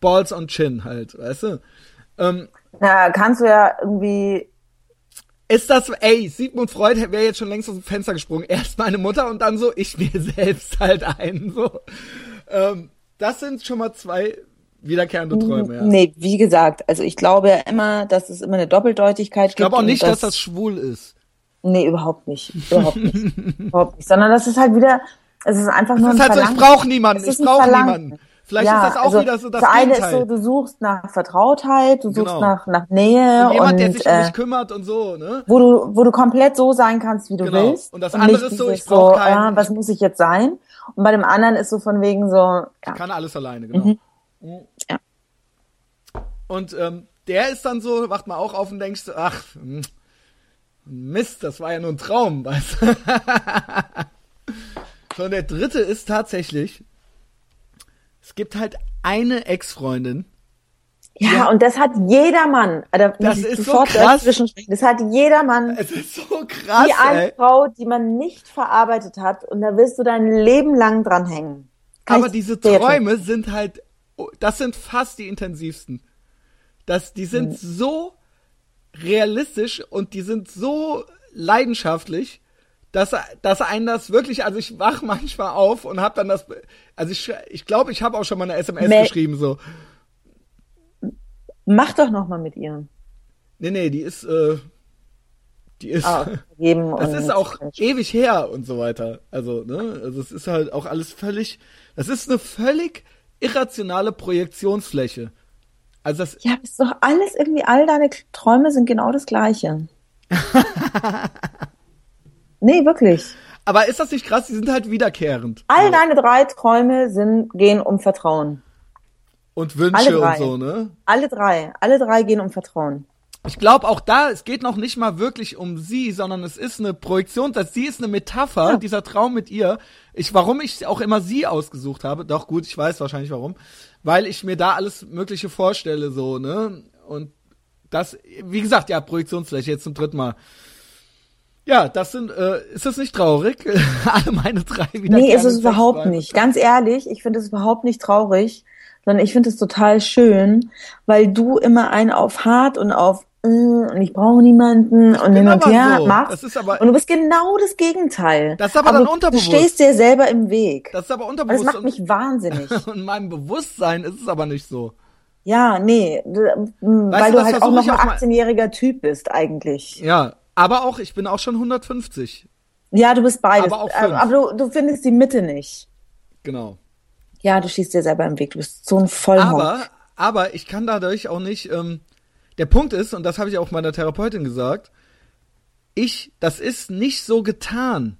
Balls on Chin halt, weißt du? Ähm, Na, kannst du ja irgendwie, ist das, ey, Sigmund Freud wäre jetzt schon längst aus dem Fenster gesprungen. Erst meine Mutter und dann so, ich mir selbst halt ein, so. Ähm, das sind schon mal zwei wiederkehrende Träume, ja. nee, wie gesagt, also ich glaube ja immer, dass es immer eine Doppeldeutigkeit Ich glaube gibt auch und nicht, dass das schwul ist. Nee, überhaupt nicht. Überhaupt nicht. überhaupt nicht. Sondern das ist halt wieder, es ist einfach nur Das ein ist halt so, ich brauche niemanden, Es ich brauche niemanden. Vielleicht ja, ist das auch also wieder so das Das eine ist so, du suchst nach Vertrautheit, du suchst Genau. nach, nach Nähe und jemand, der und sich um äh, mich kümmert und so, ne? wo du, wo du komplett so sein kannst, wie du Genau. willst. Und das andere nicht ist so, ich brauch so, keinen- ah, was muss ich jetzt sein? Und bei dem anderen ist so von wegen so, ja. Kann alles alleine, genau. Ja. Und ähm, der ist dann so, wacht mal auch auf und denkst, ach, hm, Mist, das war ja nur ein Traum, weißt du? so, und der dritte ist tatsächlich, es gibt halt eine Ex-Freundin, Ja, ja, und das hat jeder Mann. Da das ist so krass. Das hat jeder Mann. Es ist so krass. Die eine Frau, die man nicht verarbeitet hat, und da wirst du dein Leben lang dran hängen. Kann Aber diese Träume sind halt, das sind fast die intensivsten. Das, die sind mhm. so realistisch und die sind so leidenschaftlich, dass, dass einen das wirklich, also ich wach manchmal auf und hab dann das, also ich, ich glaube, ich habe auch schon mal eine SMS Me geschrieben, so. Mach doch noch mal mit ihr. Nee, nee, die ist, äh, die ist, ah, das ist auch ewig her und so weiter. Also, ne, also es ist halt auch alles völlig, das ist eine völlig irrationale Projektionsfläche. Also das ja, ist doch alles irgendwie, all deine Träume sind genau das Gleiche. nee, wirklich. Aber ist das nicht krass? Die sind halt wiederkehrend. All deine drei Träume sind, gehen um Vertrauen. Und Wünsche und so, ne? Alle drei. Alle drei gehen um Vertrauen. Ich glaube auch da, es geht noch nicht mal wirklich um sie, sondern es ist eine Projektion, dass sie ist eine Metapher, ja. dieser Traum mit ihr. Ich, warum ich auch immer sie ausgesucht habe, doch gut, ich weiß wahrscheinlich warum, weil ich mir da alles Mögliche vorstelle, so, ne? Und das, wie gesagt, ja, Projektionsfläche jetzt zum dritten Mal. Ja, das sind, äh, ist das nicht traurig? Alle meine drei wieder. Nee, ist es überhaupt nicht. Ganz ehrlich, ich finde es überhaupt nicht traurig sondern ich finde es total schön, weil du immer einen auf hart und auf und ich brauche niemanden ich und hin und her so. machst. Aber, und du bist genau das Gegenteil. Das ist aber, aber dann unterbewusst. Du stehst dir selber im Weg. Das ist aber unterbewusst. Das macht mich wahnsinnig. Und in meinem Bewusstsein ist es aber nicht so. Ja, nee, weißt weil du, du halt auch noch ein 18-jähriger Typ bist eigentlich. Ja, aber auch, ich bin auch schon 150. Ja, du bist beides. Aber, auch fünf. aber du, du findest die Mitte nicht. Genau. Ja, du schießt dir selber im Weg. Du bist so ein Vollhorn. Aber, aber ich kann dadurch auch nicht. Ähm, der Punkt ist, und das habe ich auch meiner Therapeutin gesagt, ich, das ist nicht so getan.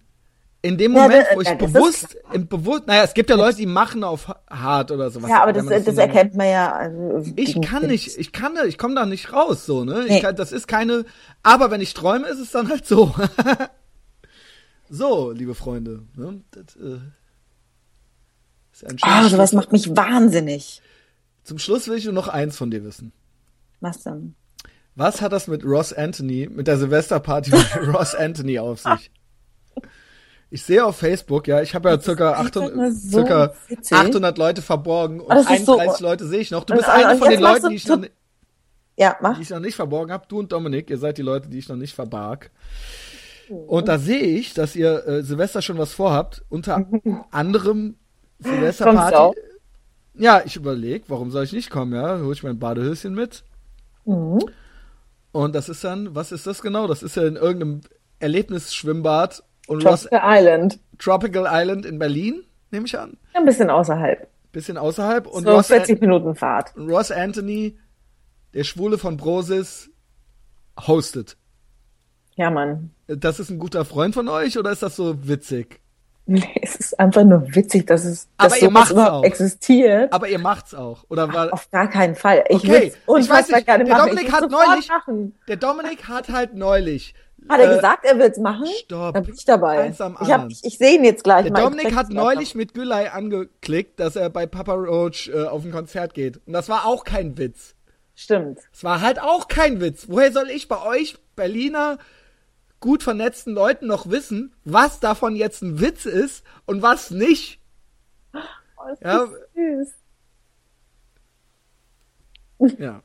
In dem Moment, ja, wo ich ja, bewusst, im bewusst, naja, es gibt ja Leute, die machen auf hart oder sowas. Ja, aber das, das, das erkennt man ja. Also, ich kann nicht, ich kann, ich komme da nicht raus, so, ne? Nee. Ich kann, das ist keine, aber wenn ich träume, ist es dann halt so. so, liebe Freunde, ne? Das, äh, Ah, oh, sowas macht mich wahnsinnig. Zum Schluss will ich nur noch eins von dir wissen. Was denn? Was hat das mit Ross Anthony, mit der Silvesterparty mit Ross Anthony auf sich? Ich sehe auf Facebook, ja, ich habe ja circa, 800, so circa 800 Leute verborgen und 31 so, Leute sehe ich noch. Du bist einer von den Leuten, die ich, noch, ja, die ich noch nicht verborgen habe. Du und Dominik, ihr seid die Leute, die ich noch nicht verbarg. Und da sehe ich, dass ihr äh, Silvester schon was vorhabt. Unter anderem Silvesterparty. Ja, ich überlege, warum soll ich nicht kommen, ja? Hol ich mein Badehöschen mit. Mhm. Und das ist dann, was ist das genau? Das ist ja in irgendeinem Erlebnisschwimmbad und Tropical Ross, Island. Tropical Island in Berlin, nehme ich an. Ein bisschen außerhalb. Bisschen außerhalb. Und so Ross 40 Minuten Fahrt. Ross Anthony, der Schwule von Brosis, hostet. Ja, Mann. Das ist ein guter Freund von euch oder ist das so witzig? Nee, es ist einfach nur witzig, dass es dass ihr sowas überhaupt auch. existiert. Aber ihr macht's auch, oder war? Auf gar keinen Fall. Ich okay. ich weiß nicht, gerne der machen. Dominik hat neulich, machen. der Dominik hat halt neulich. Hat er äh, gesagt, er wird's machen? Stopp. Dann bin ich dabei. Ich, hab, ich, ich sehe ihn jetzt gleich der mal. Dominik hat neulich mit Gülay angeklickt, dass er bei Papa Roach äh, auf ein Konzert geht. Und das war auch kein Witz. Stimmt. Es war halt auch kein Witz. Woher soll ich bei euch Berliner gut vernetzten Leuten noch wissen, was davon jetzt ein Witz ist und was nicht. Oh, ist ja. süß. ja,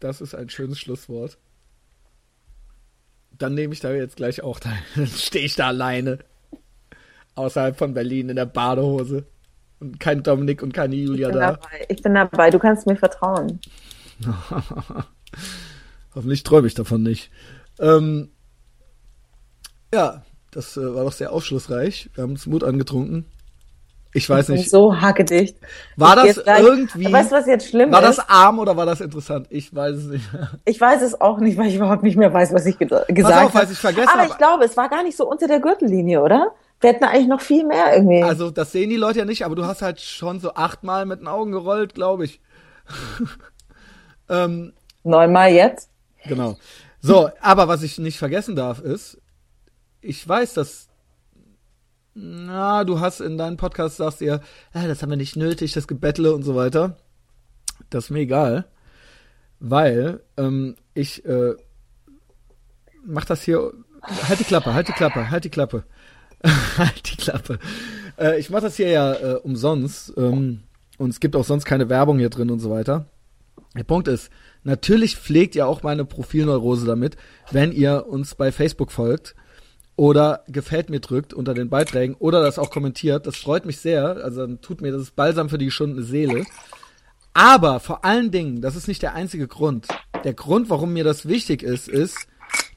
das ist ein schönes Schlusswort. Dann nehme ich da jetzt gleich auch teil. Dann stehe ich da alleine. Außerhalb von Berlin in der Badehose. Und kein Dominik und keine Julia ich da. Dabei. Ich bin dabei, du kannst mir vertrauen. Hoffentlich träume ich davon nicht. Ähm, ja, das äh, war doch sehr aufschlussreich. Wir haben uns Mut angetrunken. Ich weiß nicht. So hackedicht. War ich das irgendwie? Weißt du, was jetzt schlimm war ist? War das arm oder war das interessant? Ich weiß es nicht. Ich weiß es auch nicht, weil ich überhaupt nicht mehr weiß, was ich ge gesagt habe. Falls ich vergessen Aber ich glaube, es war gar nicht so unter der Gürtellinie, oder? Wir hätten eigentlich noch viel mehr irgendwie. Also, das sehen die Leute ja nicht, aber du hast halt schon so achtmal mit den Augen gerollt, glaube ich. ähm, Neunmal jetzt? Genau. So, aber was ich nicht vergessen darf, ist, ich weiß, dass na, du hast in deinem Podcast sagst ihr, ja, das haben wir nicht nötig, das Gebettle und so weiter. Das ist mir egal. weil ähm, ich äh, mach das hier. Halt die Klappe, halt die Klappe, halt die Klappe. halt die Klappe. Äh, ich mache das hier ja äh, umsonst ähm, und es gibt auch sonst keine Werbung hier drin und so weiter. Der Punkt ist, natürlich pflegt ihr auch meine Profilneurose damit, wenn ihr uns bei Facebook folgt oder gefällt mir drückt unter den Beiträgen oder das auch kommentiert. Das freut mich sehr. Also dann tut mir das Balsam für die geschundene Seele. Aber vor allen Dingen, das ist nicht der einzige Grund. Der Grund, warum mir das wichtig ist, ist,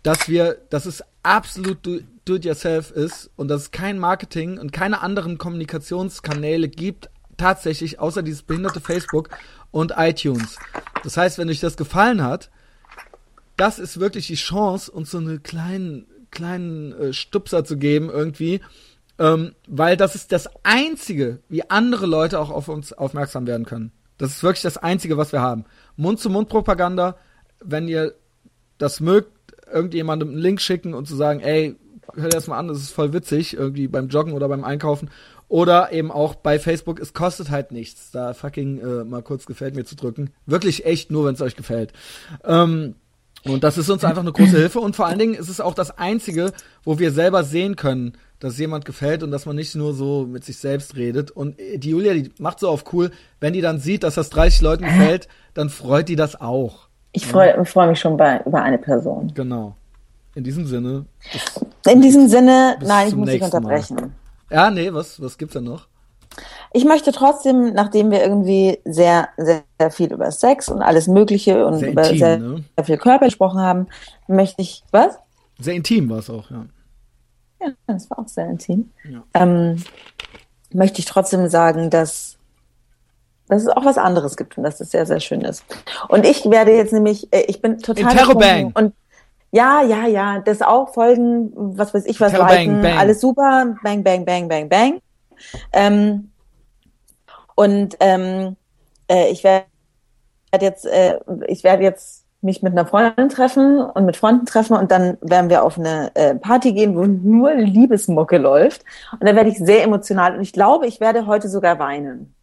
dass wir, dass es absolut do-it-yourself ist und dass es kein Marketing und keine anderen Kommunikationskanäle gibt, tatsächlich, außer dieses behinderte Facebook und iTunes. Das heißt, wenn euch das gefallen hat, das ist wirklich die Chance, uns so eine kleinen, kleinen äh, Stupser zu geben irgendwie, ähm, weil das ist das Einzige, wie andere Leute auch auf uns aufmerksam werden können. Das ist wirklich das Einzige, was wir haben. Mund-zu-Mund-Propaganda, wenn ihr das mögt, irgendjemandem einen Link schicken und zu sagen, ey, hör dir das mal an, das ist voll witzig, irgendwie beim Joggen oder beim Einkaufen. Oder eben auch bei Facebook, es kostet halt nichts, da fucking äh, mal kurz gefällt mir zu drücken. Wirklich echt nur, wenn es euch gefällt. Ähm, und das ist uns einfach eine große Hilfe. Und vor allen Dingen ist es auch das Einzige, wo wir selber sehen können, dass jemand gefällt und dass man nicht nur so mit sich selbst redet. Und die Julia, die macht so auf cool, wenn die dann sieht, dass das 30 Leuten gefällt, dann freut die das auch. Ich freue ja. freu mich schon bei, über eine Person. Genau. In diesem Sinne. In diesem Sinne, nein, ich muss dich unterbrechen. Mal. Ja, nee, was, was gibt's denn noch? Ich möchte trotzdem, nachdem wir irgendwie sehr, sehr, sehr viel über Sex und alles Mögliche und sehr über intim, sehr, ne? sehr viel Körper gesprochen haben, möchte ich, was? Sehr intim war es auch, ja. Ja, das war auch sehr intim. Ja. Ähm, möchte ich trotzdem sagen, dass dass es auch was anderes gibt und dass es sehr, sehr schön ist. Und ich werde jetzt nämlich, äh, ich bin total Interrobang. und ja, ja, ja, das auch Folgen, was weiß ich, was liken, bang, alles super, bang, bang, bang, bang, bang. Ähm, und ähm, äh, ich werde jetzt, äh, ich werde jetzt mich mit einer Freundin treffen und mit Freunden treffen und dann werden wir auf eine äh, Party gehen, wo nur Liebesmucke läuft. Und dann werde ich sehr emotional und ich glaube, ich werde heute sogar weinen.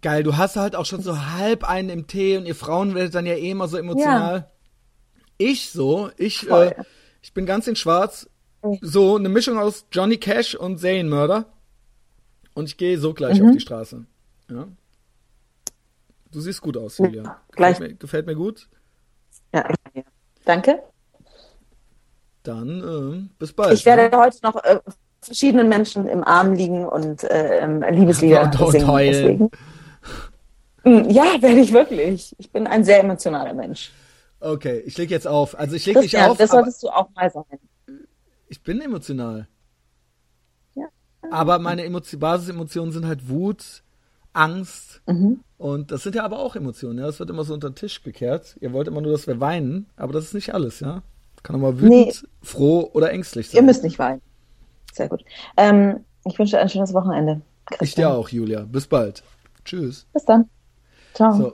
Geil, du hast halt auch schon so halb einen im Tee und ihr Frauen werdet dann ja eh immer so emotional. Ja. Ich so, ich, äh, ich bin ganz in schwarz. So eine Mischung aus Johnny Cash und Serienmörder. Und ich gehe so gleich mhm. auf die Straße. Ja. Du siehst gut aus, Julia. Ja, gefällt, mir, gefällt mir gut. Ja, ja. Danke. Dann äh, bis bald. Ich werde ne? heute noch äh, verschiedenen Menschen im Arm liegen und äh, ähm, Liebeslieder und, singen. Heulen. Deswegen. Hm, ja, werde ich wirklich. Ich bin ein sehr emotionaler Mensch. Okay, ich leg jetzt auf. Also ich leg nicht auf. Das solltest du auch mal sein. Ich bin emotional. Ja. Aber meine Emotio Basisemotionen sind halt Wut, Angst. Mhm. Und das sind ja aber auch Emotionen, ja. Das wird immer so unter den Tisch gekehrt. Ihr wollt immer nur, dass wir weinen, aber das ist nicht alles, ja. Kann auch mal wütend, nee. froh oder ängstlich sein. Ihr müsst nicht weinen. Sehr gut. Ähm, ich wünsche dir ein schönes Wochenende. Christian. Ich dir auch, Julia. Bis bald. Tschüss. Bis dann. Ciao. So.